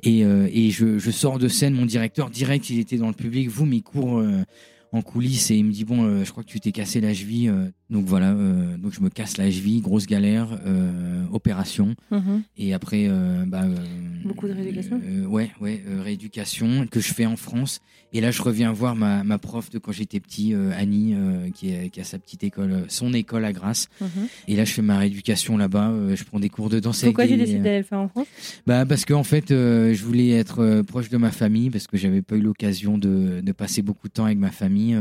Et, euh, et je, je sors de scène, mon directeur direct, il était dans le public, vous, mais il court euh, en coulisses et il me dit bon, euh, je crois que tu t'es cassé la cheville. Donc voilà, euh, donc je me casse la cheville, grosse galère, euh, opération. Mhm. Et après, euh, bah, Beaucoup de rééducation Ouais, ouais, rééducation que je fais en France. Et là, je reviens voir ma, ma prof de quand j'étais petit, Annie, qui, est- qui a sa petite école, son école à Grasse. Mhm. Et là, je fais ma rééducation là-bas. je prends des cours de danse. Pourquoi des- décides d'aller le faire en France? Bah parce qu'en fait, euh, je voulais être proche de ma famille parce que j'avais pas eu l'occasion de, de passer beaucoup de temps avec ma famille.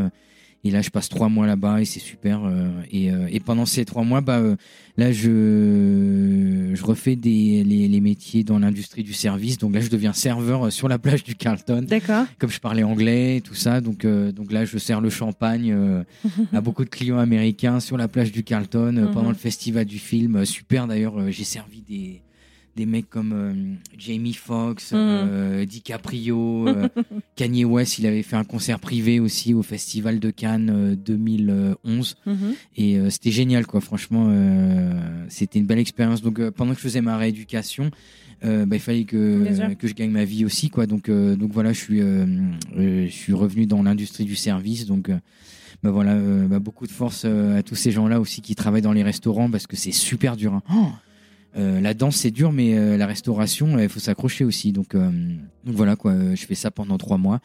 Et là, je passe trois mois là-bas et c'est super. euh, et, euh, et pendant ces trois mois, bah euh, là, je je refais des les, les métiers dans l'industrie du service. Donc là, je deviens serveur sur la plage du Carlton. D'accord. Comme je parlais anglais et tout ça, donc euh, donc là, je sers le champagne euh, à beaucoup de clients américains sur la plage du Carlton euh, pendant Mhm. le festival du film. Super d'ailleurs, j'ai servi des des mecs comme euh, Jamie Foxx, Mhm. euh, DiCaprio, euh, Kanye West, il avait fait un concert privé aussi au festival de Cannes euh, 2011 Mhm. et c'était génial quoi. Franchement, c'était une belle expérience. Donc pendant que je faisais ma rééducation, euh, bah, il fallait que que je gagne ma vie aussi quoi. Donc euh, donc voilà, je suis euh, je suis revenu dans l'industrie du service donc. bah voilà, bah, beaucoup de force à tous ces gens-là aussi qui travaillent dans les restaurants parce que c'est super dur. hein. Oh la danse c'est dur, mais euh, la restauration, il faut s'accrocher aussi. Donc, euh, donc voilà quoi, euh, je fais ça pendant trois mois.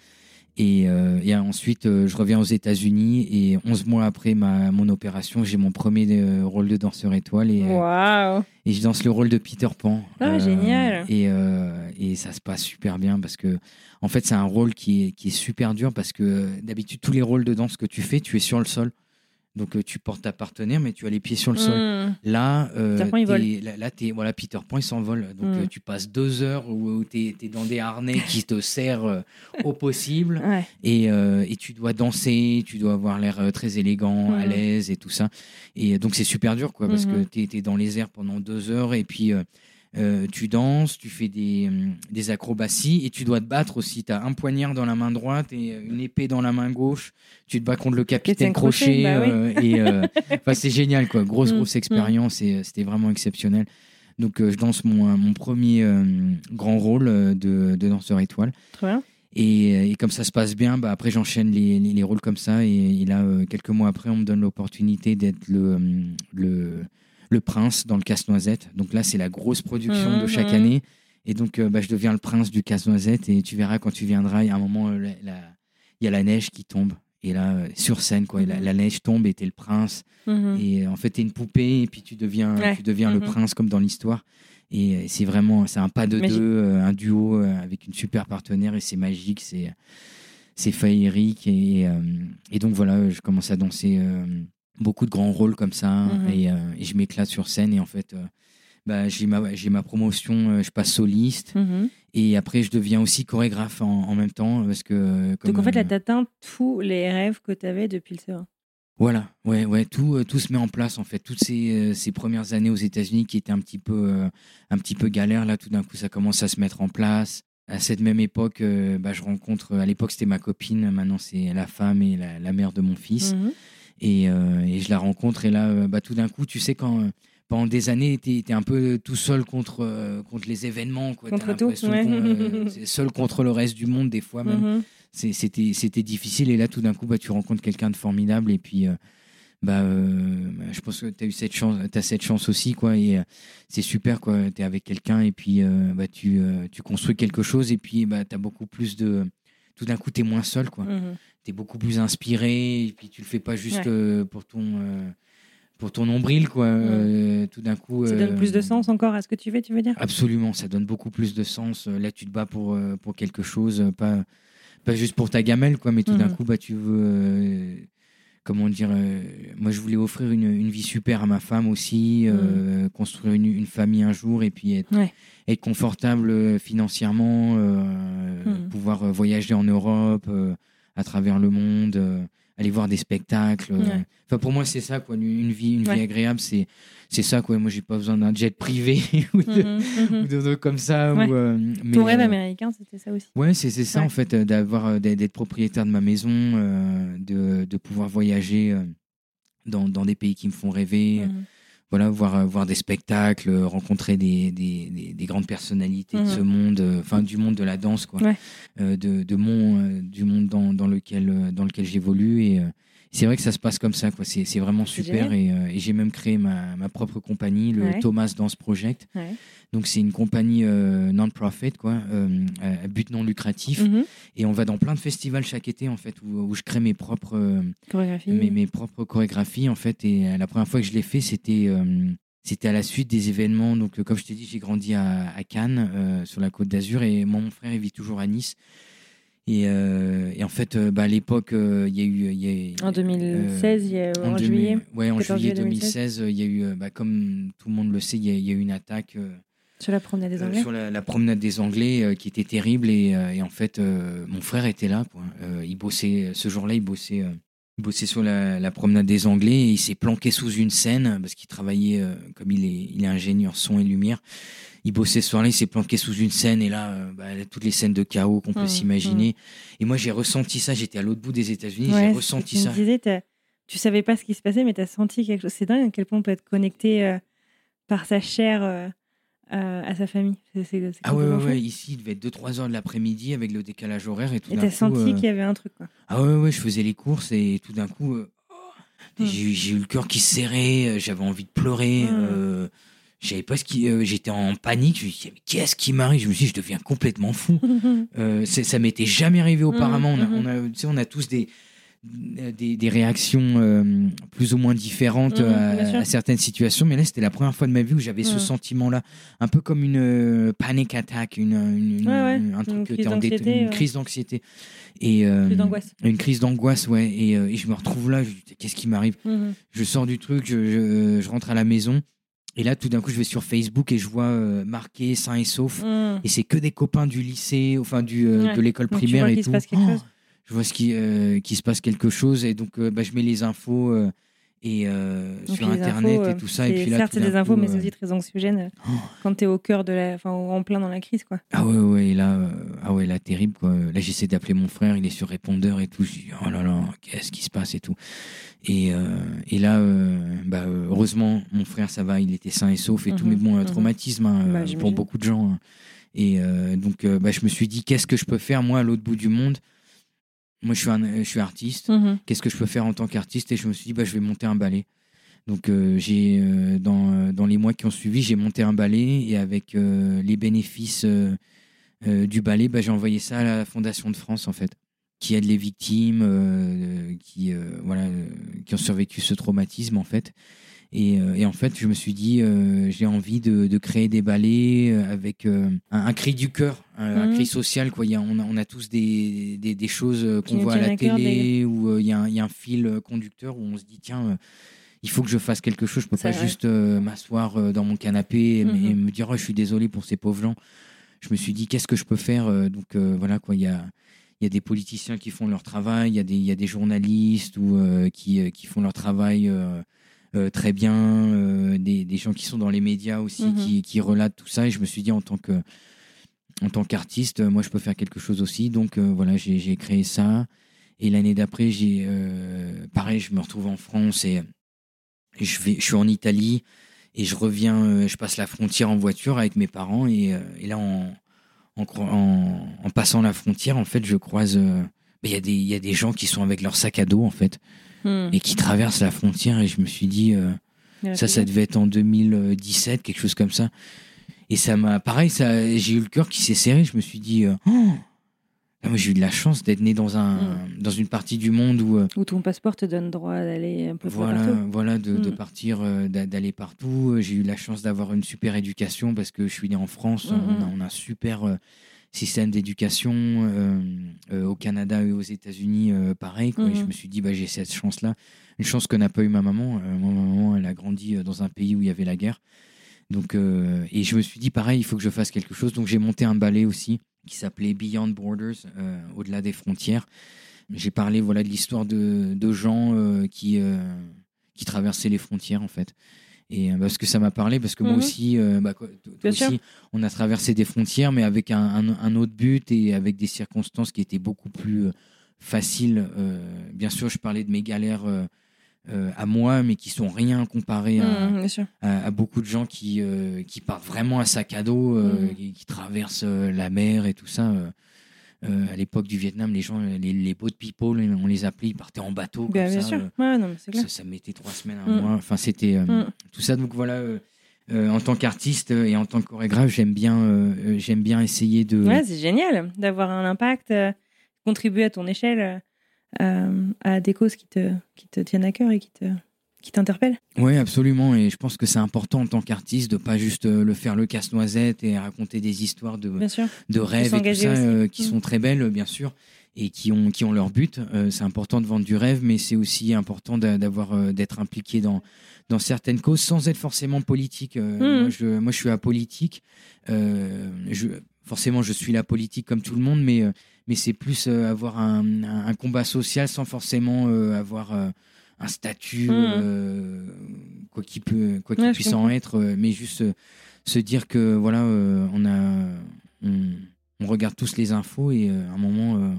Et, euh, et ensuite, euh, je reviens aux États-Unis et 11 mois après ma, mon opération, j'ai mon premier euh, rôle de danseur étoile et, euh, Waouh. et je danse le rôle de Peter Pan. Ah, génial. Et, euh, et ça se passe super bien parce que, en fait, c'est un rôle qui est, qui est super dur parce que euh, d'habitude, tous les rôles de danse que tu fais, tu es sur le sol. Donc, euh, tu portes ta partenaire, mais tu as les pieds sur le sol. Mhm. Là, euh, Peter Pan, il là, là, voilà, Peter Pan, il s'envole. Donc, Mm. euh, tu passes deux heures où, tu es, dans des harnais qui te serrent euh, au possible. Ouais. Et, et tu dois danser, tu dois avoir l'air très élégant, à Mhm. l'aise et tout ça. Et donc, c'est super dur, quoi, parce que tu es, dans les airs pendant deux heures et puis. Euh, euh, tu danses, tu fais des, hum, des acrobaties et tu dois te battre aussi. Tu as un poignard dans la main droite et euh, une épée dans la main gauche. Tu te bats contre le capitaine Crochet, bah oui. euh, et euh, enfin, c'est génial, quoi. Grosse, Mm, grosse expérience et euh, c'était vraiment exceptionnel. Donc, euh, je danse mon, euh, mon premier euh, grand rôle euh, de, de danseur étoile. Très bien. Et, euh, et comme ça se passe bien, bah, après j'enchaîne les, les, les rôles comme ça. Et, et là, euh, quelques mois après, on me donne l'opportunité d'être le, euh, le, le prince dans le casse-noisette. Donc là, c'est la grosse production de chaque année. Et donc, euh, bah, je deviens le prince du casse-noisette. Et tu verras quand tu viendras, il y a un moment, euh, il y a la neige qui tombe. Et là, euh, sur scène, quoi, et la, la neige tombe et t'es le prince. Mhm. Et en fait, t'es une poupée et puis tu deviens, Ouais. tu deviens le prince comme dans l'histoire. Et c'est vraiment, c'est un pas de Magique. deux, un duo avec une super partenaire et c'est magique, c'est, c'est féerique. Et, euh, et donc voilà, je commence à danser euh, beaucoup de grands rôles comme ça Mhm. et, euh, et je m'éclate sur scène. Et en fait, euh, bah, j'ai ma, promotion, euh, je passe soliste. Mhm. Et après, je deviens aussi chorégraphe en, en même temps parce que. Donc en fait, là, t'atteins tous les rêves que t'avais depuis le CE1. Voilà, ouais, ouais, tout, tout se met en place en fait. Toutes ces, ces premières années aux États-Unis qui étaient un petit peu, un petit peu galère, là, tout d'un coup, ça commence à se mettre en place. À cette même époque, euh, bah, je rencontre. À l'époque, c'était ma copine. Maintenant, c'est la femme et la, la mère de mon fils. Mhm. Et, euh, et je la rencontre. Et là, euh, bah, tout d'un coup, tu sais, quand euh, pendant des années, tu es, un peu tout seul contre, contre les événements. Quoi. Contre tout, ouais. euh, seul contre le reste du monde, des fois même Mhm. c'est- c'était c'était difficile et là tout d'un coup bah tu rencontres quelqu'un de formidable et puis euh, bah euh, je pense que tu as eu cette chance tu cette chance aussi quoi et c'est super quoi tu es avec quelqu'un et puis bah tu tu construis quelque chose et puis bah tu as beaucoup plus de tout d'un coup tu es moins seul quoi Mhm. tu es beaucoup plus inspiré et puis tu le fais pas juste Ouais. euh, pour ton euh, pour ton nombril quoi Euh, tout d'un coup Ça donne plus de sens encore à ce que tu fais, tu veux dire? Absolument, ça donne beaucoup plus de sens. Là, tu te bats pour, pour quelque chose, pas, pas juste pour ta gamelle, quoi, mais tout d'un Mhm. coup, bah, tu veux. Comment dire euh, Moi, je voulais offrir une, une vie super à ma femme aussi, euh, construire une, une famille un jour et puis être. Ouais. être confortable euh, financièrement, euh, Mhm. pouvoir voyager en Europe, à travers le monde. Aller voir des spectacles euh. Ouais. enfin pour moi c'est ça quoi une, une vie une vie Ouais. agréable c'est c'est ça quoi moi j'ai pas besoin d'un jet privé ou de, ou de trucs comme ça. Ouais. Ou, euh, mais, Ton rêve euh, américain, c'était ça aussi. Ouais, c'est c'est ça en fait, d'avoir d'être propriétaire de ma maison, euh, de, de pouvoir voyager dans, dans des pays qui me font rêver, Mhm. Voilà, voir, euh, voir des spectacles, euh, rencontrer des, des, des, des grandes personnalités de Mhm. ce monde, euh, enfin du monde de la danse, quoi, Ouais. De, de mon, du monde dans, dans lequel, dans lequel j'évolue. Et euh, c'est vrai que ça se passe comme ça, quoi. C'est c'est vraiment super. Et, euh, et j'ai même créé ma, ma propre compagnie, le Ouais. Thomas Dance Project. Ouais. Donc c'est une compagnie euh, non-profit, quoi, euh, à but non lucratif. Mhm. Et on va dans plein de festivals chaque été, en fait, où, où je crée mes propres, euh, Chorégraphie. mes, mes propres chorégraphies, en fait. Et la première fois que je l'ai fait, c'était c'était à la suite des événements. Donc, comme je t'ai dit, j'ai grandi à, à Cannes, sur la côte d'Azur, et moi, mon frère, il vit toujours à Nice. Et, euh, et en fait, euh, bah, à l'époque, euh, il y a eu... il Y a, En 2016, il y a- en, 2000 juillet. Ouais, en 14 juillet juillet 2016, euh, il y a eu, bah, comme tout le monde le sait, il y, a- il y a eu une attaque Sur la promenade des euh, Anglais. sur la, la promenade des Anglais euh, qui était terrible. Et, euh, et en fait, mon frère était là. Quoi. Il bossait, ce jour-là, il bossait, il bossait sur la, la promenade des Anglais et il s'est planqué sous une scène parce qu'il travaillait, comme il est, il est ingénieur son et lumière. Il bossait ce soir-là, il s'est planqué sous une scène et là, euh, bah, toutes les scènes de chaos qu'on peut Mmh, s'imaginer. Et moi, j'ai ressenti ça. J'étais à l'autre bout des États-Unis, Ouais, j'ai ressenti tu ça. me disais, tu savais pas ce qui se passait, mais tu as senti quelque chose. C'est dingue à quel point on peut être connecté euh, par sa chair euh, euh, à sa famille. Ah ouais, ouais, ouais, ici, il devait être 2-3 heures de l'après-midi avec le décalage horaire et tout Et d'un coup, senti euh, qu'il y avait un truc. Quoi. Ah ouais, ouais, je faisais les courses et tout d'un coup, oh, Mm. j'ai eu- le cœur qui se serrait, j'avais envie de pleurer. Euh, je savais pas ce qui, euh, j'étais en panique. Je me suis dit, mais qu'est-ce qui m'arrive? Je me suis dit, je deviens complètement fou. Euh, ça m'était jamais arrivé auparavant. On, a, mhm. on, a, on a tous des, des, des réactions euh, plus ou moins différentes à, bien sûr. à certaines situations, mais là, c'était la première fois de ma vie où j'avais ce sentiment-là, un peu comme une euh, panic attack, une, une- une- Ouais, ouais, un une truc crise d'anxiété, une ouais. crise d'anxiété. Et, euh. Une crise d'angoisse, ouais. Et, euh, et je me retrouve là, je dis, qu'est-ce qui m'arrive? Je sors du truc, je, je- je rentre à la maison, et là, tout d'un coup, je vais sur Facebook et je vois euh, marqué sain et sauf. Mhm. Et c'est que des copains du lycée, enfin du, euh, Ouais. de l'école primaire vois et se tout. passe quelque Oh, chose. je vois ce qui, euh, qu'il se passe quelque chose et donc bah, je mets les infos et euh, sur internet infos, euh, et tout ça et puis là certes, tout c'est des infos, coup, mais c'est euh, aussi très anxiogène euh, oh, quand tu es au cœur de la, enfin, en plein dans la crise, quoi. ah ouais ouais là euh, ah ouais là terrible quoi là j'essaie d'appeler mon frère il est sur répondeur et tout je dis oh là là qu'est-ce qui se passe et tout et, euh, et là euh, bah, euh, heureusement mon frère ça va il était sain et sauf et tout Mhm, mais bon un mhm. traumatisme hein, Bah, euh, pour beaucoup de gens hein. et euh, donc euh, bah, je me suis dit qu'est-ce que je peux faire moi à l'autre bout du monde moi je suis un, je suis artiste. Mhm. qu'est-ce que je peux faire en tant qu'artiste? Et je me suis dit bah, je vais monter un ballet. Donc euh, j'ai euh, dans, euh, dans les mois qui ont suivi j'ai monté un ballet et avec euh, les bénéfices du ballet bah, j'ai envoyé ça à la Fondation de France en fait qui aide les victimes qui voilà qui ont survécu ce traumatisme en fait et, euh, et en fait je me suis dit euh, j'ai envie de, de créer des ballets euh, avec euh, un, un cri du cœur un, un Mhm. cri social quoi Il y a, on, a, on a tous des, des, des choses qu'on voit à la télé où euh, il y, a un- il y a un fil conducteur où on se dit tiens il faut que je fasse quelque chose je peux C'est pas vrai. juste m'asseoir dans mon canapé et, Mhm. et me dire oh, je suis désolé pour ces pauvres gens je me suis dit qu'est-ce que je peux faire Donc voilà quoi, il y a, il y a des politiciens qui font leur travail, il y a des, il y a des journalistes ou, euh, qui, qui font leur travail euh, euh, très bien, euh, des, des gens qui sont dans les médias aussi, Mhm. qui, qui relatent tout ça. Et je me suis dit en tant que en tant qu'artiste, euh, moi je peux faire quelque chose aussi. Donc voilà, j'ai créé ça. Et l'année d'après, j'ai pareil, je me retrouve en France et, je vais, je suis en Italie et je reviens, je passe la frontière en voiture avec mes parents et, et là en, en, en, en passant la frontière, en fait, je croise, euh, il y a des, il y a des gens qui sont avec leur sac à dos en fait Hmm. et qui traversent la frontière et je me suis dit, euh, ça, ça devait être en 2017, quelque chose comme ça. Et ça m'a, pareil, ça, j'ai eu le cœur qui s'est serré. Je me suis dit, euh, oh Ah, j'ai eu de la chance d'être né dans un, Mm. dans une partie du monde où, euh, Où ton passeport te donne droit d'aller un peu voilà, partout. voilà, de, de Mm. partir, euh, d'a- d'aller partout. J'ai eu la chance d'avoir une super éducation parce que je suis né en France. On, a, on a un super système d'éducation euh, euh, au Canada et aux États-Unis, euh, pareil. Quoi. Et je Mhm. me suis dit, bah, j'ai cette chance-là, une chance que n'a pas eu ma maman. Moi, ma maman, elle a grandi dans un pays où il y avait la guerre. Donc, et je me suis dit, pareil, il faut que je fasse quelque chose. Donc, j'ai monté un ballet aussi qui s'appelait Beyond Borders, au-delà des frontières. J'ai parlé voilà, de l'histoire de, de gens qui, qui traversaient les frontières, en fait. Et euh, parce que ça m'a parlé, parce que moi Mhm. aussi, euh, bah, quoi, aussi on a traversé des frontières, mais avec un, un- un autre but et avec des circonstances qui étaient beaucoup plus euh, faciles. Euh, bien sûr, je parlais de mes galères à moi, mais qui sont rien comparées à, à beaucoup de gens qui, qui partent vraiment à sac à dos, Mhm. qui, qui traversent la mer et tout ça. Euh. À l'époque du Vietnam, les gens, les, les boat people, on les appelait, ils partaient en bateau. Comme Bien, bien ça, sûr. euh, Ouais, non, mais c'est clair. ça, ça mettait trois semaines, un Mm. mois. Enfin, c'était euh, Mm. tout ça. Donc voilà, euh, en tant qu'artiste et en tant que chorégraphe, j'aime bien, euh, j'aime bien essayer de. Ouais, c'est génial d'avoir un impact, euh, contribuer à ton échelle à des causes qui te, qui te tiennent à cœur et qui te qui t'interpellent. Oui, absolument. Et je pense que c'est important en tant qu'artiste de pas juste euh, le faire le casse-noisette et raconter des histoires de, de rêves et tout ça euh, qui Mm. sont très belles, bien sûr, et qui ont, qui ont leur but. Euh, c'est important de vendre du rêve, mais c'est aussi important d'a- d'avoir, euh, d'être impliqué dans, dans certaines causes sans être forcément politique. Euh, Mm. moi, je, moi, je suis apolitique. Je, forcément, je suis la politique comme tout le monde, mais, mais c'est plus avoir un, combat social sans forcément avoir un statut, Mm. euh, quoi qu'il peut, quoi qu'il Ouais, je puisse en être, euh, mais juste euh, se dire que voilà, on a, on, on regarde tous les infos et à un moment,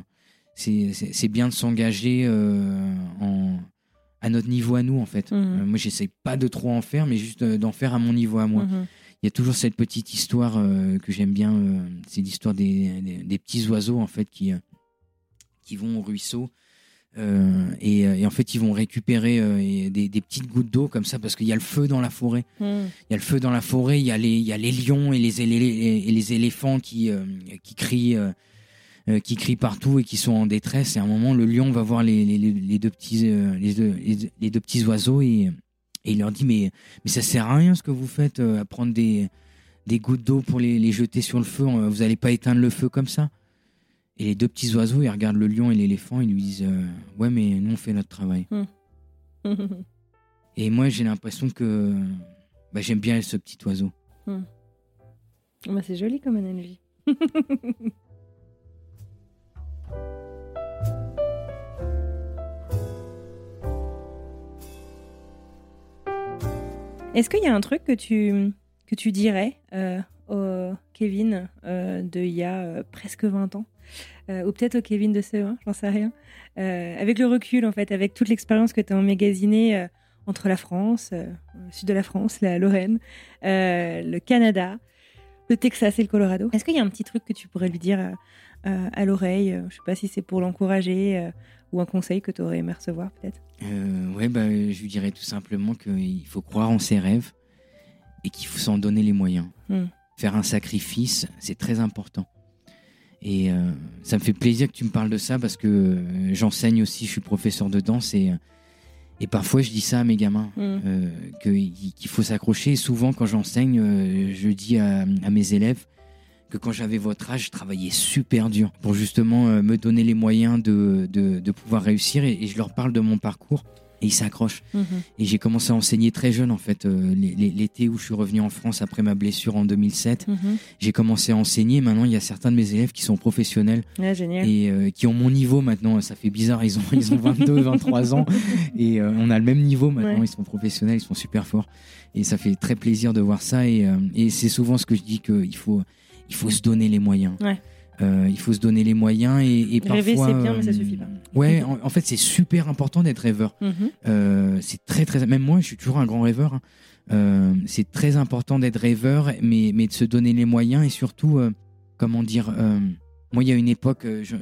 c'est- bien de s'engager en à notre niveau à nous en fait. Euh, moi, j'essaie pas de trop en faire, mais juste d'en faire à mon niveau à moi. Mhm. Il y a toujours cette petite histoire euh, que j'aime bien, euh, c'est l'histoire des, des, des petits oiseaux en fait qui qui vont au ruisseau. Euh, et, euh, et en fait, ils vont récupérer euh, des, des petites gouttes d'eau comme ça parce qu'il y a le feu dans la forêt. Mhm. Il y a le feu dans la forêt, il y a les, il y a les lions et les, éléphants qui, euh, qui, crient, qui crient partout et qui sont en détresse. Et à un moment, le lion va voir les, deux, petits, les, deux, les, les deux petits oiseaux et, et il leur dit mais, mais ça sert à rien ce que vous faites, à prendre des, des gouttes d'eau pour les, jeter sur le feu. Vous n'allez pas éteindre le feu comme ça. Et les deux petits oiseaux, ils regardent le lion et l'éléphant, ils lui disent euh, Ouais, mais nous, on fait notre travail. Et moi, j'ai l'impression que bah, j'aime bien ce petit oiseau. Bah, c'est joli comme analogie. Est-ce qu'il y a un truc que tu, que tu dirais euh, au Kevin euh, de il y a euh, presque 20 ans? Euh, Ou peut-être au Kevin de CE1, j'en sais rien. Euh, avec le recul, en fait, avec toute l'expérience que tu as emmagasinée euh, entre la France, le sud de la France, la Lorraine, le Canada, le Texas et le Colorado. Est-ce qu'il y a un petit truc que tu pourrais lui dire à l'oreille Je sais pas si c'est pour l'encourager ou un conseil que tu aurais aimé recevoir peut-être? Ouais, bah, je lui dirais tout simplement qu'il faut croire en ses rêves et qu'il faut s'en donner les moyens. Hmm. Faire un sacrifice, c'est très important. Et euh, ça me fait plaisir que tu me parles de ça parce que euh, j'enseigne aussi, je suis professeur de danse et, et parfois je dis ça à mes gamins, euh, que- qu'il faut s'accrocher. Et souvent, quand j'enseigne, euh, je dis à, à mes élèves que quand j'avais votre âge, je travaillais super dur pour justement euh, me donner les moyens de, de, de pouvoir réussir et, et je leur parle de mon parcours. Et il s'accroche. Mhm. Et j'ai commencé à enseigner très jeune, en fait. euh, l'é- l'é- L'été où je suis revenu en France après ma blessure en 2007, Mhm. j'ai commencé à enseigner. Maintenant, il y a certains de mes élèves qui sont professionnels Ouais, génial. et euh, qui ont mon niveau maintenant. Ça fait bizarre, ils ont, ils ont 22, 23 ans et euh, on a le même niveau maintenant. Ouais. Ils sont professionnels, ils sont super forts. Et ça fait très plaisir de voir ça. Et, et c'est souvent ce que je dis qu'il faut, il faut se donner les moyens. Ouais. Euh, il faut se donner les moyens et, et Rêver, parfois, c'est bien, mais ça euh, suffit pas. Ouais, en, en fait, c'est super important d'être rêveur. Mhm. Euh, c'est très très même moi je suis toujours un grand rêveur hein. Euh, c'est très important d'être rêveur mais mais de se donner les moyens et surtout euh, comment dire euh, moi il y a une époque je,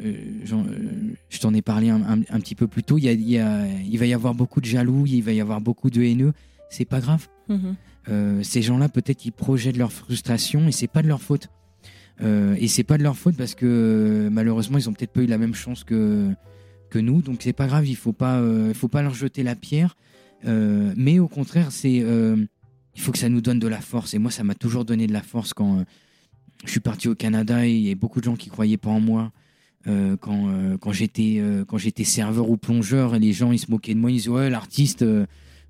t'en ai parlé un, un- un petit peu plus tôt il y a, il y a- il va y avoir beaucoup de jaloux il va y avoir beaucoup de haineux c'est pas grave Mhm. ces gens-là, peut-être, ils projettent leur frustration et c'est pas de leur faute. Euh, et c'est pas de leur faute parce que euh, malheureusement, ils ont peut-être pas eu la même chance que que nous. Donc c'est pas grave, il faut pas, euh, faut pas leur jeter la pierre. Euh, mais au contraire, c'est, euh, il faut que ça nous donne de la force. Et moi, ça m'a toujours donné de la force quand je suis parti au Canada et il y a beaucoup de gens qui croyaient pas en moi. Quand quand j'étais serveur ou plongeur, et les gens ils se moquaient de moi, ils disaient ouais l'artiste.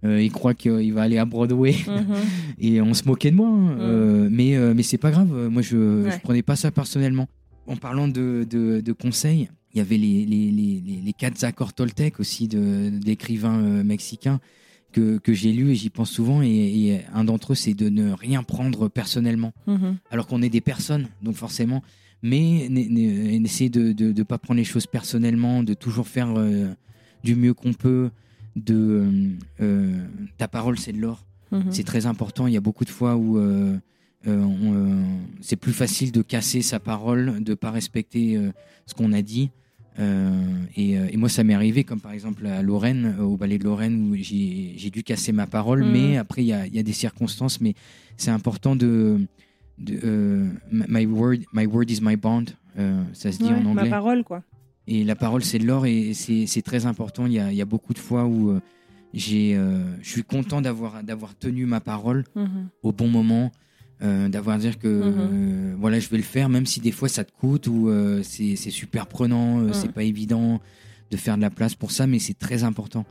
Euh, il croit qu'il va aller à Broadway Mhm. et on se moquait de moi. hein. Euh, mais euh, mais c'est pas grave. Moi, je, Ouais. je prenais pas ça personnellement. En parlant de, de, de conseils, il y avait les, les, les, les, quatre accords Toltec aussi d'écrivains mexicains que, que j'ai lus et j'y pense souvent. Et, et un d'entre eux, c'est de ne rien prendre personnellement. Mhm. Alors qu'on est des personnes, donc forcément. Mais essayer de ne de, pas prendre les choses personnellement, de toujours faire euh, du mieux qu'on peut. De euh, euh, ta parole, c'est de l'or. Mhm. C'est très important. Il y a beaucoup de fois où euh, c'est plus facile de casser sa parole, de pas respecter ce qu'on a dit. Et, et moi, ça m'est arrivé, comme par exemple à Lorraine, au ballet de Lorraine, où j'ai dû casser ma parole. Mhm. Mais après, il y a, il y a des circonstances. Mais c'est important de. de my, word, my word is my bond. Ça se dit Ouais, en ma anglais. parole, quoi. Et la parole, c'est de l'or et c'est très important. Il y a, il y a beaucoup de fois où euh, j'ai, euh, je suis content d'avoir tenu ma parole Mhm. au bon moment, euh, d'avoir dire que Mhm. euh, voilà, je vais le faire, même si des fois ça te coûte ou euh, c'est super prenant, Mhm. c'est pas évident de faire de la place pour ça, mais c'est très important.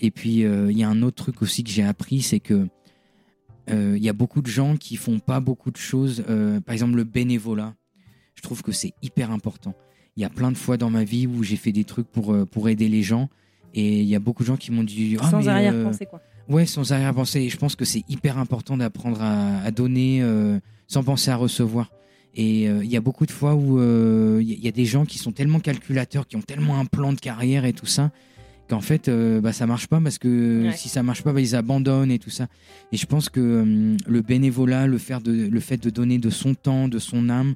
Et puis il y a un autre truc aussi que j'ai appris, c'est que il y a beaucoup de gens qui font pas beaucoup de choses. par exemple, le bénévolat, je trouve que c'est hyper important. Il y a plein de fois dans ma vie où j'ai fait des trucs pour, euh, pour aider les gens. Et il y a beaucoup de gens qui m'ont dit Ah, Sans euh, arrière-pensée, quoi. Ouais, sans arrière-pensée. Et je pense que c'est hyper important d'apprendre à, à donner euh, sans penser à recevoir. Et euh, il y a beaucoup de fois où euh, il y, a des gens qui sont tellement calculateurs, qui ont tellement un plan de carrière et tout ça, qu'en fait, euh, bah, ça marche pas parce que Ouais. si ça marche pas, bah, ils abandonnent et tout ça. Et je pense que hum, le bénévolat, le, faire de, le fait de donner de son temps, de son âme,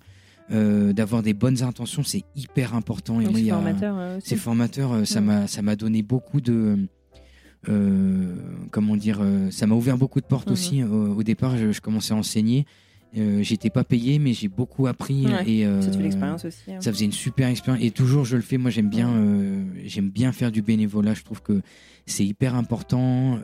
euh, d'avoir des bonnes intentions, c'est hyper important. Et formateur, euh, aussi. c'est formateur, euh, ça Mm. m'a ça m'a donné beaucoup de comment dire, ça m'a ouvert beaucoup de portes Mhm. aussi. Au, au départ, je, je commençais à enseigner, euh, j'étais pas payé, mais j'ai beaucoup appris Ouais, et euh, Ça te fait l'expérience aussi. hein. ça faisait une super expérience et toujours je le fais. Moi, j'aime bien, euh, j'aime bien faire du bénévolat. Je trouve que c'est hyper important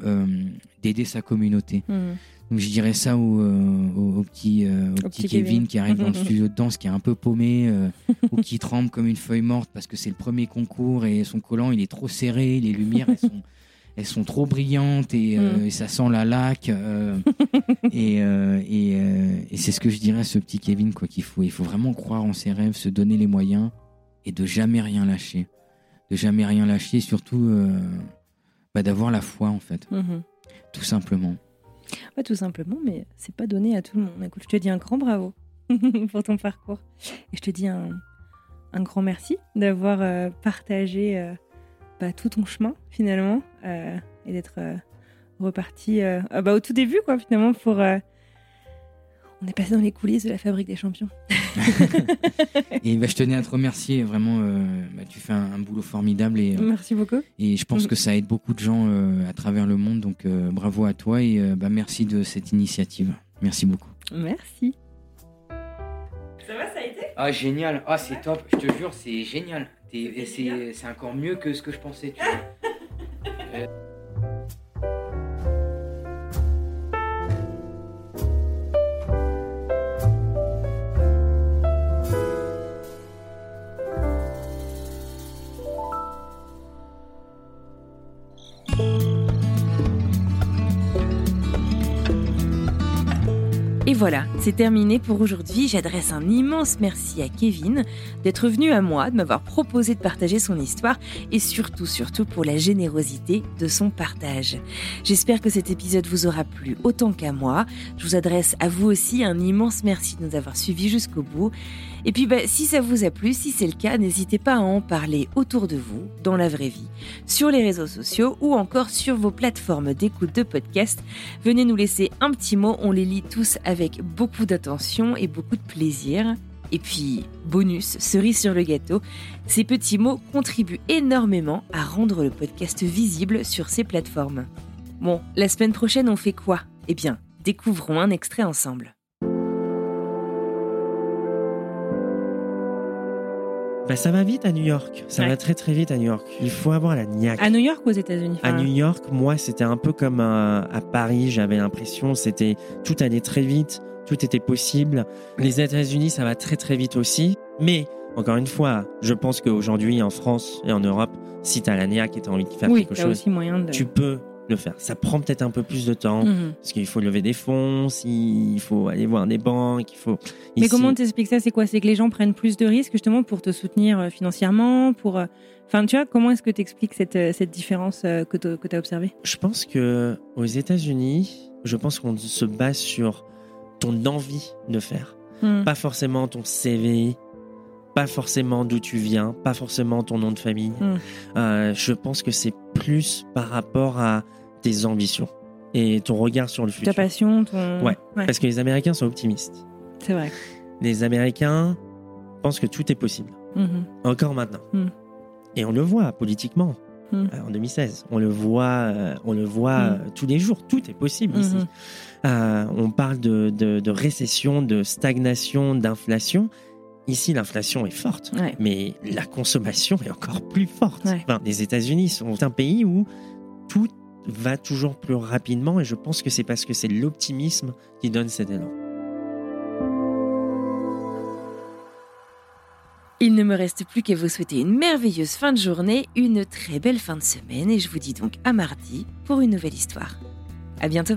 d'aider sa communauté. Mhm. Donc je dirais ça au, au, au petit, au Kevin, Kevin. qui arrive dans le studio de danse, qui est un peu paumé ou qui tremble comme une feuille morte parce que c'est le premier concours et son collant il est trop serré, les lumières elles sont, elles sont trop brillantes et, euh, Mm. et ça sent la laque. euh, et euh, et, et c'est ce que je dirais à ce petit Kevin quoi qu'il faut. Il faut vraiment croire en ses rêves, se donner les moyens et de jamais rien lâcher. De jamais rien lâcher, et surtout bah, d'avoir la foi en fait, Mhm. tout simplement. Ouais, tout simplement, mais c'est pas donné à tout le monde. Écoute, je te dis un grand bravo pour ton parcours. Et je te dis un, un grand merci d'avoir partagé bah, tout ton chemin, finalement, euh, et d'être euh, reparti euh, ah bah, au tout début, quoi, finalement, pour. euh, On est passé dans les coulisses de la fabrique des champions. Et bah, je tenais à te remercier, vraiment, euh, bah, tu fais un, un boulot formidable et, euh, Merci beaucoup. et je pense que ça aide beaucoup de gens euh, à travers le monde, donc euh, bravo à toi et euh, bah, merci de cette initiative. Merci beaucoup. Merci. Ça va, ça a été ah, génial. Ah, c'est top. Je te jure, c'est génial. Es, c'est encore mieux que ce que je pensais, Et voilà, c'est terminé pour aujourd'hui. J'adresse un immense merci à Kevin d'être venu à moi, de m'avoir proposé de partager son histoire et surtout, surtout pour la générosité de son partage. J'espère que cet épisode vous aura plu autant qu'à moi. Je vous adresse à vous aussi un immense merci de nous avoir suivis jusqu'au bout. Et puis, bah, si ça vous a plu, si c'est le cas, n'hésitez pas à en parler autour de vous, dans la vraie vie, sur les réseaux sociaux ou encore sur vos plateformes d'écoute de podcast. Venez nous laisser un petit mot, on les lit tous avec beaucoup d'attention et beaucoup de plaisir. Et puis, bonus, cerise sur le gâteau, ces petits mots contribuent énormément à rendre le podcast visible sur ces plateformes. Bon, la semaine prochaine, on fait quoi? Eh bien, découvrons un extrait ensemble. Bah, ça va vite à New York. Ça Ouais. va très très vite à New York. Il faut avoir la niaque. À New York ou aux États-Unis? À New York, moi, c'était un peu comme euh, à Paris. J'avais l'impression, c'était tout allait très vite, tout était possible. Les États-Unis, ça va très très vite aussi. Mais encore une fois, je pense qu'aujourd'hui, en France et en Europe, si t'as la niaque et t'as envie de faire Oui, quelque chose, de. tu peux le faire. Ça prend peut-être un peu plus de temps Mhm. parce qu'il faut lever des fonds, il faut aller voir des banques, il faut. Mais comment t'expliques ça? C'est quoi? C'est que les gens prennent plus de risques justement pour te soutenir euh, financièrement pour... euh, Enfin, tu vois, comment est-ce que tu expliques cette, euh, cette différence que tu as observée? Je pense que aux États-Unis, je pense qu'on se base sur ton envie de faire, Hmm. pas forcément ton CV, pas forcément d'où tu viens, pas forcément ton nom de famille. Mm. Euh, je pense que c'est plus par rapport à tes ambitions et ton regard sur le Ta futur. passion, ton... Ouais. Parce que les Américains sont optimistes. c'est vrai. Les Américains pensent que tout est possible, Mhm. encore maintenant. Mm. Et on le voit politiquement. Mm. euh, En 2016, on le voit, euh, on le voit Mm. euh, tous les jours. Tout est possible ici. Mhm. Euh, on parle de, de- de récession, de stagnation, d'inflation. Ici, l'inflation est forte, Ouais. mais la consommation est encore plus forte. Ouais. Enfin, les États-Unis sont un pays où tout va toujours plus rapidement et je pense que c'est parce que c'est l'optimisme qui donne cet élan. Il ne me reste plus qu'à vous souhaiter une merveilleuse fin de journée, une très belle fin de semaine et je vous dis donc à mardi pour une nouvelle histoire. À bientôt.